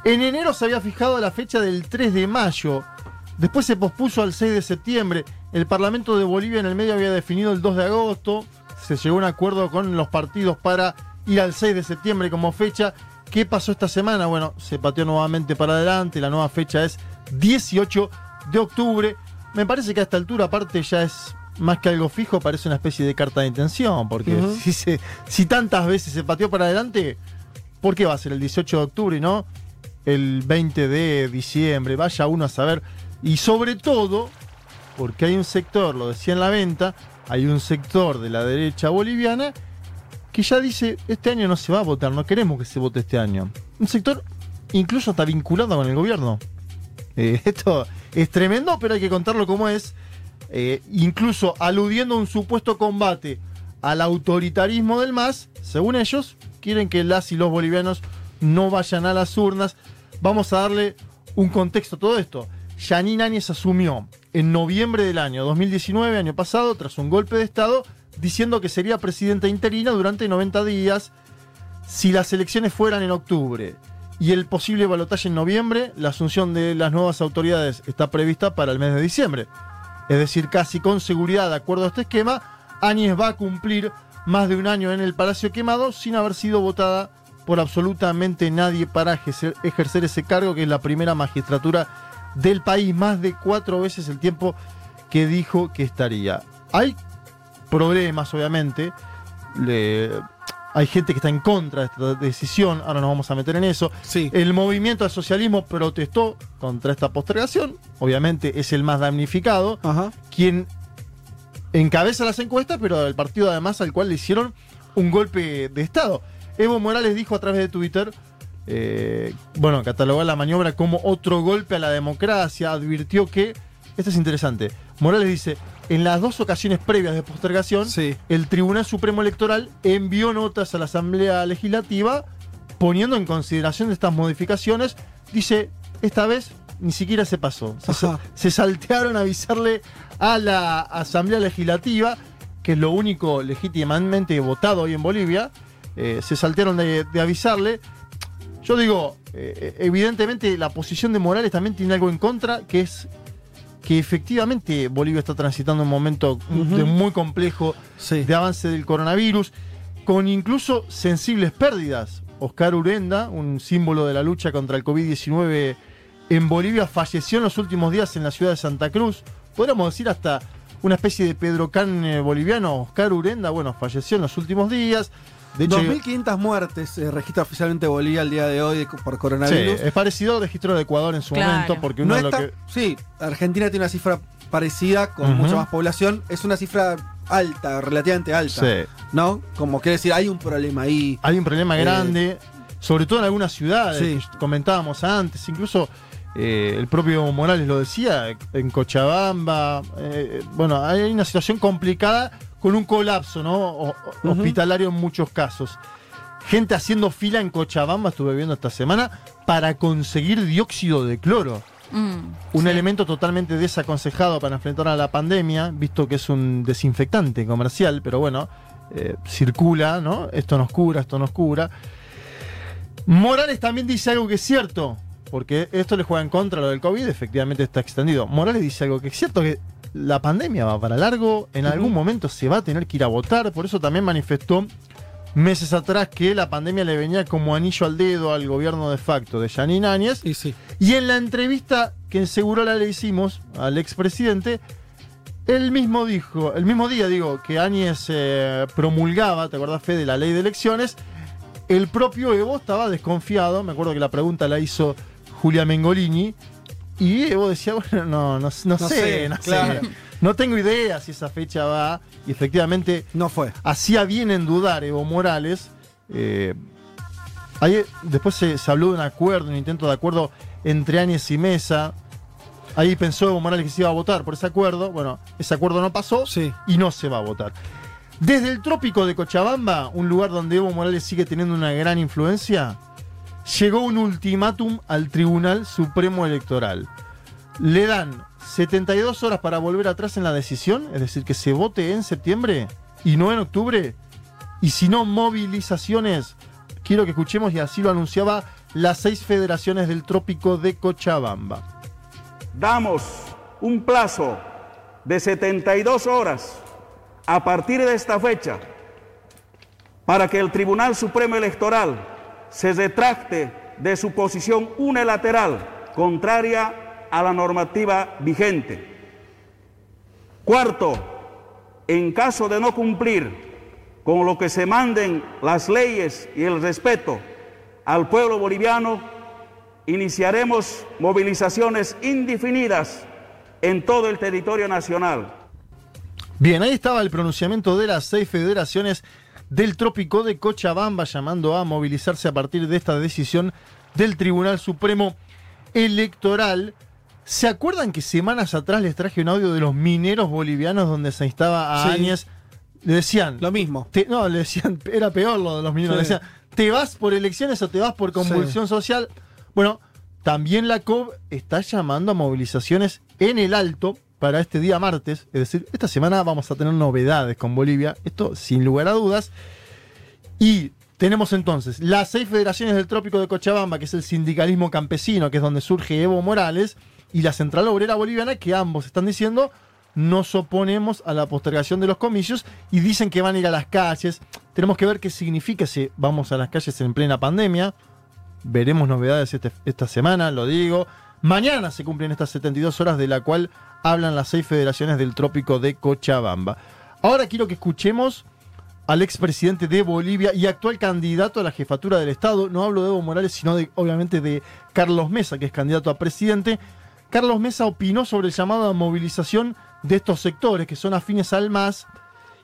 En enero se había fijado la fecha del 3 de mayo, después se pospuso al 6 de septiembre, el Parlamento de Bolivia en el medio había definido el 2 de agosto, se llegó a un acuerdo con los partidos para ir al 6 de septiembre como fecha. ¿Qué pasó esta semana? Bueno, se pateó nuevamente para adelante, la nueva fecha es 18 de octubre. Me parece que a esta altura, aparte, ya es más que algo fijo, parece una especie de carta de intención, porque si, se- si tantas veces se pateó para adelante, ¿por qué va a ser el 18 de octubre y no el 20 de diciembre? Vaya uno a saber. Y sobre todo, porque hay un sector, lo decía en la venta, hay un sector de la derecha boliviana que ya dice, este año no se va a votar, no queremos que se vote este año. Un sector incluso está vinculado con el gobierno. Eh, esto es tremendo, pero hay que contarlo como es. Eh, incluso aludiendo a un supuesto combate al autoritarismo del MAS, según ellos, quieren que las y los bolivianos no vayan a las urnas. Vamos a darle un contexto a todo esto. Yanine Áñez asumió en noviembre del año 2019, año pasado, tras un golpe de Estado, diciendo que sería presidenta interina durante 90 días si las elecciones fueran en octubre y el posible balotaje en noviembre, la asunción de las nuevas autoridades está prevista para el mes de diciembre. Es decir, casi con seguridad, de acuerdo a este esquema, Áñez va a cumplir más de un año en el Palacio Quemado sin haber sido votada por absolutamente nadie para ejercer, ese cargo, que es la primera magistratura del país, más de cuatro veces el tiempo que dijo que estaría. Hay problemas, obviamente. Le- hay gente que está en contra de esta decisión, ahora nos vamos a meter en eso. El movimiento al socialismo protestó contra esta postergación, obviamente es el más damnificado, quien encabeza las encuestas, pero el partido además al cual le hicieron un golpe de Estado. Evo Morales dijo a través de Twitter, eh, bueno, catalogó la maniobra como otro golpe a la democracia, advirtió que, esto es interesante, Morales dice, en las dos ocasiones previas de postergación, el Tribunal Supremo Electoral envió notas a la Asamblea Legislativa poniendo en consideración estas modificaciones. Dice, esta vez ni siquiera se pasó. Se, saltearon a avisarle a la Asamblea Legislativa, que es lo único legítimamente votado hoy en Bolivia, eh, se saltearon de, de avisarle. Yo digo, eh, evidentemente la posición de Morales también tiene algo en contra, que es que efectivamente Bolivia está transitando un momento de muy complejo de avance del coronavirus, con incluso sensibles pérdidas. Oscar Urenda, un símbolo de la lucha contra el COVID-19 en Bolivia, falleció en los últimos días en la ciudad de Santa Cruz. Podríamos decir hasta una especie de Pedro Can eh, boliviano. Oscar Urenda, bueno, falleció en los últimos días. De hecho, 2.500 muertes eh, registra oficialmente Bolivia el día de hoy por coronavirus. Sí, es parecido al registro de Ecuador en su Claro. momento, porque uno No lo está- que. Sí, Argentina tiene una cifra parecida, con mucha más población. Es una cifra alta, relativamente alta. Sí. ¿No? Como quiere decir, hay un problema ahí. Hay un problema Eh, grande, sobre todo en algunas ciudades, Sí. que comentábamos antes, incluso eh, el propio Morales lo decía, en Cochabamba, eh, bueno, hay una situación complicada con un colapso ¿no? O- hospitalario en muchos casos. Gente haciendo fila en Cochabamba, estuve viendo esta semana, para conseguir dióxido de cloro. Mm, Un elemento totalmente desaconsejado para enfrentar a la pandemia, visto que es un desinfectante comercial, pero bueno, eh, circula, ¿no? Esto nos cura, esto nos cura. Morales también dice algo que es cierto, porque esto le juega en contra lo del COVID, efectivamente está extendido. Morales dice algo que es cierto, que la pandemia va para largo, en algún momento se va a tener que ir a votar, por eso también manifestó meses atrás que la pandemia le venía como anillo al dedo al gobierno de facto de Janine Áñez. Y, en la entrevista que en Segurola le hicimos al expresidente, él mismo dijo, el mismo día digo, que Áñez eh, promulgaba, ¿te acordás, Fe, de la ley de elecciones? El propio Evo estaba desconfiado, me acuerdo que la pregunta la hizo Julia Mengolini, y Evo decía, bueno, no, no, no No sé, sé, no claro. sé. No tengo idea si esa fecha va, y efectivamente no fue. Hacía bien en dudar Evo Morales. eh, ahí, después se, se habló de un acuerdo, un intento de acuerdo entre Áñez y Mesa. Ahí pensó Evo Morales que se iba a votar por ese acuerdo. Bueno, ese acuerdo no pasó y no se va a votar. Desde el trópico de Cochabamba, un lugar donde Evo Morales sigue teniendo una gran influencia, llegó un ultimátum al Tribunal Supremo Electoral. Le dan 72 horas para volver atrás en la decisión, es decir, que se vote en septiembre y no en octubre. Y si no, movilizaciones quiero que escuchemos y así lo anunciaba las seis federaciones del trópico de Cochabamba. Damos un plazo de 72 horas a partir de esta fecha para que el Tribunal Supremo Electoral se retracte de su posición unilateral contraria a la normativa vigente. Cuarto, en caso de no cumplir con lo que se manden las leyes y el respeto al pueblo boliviano, iniciaremos movilizaciones indefinidas en todo el territorio nacional. Bien, ahí estaba el pronunciamiento de las seis federaciones del trópico de Cochabamba llamando a movilizarse a partir de esta decisión del Tribunal Supremo Electoral. ¿Se acuerdan que semanas atrás les traje un audio de los mineros bolivianos donde se instaba a Sí. Áñez? Le decían. Lo mismo. te- no, le decían, era peor lo de los mineros. Sí. Le decían, ¿te vas por elecciones o te vas por convulsión social? Bueno, también la COB está llamando a movilizaciones en el alto para este día martes. Es decir, esta semana vamos a tener novedades con Bolivia. Esto sin lugar a dudas. Y tenemos entonces las seis federaciones del Trópico de Cochabamba, que es el sindicalismo campesino, que es donde surge Evo Morales, y la Central Obrera Boliviana, que ambos están diciendo nos oponemos a la postergación de los comicios y dicen que van a ir a las calles. Tenemos que ver qué significa si vamos a las calles en plena pandemia. Veremos novedades este- esta semana, lo digo. Mañana se cumplen estas 72 horas de la cual hablan las seis federaciones del Trópico de Cochabamba. Ahora quiero que escuchemos al expresidente de Bolivia y actual candidato a la jefatura del Estado. No hablo de Evo Morales, sino de, obviamente de Carlos Mesa, que es candidato a presidente. Carlos Mesa opinó sobre el llamado a movilización de estos sectores que son afines al MAS.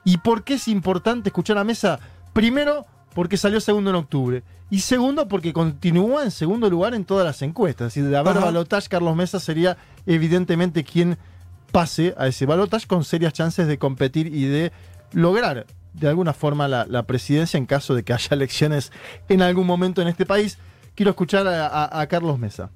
¿Y por qué es importante escuchar a Mesa? Primero, porque salió segundo en octubre. Y segundo, porque continúa en segundo lugar en todas las encuestas. Es decir, de haber Ajá. balotaje, Carlos Mesa sería evidentemente quien pase a ese balotaje con serias chances de competir y de lograr de alguna forma la, la presidencia en caso de que haya elecciones en algún momento en este país. Quiero escuchar a, a- a Carlos Mesa.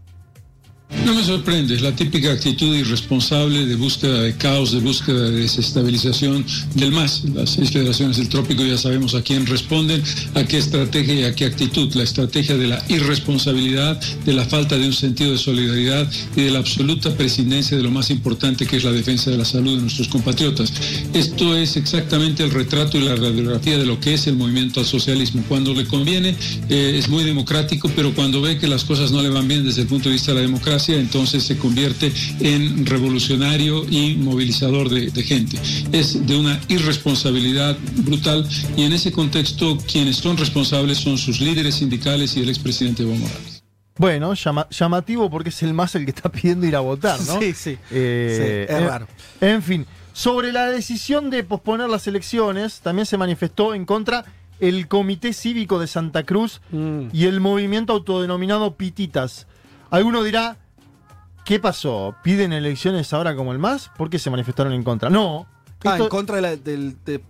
No me sorprende, es la típica actitud irresponsable de búsqueda de caos, de búsqueda de desestabilización del MAS. Las seis federaciones del trópico ya sabemos a quién responden, a qué estrategia y a qué actitud. La estrategia de la irresponsabilidad, de la falta de un sentido de solidaridad y de la absoluta prescindencia de lo más importante que es la defensa de la salud de nuestros compatriotas. Esto es exactamente el retrato y la radiografía de lo que es el movimiento al socialismo. Cuando le conviene eh, es muy democrático, pero cuando ve que las cosas no le van bien desde el punto de vista de la democracia, entonces se convierte en revolucionario y movilizador de, de gente. Es de una irresponsabilidad brutal y en ese contexto quienes son responsables son sus líderes sindicales y el expresidente Evo Morales. Bueno, llama- llamativo porque es el MAS el que está pidiendo ir a votar, ¿no? Sí, sí. Eh, Sí, es en- raro. En fin, sobre la decisión de posponer las elecciones, también se manifestó en contra el Comité Cívico de Santa Cruz Mm. y el movimiento autodenominado Pititas. Alguno dirá, ¿qué pasó? ¿Piden elecciones ahora como el MAS? ¿Por qué se manifestaron en contra? No. Ah, esto- en contra de, la- de,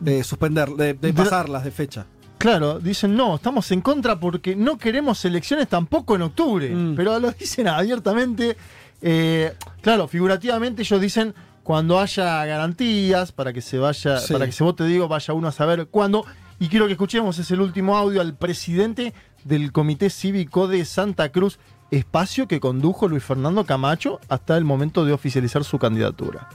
de suspender, de, pasarlas de fecha. Claro, dicen no, estamos en contra porque no queremos elecciones tampoco en octubre. Pero lo dicen abiertamente. eh, claro, figurativamente ellos dicen cuando haya garantías para que se vaya, Sí. para que se vote, digo, vaya uno a saber cuándo. Y quiero que escuchemos, es el último audio al presidente del Comité Cívico de Santa Cruz, espacio que condujo Luis Fernando Camacho hasta el momento de oficializar su candidatura.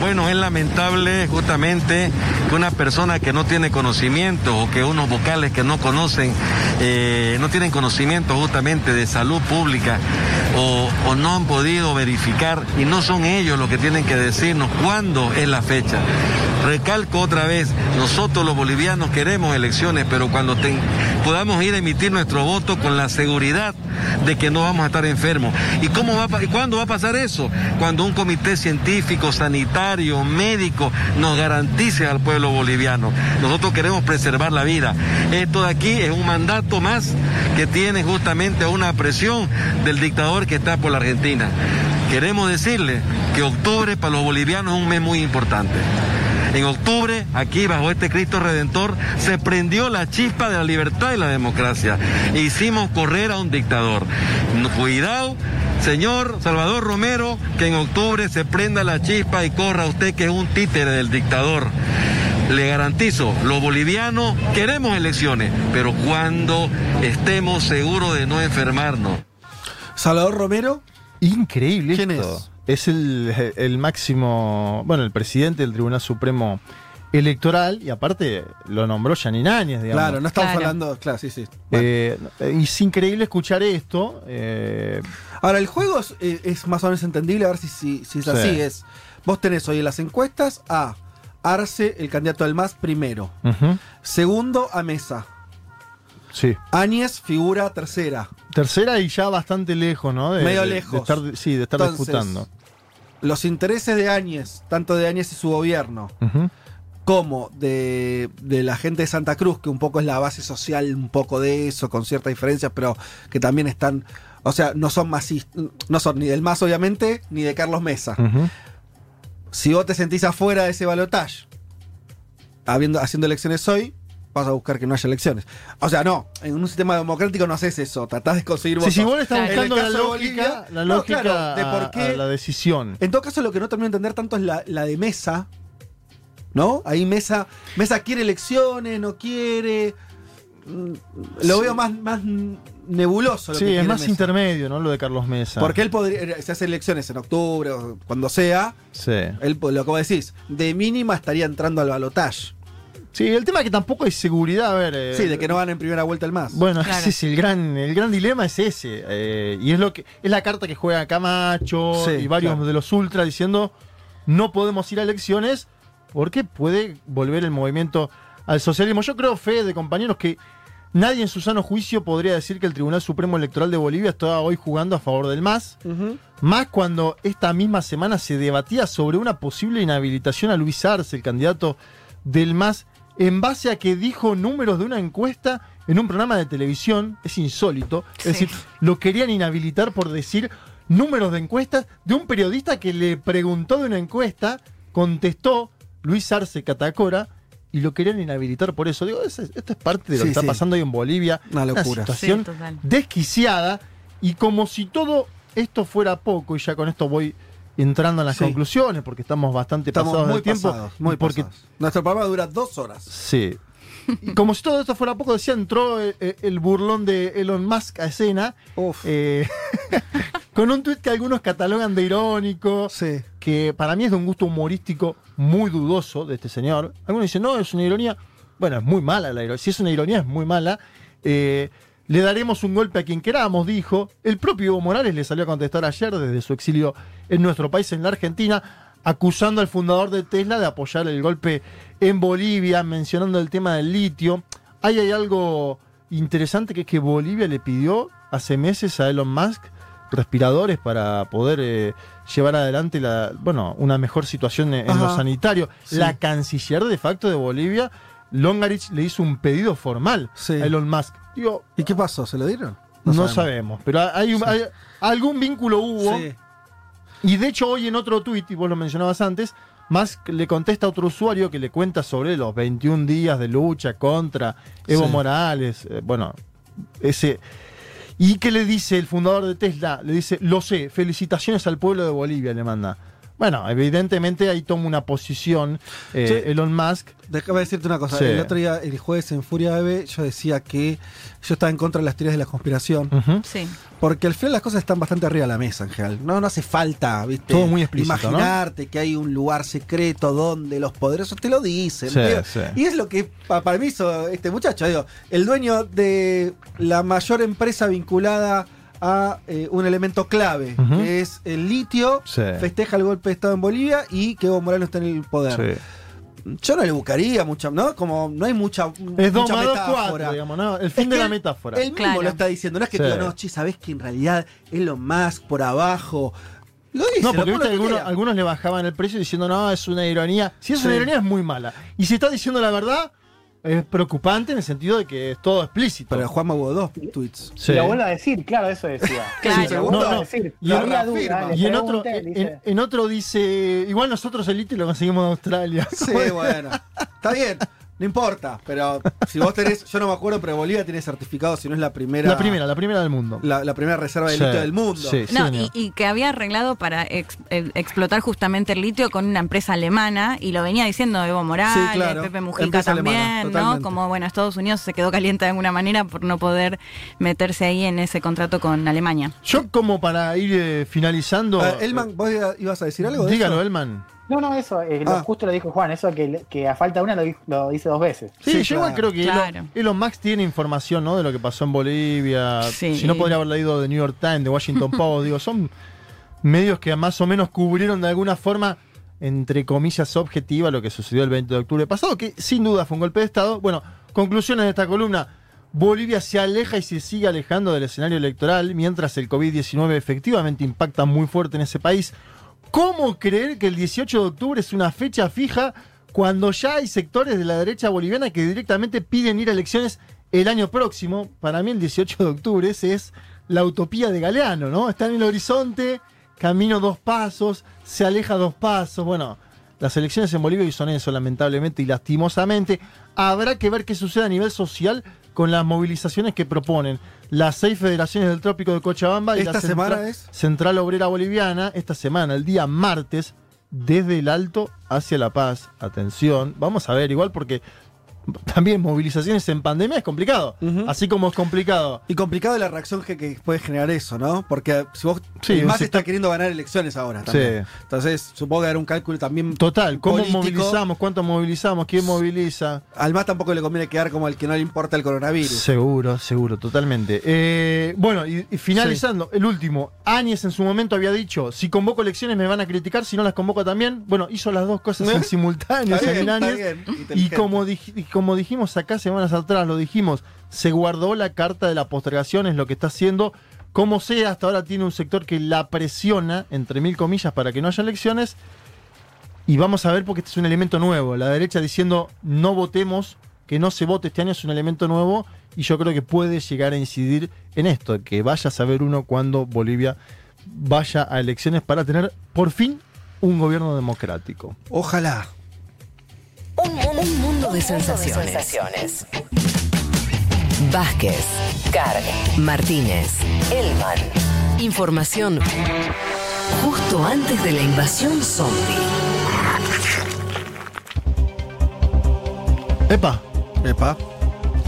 Bueno, es lamentable justamente que una persona que no tiene conocimiento o que unos vocales que no conocen, eh, no tienen conocimiento justamente de salud pública o, no han podido verificar y no son ellos los que tienen que decirnos cuándo es la fecha. Recalco otra vez, nosotros los bolivianos queremos elecciones, pero cuando podamos ir a emitir nuestro voto con la seguridad de que no vamos a estar enfermos. ¿Y cómo va cuándo va a pasar eso? Cuando un comité científico, sanitario, médico nos garantice al pueblo boliviano. Nosotros queremos preservar la vida. Esto de aquí es un mandato más que tiene justamente una presión del dictador que está por la Argentina. Queremos decirle que octubre para los bolivianos es un mes muy importante. En octubre, aquí bajo este Cristo Redentor, se prendió la chispa de la libertad y la democracia. E hicimos correr a un dictador. No- Cuidado, señor Salvador Romero, que en octubre se prenda la chispa y corra usted que es un títere del dictador. le garantizo, los bolivianos queremos elecciones, pero cuando estemos seguros de no enfermarnos. Salvador Romero. Increíble ¿Quién esto. es? Es el, el máximo, bueno, el presidente del Tribunal Supremo Electoral y aparte lo nombró Janine Áñez, digamos. Claro, no estamos Claro. hablando. Claro, sí, sí. Eh, y es increíble escuchar esto. eh, Ahora, el juego es, eh, es más o menos entendible, a ver si, si, si es Sí. así. Es, vos tenés hoy en las encuestas a Arce, el candidato del MAS, primero. Segundo, a Mesa. Sí. Áñez figura tercera. Tercera y ya bastante lejos, ¿no? De- Medio de- lejos. de estar, sí, de estar Entonces, disputando. Los intereses de Áñez, tanto de Áñez y su gobierno, como de, de la gente de Santa Cruz, que un poco es la base social, un poco de eso, con ciertas diferencias, pero que también están, o sea, no son masistas, no son ni del MAS obviamente, ni de Carlos Mesa. Si vos te sentís afuera de ese balotaje, habiendo, haciendo elecciones hoy, vas a buscar que no haya elecciones. O sea, no, en un sistema democrático no haces eso, tratás de conseguir votos. sí, igual está En el buscando la lógica, Bolivia, la no, lógica claro, de por qué a la decisión. en todo caso, lo que no termino de entender tanto es la, la de Mesa, ¿no? Ahí Mesa, Mesa quiere elecciones, no quiere. Mm, Lo veo más, más nebuloso. Lo que Sí, es más Mesa. intermedio, ¿no? Lo de Carlos Mesa. Porque él podría, si hace elecciones en octubre o cuando sea, Sí. él, lo que vos decís, de mínima estaría entrando al balotaje. Sí, el tema es que tampoco hay seguridad, a ver. eh, Sí, de que no van en primera vuelta el más. Bueno, Claro. ese es el gran, el gran dilema es ese. eh, y es lo que es la carta que juega Camacho Sí, y varios claro. de los ultras diciendo no podemos ir a elecciones porque puede volver el movimiento al socialismo. Yo creo, fe de compañeros, que nadie en su sano juicio podría decir que el Tribunal Supremo Electoral de Bolivia está hoy jugando a favor del MAS. Más cuando esta misma semana se debatía sobre una posible inhabilitación a Luis Arce, el candidato del MAS, en base a que dijo números de una encuesta en un programa de televisión. Es insólito. Es Sí. decir, lo querían inhabilitar por decir números de encuestas de un periodista que le preguntó de una encuesta, contestó Luis Arce Catacora. Y lo querían inhabilitar por eso. Digo, es- esto es parte de lo Sí, que está sí. pasando hoy en Bolivia. Una locura. situación Sí, total. desquiciada. Y como si todo esto fuera poco, y ya con esto voy entrando en las Sí. conclusiones, porque estamos bastante Estamos pasados muy del tiempo. pasados, muy porque, pasados. Nuestro programa dura dos horas. Sí. Como si todo esto fuera poco, decía, entró el, el burlón de Elon Musk a escena. eh, con un tuit que algunos catalogan de irónico. Sí. Que para mí es de un gusto humorístico muy dudoso de este señor. Algunos dicen, no, es una ironía. Bueno, es muy mala la ironía. Si es una ironía, es muy mala. Eh, le daremos un golpe a quien queramos, dijo. El propio Evo Morales le salió a contestar ayer desde su exilio en nuestro país, en la Argentina, acusando al fundador de Tesla de apoyar el golpe en Bolivia, mencionando el tema del litio. Ahí hay algo interesante que es que Bolivia le pidió hace meses a Elon Musk respiradores para poder eh, llevar adelante la, bueno, una mejor situación en, lo sanitario. Sí. La canciller de facto de Bolivia, Longarich, le hizo un pedido formal Sí. a Elon Musk. Digo, ¿Y qué pasó? ¿Se lo dieron? no, sabemos. pero hay, un- hay- algún vínculo hubo. Sí. Y de hecho, hoy en otro tuit, y vos lo mencionabas antes, Musk le contesta a otro usuario que le cuenta sobre los 21 días de lucha contra Evo Sí. Morales. eh, bueno, ese. ¿Y qué le dice el fundador de Tesla? Le dice, lo sé, felicitaciones al pueblo de Bolivia, le manda. Bueno, evidentemente ahí toma una posición eh, Sí. Elon Musk. Déjame decirte una cosa. Sí. El otro día, el jueves en Furia Bebé, yo decía que yo estaba en contra de las teorías de la conspiración. Sí. Porque al final las cosas están bastante arriba de la mesa en general. No, no hace falta, ¿viste? Todo muy explícito, Imaginarte que hay un lugar secreto donde los poderosos te lo dicen. Sí, sí. Y es lo que pa- para mí hizo este muchacho. Digo, el dueño de la mayor empresa vinculada a eh, un elemento clave, que es el litio, Sí. festeja el golpe de Estado en Bolivia y que Evo Morales está en el poder. Sí. Yo no le buscaría mucha, ¿no? Como no hay mucha, Es 2 mucha más 2, metáfora. 4, digamos, ¿no? El fin Es de la metáfora. Él mismo Claro. lo está diciendo, no es que Sí. no, che, sabés que en realidad es lo más por abajo. Lo dice, No, porque viste, algunos, le bajaban el precio diciendo, no, es una ironía. Si es una ironía, es muy mala. Y si está diciendo la verdad, es preocupante en el sentido de que es todo explícito. Pero Juanma hubo dos tweets. Sí. Lo vuelvo a decir, claro, eso decía. Claro. Y lo vuelvo No, a no. decir. Y en- había duda, Y en otro, en, dice, en otro dice, igual nosotros el litio lo conseguimos de Australia. Sí, bueno. Está bien. No importa, pero si vos tenés, yo no me acuerdo, pero Bolivia tiene certificado, si no es la primera. La primera, la primera del mundo. La, la primera reserva de Sí, litio del mundo. sí. No, y, y que había arreglado para ex- eh, explotar justamente el litio con una empresa alemana y lo venía diciendo Evo Morales, Sí, claro. Pepe Mujica Empresa también, alemana, ¿no? Como bueno, Estados Unidos se quedó caliente de alguna manera por no poder meterse ahí en ese contrato con Alemania. Yo como para ir eh, finalizando... Elman, ¿vos ibas a decir algo? de Dígalo, eso? Elman. No, no, eso, eh, lo Ah. justo lo dijo Juan, eso que, que a falta de una lo, lo dice dos veces. Sí, Sí, yo igual claro. creo que Claro. Elon, Elon Musk tiene información ¿no? de lo que pasó en Bolivia. Sí. Si no podría haber leído de New York Times, de Washington Post. digo, son medios que más o menos cubrieron de alguna forma, entre comillas, objetiva lo que sucedió el 20 de octubre pasado, que sin duda fue un golpe de Estado. Bueno, conclusiones de esta columna. Bolivia se aleja y se sigue alejando del escenario electoral, mientras el COVID-19 efectivamente impacta muy fuerte en ese país. ¿Cómo creer que el 18 de octubre es una fecha fija cuando ya hay sectores de la derecha boliviana que directamente piden ir a elecciones el año próximo? Para mí el 18 de octubre es la utopía de Galeano, ¿no? Está en el horizonte, camino dos pasos, se aleja dos pasos. Bueno, las elecciones en Bolivia hoy son eso, lamentablemente y lastimosamente. Habrá que ver qué sucede a nivel social con las movilizaciones que proponen las seis federaciones del Trópico de Cochabamba y ¿Esta la semana Central- es? Central Obrera Boliviana esta semana, el día martes, desde el Alto hacia La Paz. Atención, vamos a ver, igual porque también movilizaciones en pandemia es complicado. Así como es complicado. Y complicado la reacción que, que puede generar eso, ¿no? Porque si vos. Sí, sector- está queriendo ganar elecciones ahora también. Sí. Entonces, supongo que habrá un cálculo también. Total, ¿cómo político. movilizamos? ¿Cuánto movilizamos? ¿Quién moviliza? Al MAS tampoco le conviene quedar como el que no le importa el coronavirus. Seguro, seguro, totalmente. Eh, bueno, y, y finalizando, el último. Áñez en su momento había dicho, si convoco elecciones me van a criticar, si no las convoco también. Bueno, hizo las dos cosas en simultáneo, bien, Áñez. Y como, dij- y como dijimos acá semanas atrás, lo dijimos, se guardó la carta de la postergación, es lo que está haciendo. Como sea, hasta ahora tiene un sector que la presiona, entre mil comillas, para que no haya elecciones. Y vamos a ver porque este es un elemento nuevo. La derecha diciendo no votemos, que no se vote este año es un elemento nuevo y yo creo que puede llegar a incidir en esto, que vaya a saber uno cuando Bolivia vaya a elecciones para tener por fin un gobierno democrático. Ojalá. Un, un mundo de sensaciones. Vázquez, Carg, Martínez, Elman. Información justo antes de la invasión zombie. Epa, Epa.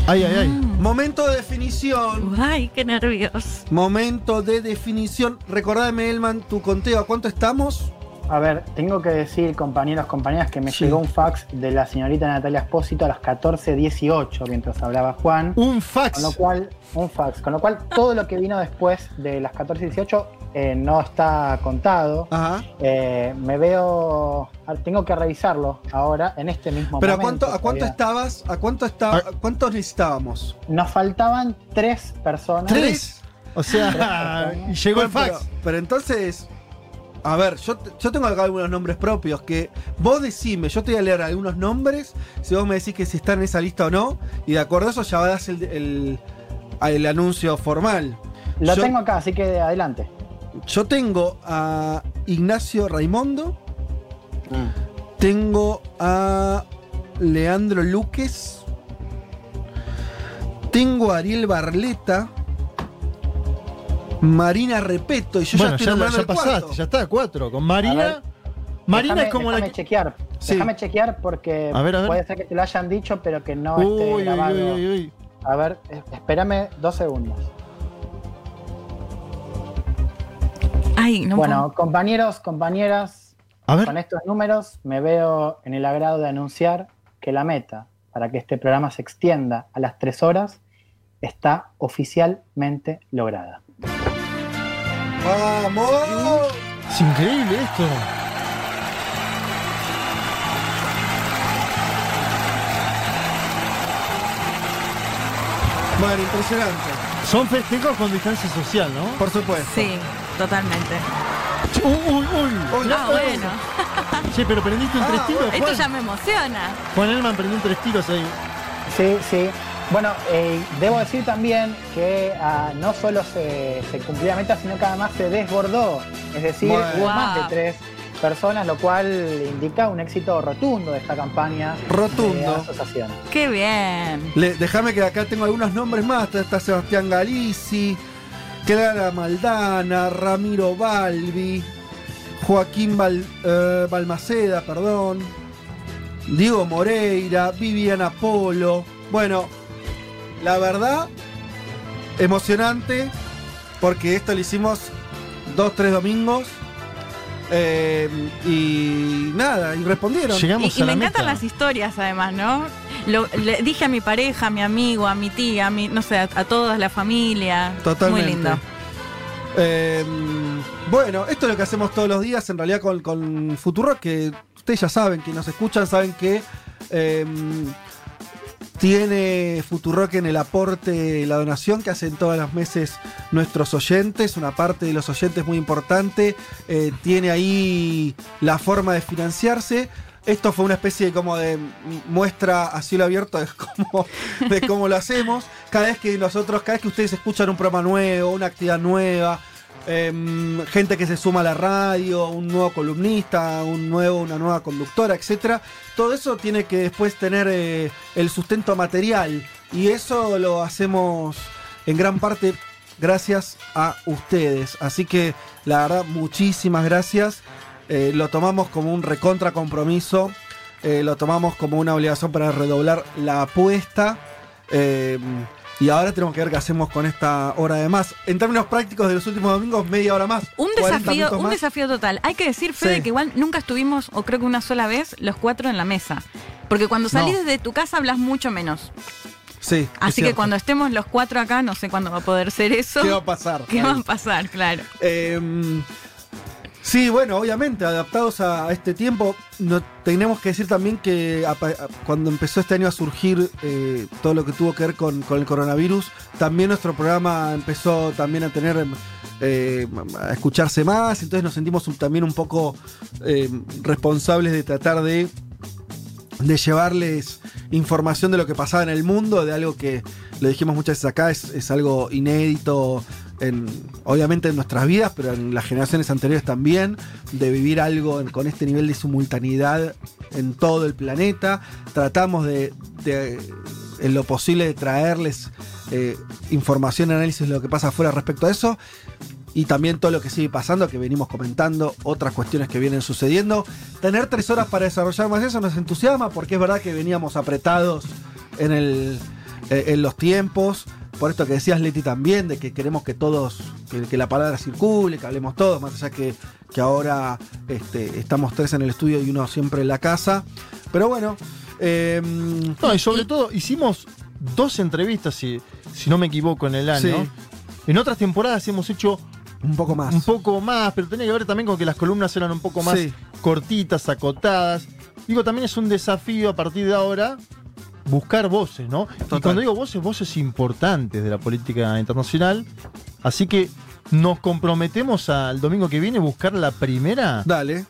ay, ay, ay. Momento de definición. Ay, qué nervios. Momento de definición. Recordame, Elman, tu conteo. ¿A cuánto estamos? A ver, tengo que decir, compañeros, compañeras, que me Sí. llegó un fax de la señorita Natalia Espósito a las 14.18 mientras hablaba Juan. Un fax. Con lo cual, un fax. Con lo cual, todo lo que vino después de las 14.18 eh, no está contado. Ajá. Eh, me veo. Tengo que revisarlo ahora, en este mismo Pero ¿a momento. cuánto, ¿a cuánto estabas? ¿A cuánto estaba? ¿Cuántos necesitábamos? Nos faltaban tres personas. Tres. O sea, y llegó el fax. Pero, pero entonces, a ver, yo, yo tengo acá algunos nombres propios que vos decime, yo te voy a leer algunos nombres, si vos me decís que si están en esa lista o no, y de acuerdo a eso ya das el, el, el anuncio formal. Lo Yo- tengo acá, así que adelante. Yo tengo a Ignacio Raimondo, Mm. tengo a Leandro Luques, tengo a Ariel Barleta, Marina Repeto, y yo bueno, ya estoy ya, nombrando ya el pasaste, cuarto. ya está, cuatro. Con Marina. Marina Déjame- es como la déjame que. chequear. Sí. Déjame chequear porque A ver, a ver. puede ser que te lo hayan dicho, pero que no Uy, esté grabado. uy, uy, uy. A ver, es- espérame dos segundos. Ay, no bueno, compañeros, compañeras, A ver. con estos números me veo en el agrado de anunciar que la meta para que este programa se extienda a las tres horas está oficialmente lograda. ¡Vamos! Es increíble esto. Bueno, impresionante. Son festejos con distancia social, ¿no? Por supuesto. Sí, totalmente. Uy, uy, uy. Ah, bueno. Che, pero prendiste un tres tiros, Esto Juan. ya me emociona. Juan Elman prendió un tres tiros ahí. Sí, sí. Bueno, eh, debo decir también que ah, no solo se, se cumplió la meta, sino que además se desbordó. Es decir, Bueno. hubo Wow. más de tres. personas, lo cual indica un éxito rotundo de esta campaña Rotundo. de asociación. Qué bien. Déjame que acá tengo algunos nombres más. Está Sebastián Galici, Clara Maldana, Ramiro Balbi, Joaquín Bal- eh, Balmaceda, perdón, Diego Moreira, Viviana Polo. Bueno, la verdad, emocionante, porque esto lo hicimos dos, tres domingos. eh, y nada, y respondieron. Y, y me encantan las historias, además, ¿no? Lo- le dije a mi pareja, a mi amigo, a mi tía, a mi, no sé, a, a toda la familia. Totalmente. Muy lindo. Eh, bueno, esto es lo que hacemos todos los días, en realidad con, con Futuro, que ustedes ya saben, que nos escuchan, saben que eh, tiene Futurock en el aporte, la donación que hacen todos los meses nuestros oyentes, una parte de los oyentes muy importante, eh, tiene ahí la forma de financiarse. Esto fue una especie de como de muestra a cielo abierto de cómo, de cómo lo hacemos. Cada vez que nosotros, cada vez que ustedes escuchan un programa nuevo, una actividad nueva, em, gente que se suma a la radio, un nuevo columnista, un nuevo, una nueva conductora, etcétera. Todo eso tiene que después tener eh, el sustento material. Y eso lo hacemos en gran parte gracias a ustedes. Así que la verdad, muchísimas gracias. Eh, lo tomamos como un recontra compromiso. eh, lo tomamos como una obligación para redoblar la apuesta. Y ahora tenemos que ver qué hacemos con esta hora de más. En términos prácticos de los últimos domingos, media hora más. Un 40 desafío, un más. desafío total. Hay que decir, Fede, Sí. que igual nunca estuvimos, o creo que una sola vez, los cuatro en la mesa. Porque cuando salís No. de tu casa hablas mucho menos. Sí. es Así que cuando estemos los cuatro acá, no sé cuándo va a poder ser eso. ¿Qué va a pasar? ¿Qué va a pasar? Claro. Eh, sí, bueno, obviamente, adaptados a este tiempo, no, tenemos que decir también que cuando empezó este año a surgir eh, todo lo que tuvo que ver con, el coronavirus, también nuestro programa empezó también a tener, eh, a escucharse más, entonces nos sentimos también un poco eh, responsables de tratar de de llevarles información de lo que pasaba en el mundo, de algo que lo dijimos muchas veces acá, es algo inédito, en, obviamente en nuestras vidas, pero en las generaciones anteriores también, de vivir algo con este nivel de simultaneidad en todo el planeta. Tratamos de, de, en lo posible, de traerles eh, información, análisis de lo que pasa afuera respecto a eso y también todo lo que sigue pasando, que venimos comentando, otras cuestiones que vienen sucediendo. Tener tres horas para desarrollar más eso nos entusiasma, porque es verdad que veníamos apretados en, el, eh, en los tiempos. Por esto que decías, Leti, también, de que queremos que todos, que, que la palabra circule, que hablemos todos, más allá que, que ahora este, estamos tres en el estudio y uno siempre en la casa. Pero bueno. eh, No, y sobre todo, hicimos dos entrevistas, si, si no me equivoco, en el año. Sí. En otras temporadas hemos hecho un poco más. Un poco más, pero tenía que ver también con que las columnas eran un poco más Sí. cortitas, acotadas. Digo, también es un desafío a partir de ahora buscar voces, ¿no? Y cuando digo voces, voces importantes de la política internacional. Así que nos comprometemos al domingo que viene buscar la primera. Dale.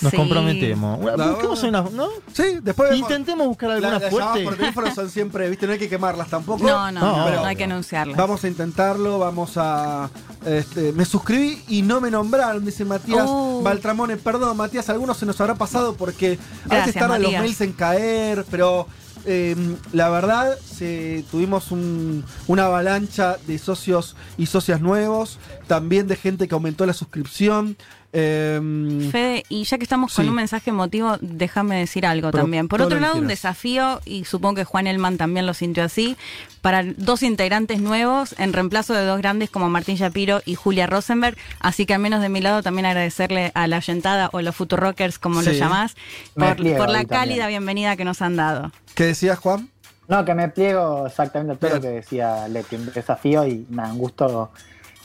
Nos Sí. comprometemos. Busquemos una, ¿no? Sí, después vemos. Intentemos buscar alguna La- fuerte. por teléfono son siempre, viste, no hay que quemarlas tampoco. No, no, no, hay que anunciarlas. Vamos a intentarlo, vamos a. este, me suscribí y no me nombraron, dice Matías Oh. Baltramone. Perdón, Matías, algunos se nos habrá pasado porque a Gracias, veces tardan los mails en caer, pero eh, la verdad se- tuvimos un- una avalancha de socios y socias nuevos, también de gente que aumentó la suscripción. Eh, Fede, y ya que estamos con Sí. un mensaje emotivo, déjame decir algo Pero también. Por otro lo lado, un desafío, y supongo que Juan Elman también lo sintió así, para dos integrantes nuevos en reemplazo de dos grandes como Martín Shapiro y Julia Rosenberg. Así que al menos de mi lado también agradecerle a la Yentada o los Futurockers, como lo Sí. llamás, Me por, la cálida bienvenida que nos han dado. ¿Qué decías, Juan? No, que me pliego exactamente a todo lo que decía Leti, un desafío y nada, un gusto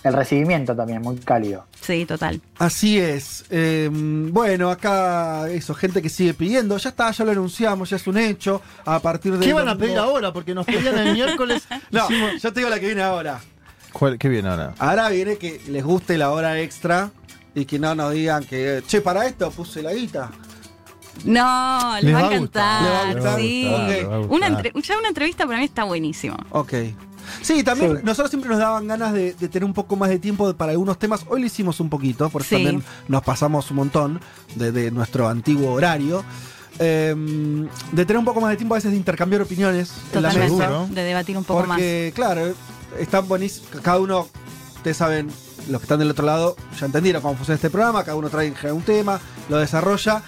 el recibimiento también, muy cálido. Sí, total. Así es. Eh, bueno, acá eso, gente que sigue pidiendo. Ya está, ya lo anunciamos, ya es un hecho. A partir de. ¿Qué van a pedir ahora? Porque nos pedían el miércoles. No, Hicimos- yo te digo la que viene ahora. ¿Cuál- ¿Qué viene ahora? Ahora viene que les guste la hora extra y que no nos digan que, che, para esto puse la guita. No, les, Les va a va a gustar. encantar. Les va a gustar. sí. Les va a gustar. Una entre- ya una entrevista para mí está buenísimo. Ok. Sí, también Sí. nosotros siempre nos daban ganas de, de tener un poco más de tiempo para algunos temas. Hoy lo hicimos un poquito, por eso Sí. también nos pasamos un montón de, de nuestro antiguo horario. Eh, de tener un poco más de tiempo a veces de intercambiar opiniones en la Totalmente. mesa. De debatir un poco más. Porque, claro, están buenísimos. Cada uno, ustedes saben, los que están del otro lado ya entendieron cómo funciona este programa. Cada uno trae un tema, lo desarrolla.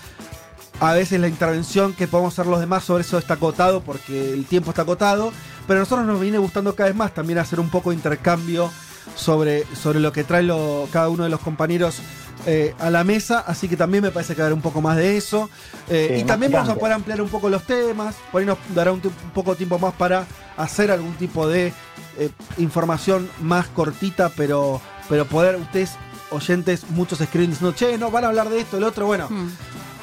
A veces la intervención que podemos hacer los demás sobre eso está acotado porque el tiempo está acotado. Pero a nosotros nos viene gustando cada vez más también hacer un poco de intercambio sobre, sobre lo que trae lo- cada uno de los compañeros eh, a la mesa. Así que también me parece que haber un poco más de eso. Eh, Sí, y también vamos a poder ampliar un poco los temas. Por ahí nos dará un, poco de tiempo más para hacer algún tipo de eh, información más cortita, pero, pero poder, ustedes, oyentes, muchos escriben diciendo, che, no, van a hablar de esto, el otro. Bueno, Mm.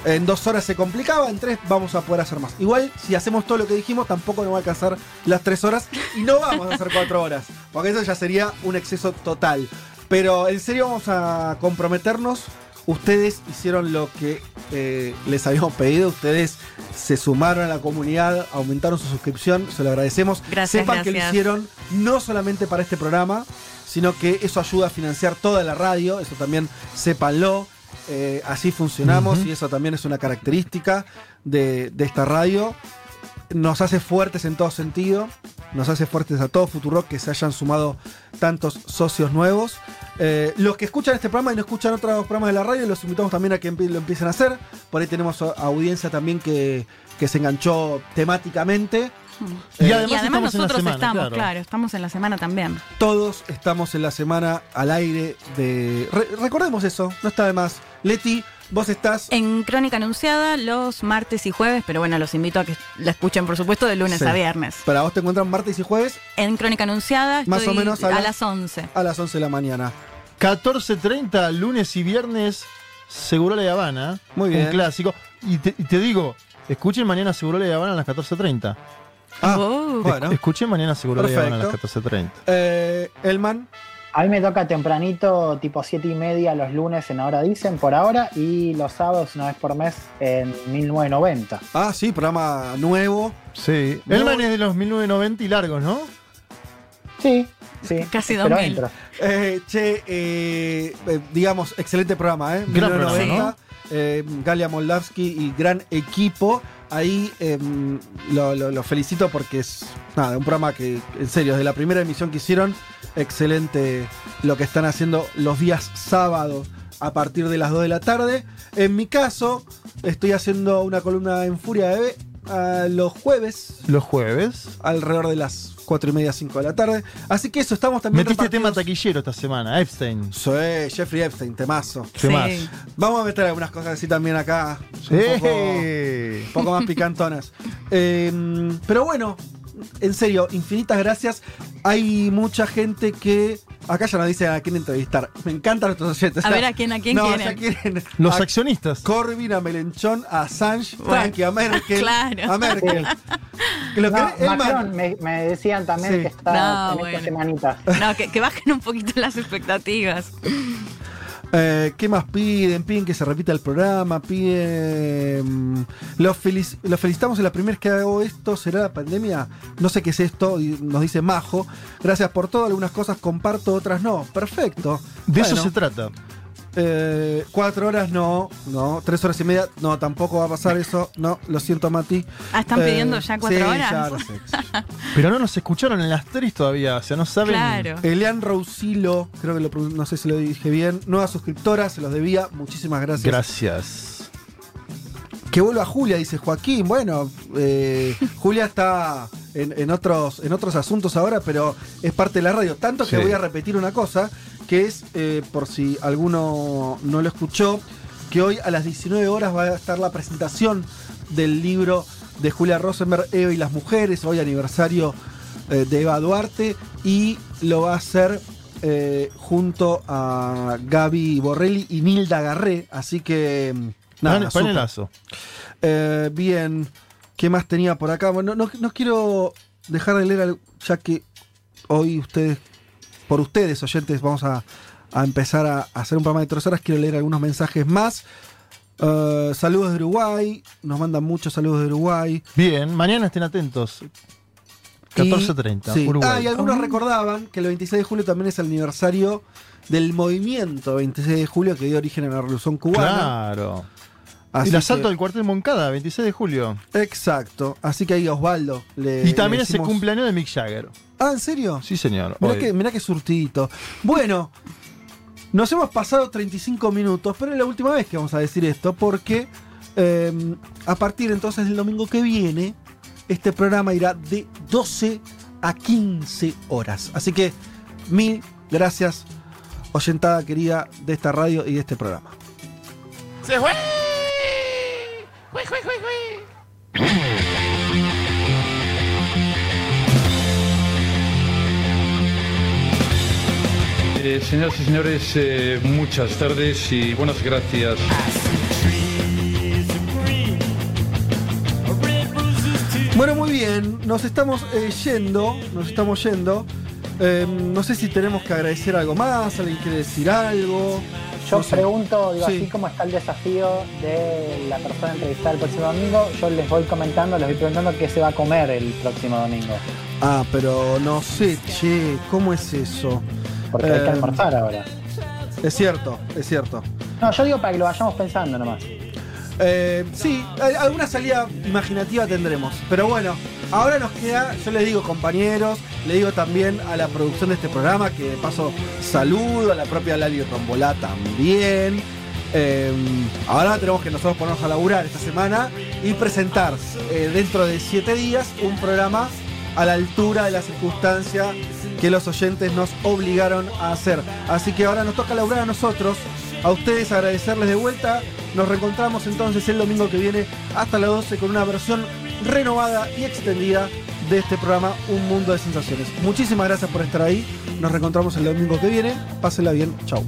En dos horas se complicaba, en tres vamos a poder hacer más. Igual, si hacemos todo lo que dijimos, tampoco nos va a alcanzar las tres horas y no vamos a hacer cuatro horas, porque eso ya sería un exceso total. Pero en serio vamos a comprometernos. Ustedes hicieron lo que eh, les habíamos pedido, ustedes se sumaron a la comunidad, aumentaron su suscripción, se lo agradecemos. Gracias, Sepan que lo hicieron no solamente para este programa, sino que eso ayuda a financiar toda la radio, eso también sépanlo. Eh, así funcionamos y eso también es una característica de, de esta radio. Nos hace fuertes en todo sentido, nos hace fuertes a todo Futurock que se hayan sumado tantos socios nuevos. Eh, los que escuchan este programa y no escuchan otros programas de la radio, los invitamos también a que lo empiecen a hacer. Por ahí tenemos audiencia también que, que se enganchó temáticamente. Y Eh, además y además estamos en la nosotros semana, estamos, claro. claro. estamos en la semana también. Todos estamos en la semana al aire de. Re- recordemos eso, no está de más. Leti, vos estás. En Crónica Anunciada los martes y jueves, pero bueno, los invito a que la escuchen, por supuesto, de lunes Sí. a viernes. Para vos te encuentran martes y jueves En Crónica Anunciada Más estoy o menos a a, las- las 11. a las 11 de la mañana. 14.30, lunes y viernes, Seguro La Habana. Muy bien. Un clásico. Y te, y te digo, escuchen mañana Seguro La Habana a las 14.30. Ah, Oh. bueno. Escuchen mañana Seguro La Habana a las Perfecto. 14.30. Eh, Elman, A mí me toca tempranito, tipo 7 y media los lunes en Ahora Dicen, por ahora, y los sábados una vez por mes en 1990. ah, sí, programa nuevo. Sí. No. Elman es de los 1990 y largos, ¿no? Sí, sí. Casi pero 2000. entro. Eh, che, eh, eh, digamos, excelente programa, ¿eh? Gran 1990, eh, Galia Moldavsky y gran equipo. Ahí eh, lo, felicito porque es un programa que, en serio, desde la primera emisión que hicieron, excelente lo que están haciendo los días sábados a partir de las 2 de la tarde. En mi caso, estoy haciendo una columna en Furia de Ah, los jueves, Los jueves. alrededor de las 4 y media, 5 de la tarde. Así que eso, estamos también Metiste tema taquillero esta semana, Epstein. Soy Jeffrey Epstein, temazo. ¿Qué más? Sí. Vamos a meter algunas cosas así también acá. Un poco, un poco más picantonas. Eh, pero bueno, en serio, infinitas gracias. Hay mucha gente que. Acá ya nos dice a quién entrevistar. Me encantan nuestros oyentes. A O sea, ver, ¿a quién- a quién no, quieren? quieren Los a accionistas. Corbyn, a Melenchón, a Assange, Bueno, tranqui, a Merkel. claro. A Merkel. Que lo No, Macron, me, me decían también Sí. que está No, en bueno. esta semanita. No, que, que bajen un poquito las expectativas. Eh, ¿Qué más piden? Piden que se repita el programa, piden... Los, felici- los felicitamos en la primera vez que hago esto, ¿será la pandemia? No sé qué es esto, y nos dice Majo. Gracias por todo, algunas cosas comparto, otras no. Perfecto. De eso se trata. Eh, cuatro horas no, no. Tres horas y media, no, tampoco va a pasar eso. No, lo siento, Mati. Ah, ¿están Eh, pidiendo ya cuatro sí, horas? ya sé. Pero no nos escucharon en las tres todavía, o sea, no saben. Claro. Elian Rousilo, creo que lo, no sé si lo dije bien. Nueva suscriptora, se los debía. Muchísimas gracias. Gracias. Que vuelva Julia, dice Joaquín. Bueno, eh, Julia está en, en otros, en otros asuntos ahora, pero es parte de la radio. Tanto que Sí. voy a repetir una cosa, que es, eh, por si alguno no lo escuchó, que hoy a las 19 horas va a estar la presentación del libro de Julia Rosenberg, Eva y las mujeres, hoy aniversario eh, de Eva Duarte, y lo va a hacer eh, junto a Gaby Borrelli y Nilda Garré, así que... Nada, panelazo. Eh, bien, ¿qué más tenía por acá? Bueno, no, no quiero dejar de leer, algo, ya que hoy ustedes, por ustedes, oyentes, vamos a, a empezar a, a hacer un programa de tres horas. Quiero leer algunos mensajes más. Eh, saludos de Uruguay, nos mandan muchos saludos de Uruguay. Bien, mañana estén atentos. 14.30, Sí. Uruguay. Ah, y algunos recordaban que el 26 de julio también es el aniversario del movimiento 26 de julio que dio origen a la Revolución Cubana. Claro. Así y el asalto que- del cuartel Moncada, 26 de julio. Exacto. Así que ahí Osvaldo le. y también le es el decimos- cumpleaños de Mick Jagger. Ah, ¿en serio? Sí, señor. Mirá que, mirá que surtidito. Bueno, nos hemos pasado 35 minutos, pero es la última vez que vamos a decir esto, porque eh, a partir entonces del domingo que viene, este programa irá de 12 a 15 horas. Así que mil gracias, oyentada querida de esta radio y de este programa. ¡Se fue! Eh, señoras y señores, eh, muchas tardes y buenas gracias. Bueno, muy bien, nos estamos eh, yendo, nos estamos yendo. Eh, no sé si tenemos que agradecer algo más, alguien quiere decir algo. Yo pregunto, digo, Sí. así como está el desafío de la persona entrevistada el próximo domingo, yo les voy comentando, les voy preguntando qué se va a comer el próximo domingo. Ah, pero no sé, che, ¿cómo es eso? Porque hay que Eh, almorzar ahora. Es cierto, es cierto. No, yo digo para que lo vayamos pensando nomás. Eh, sí, al- alguna salida imaginativa tendremos. Pero bueno, ahora nos queda, yo les digo compañeros, le digo también a la producción de este programa, que de paso saludo, a la propia Lali Rombolá también. Eh, ahora tenemos que nosotros ponernos a laburar esta semana y presentar eh, dentro de siete días un programa a la altura de la circunstancia que los oyentes nos obligaron a hacer. Así que ahora nos toca laburar a nosotros, a ustedes agradecerles de vuelta. Nos reencontramos entonces el domingo que viene hasta las 12 con una versión renovada y extendida de este programa Un Mundo de Sensaciones. Muchísimas gracias por estar ahí. Nos reencontramos el domingo que viene. Pásenla bien. Chau.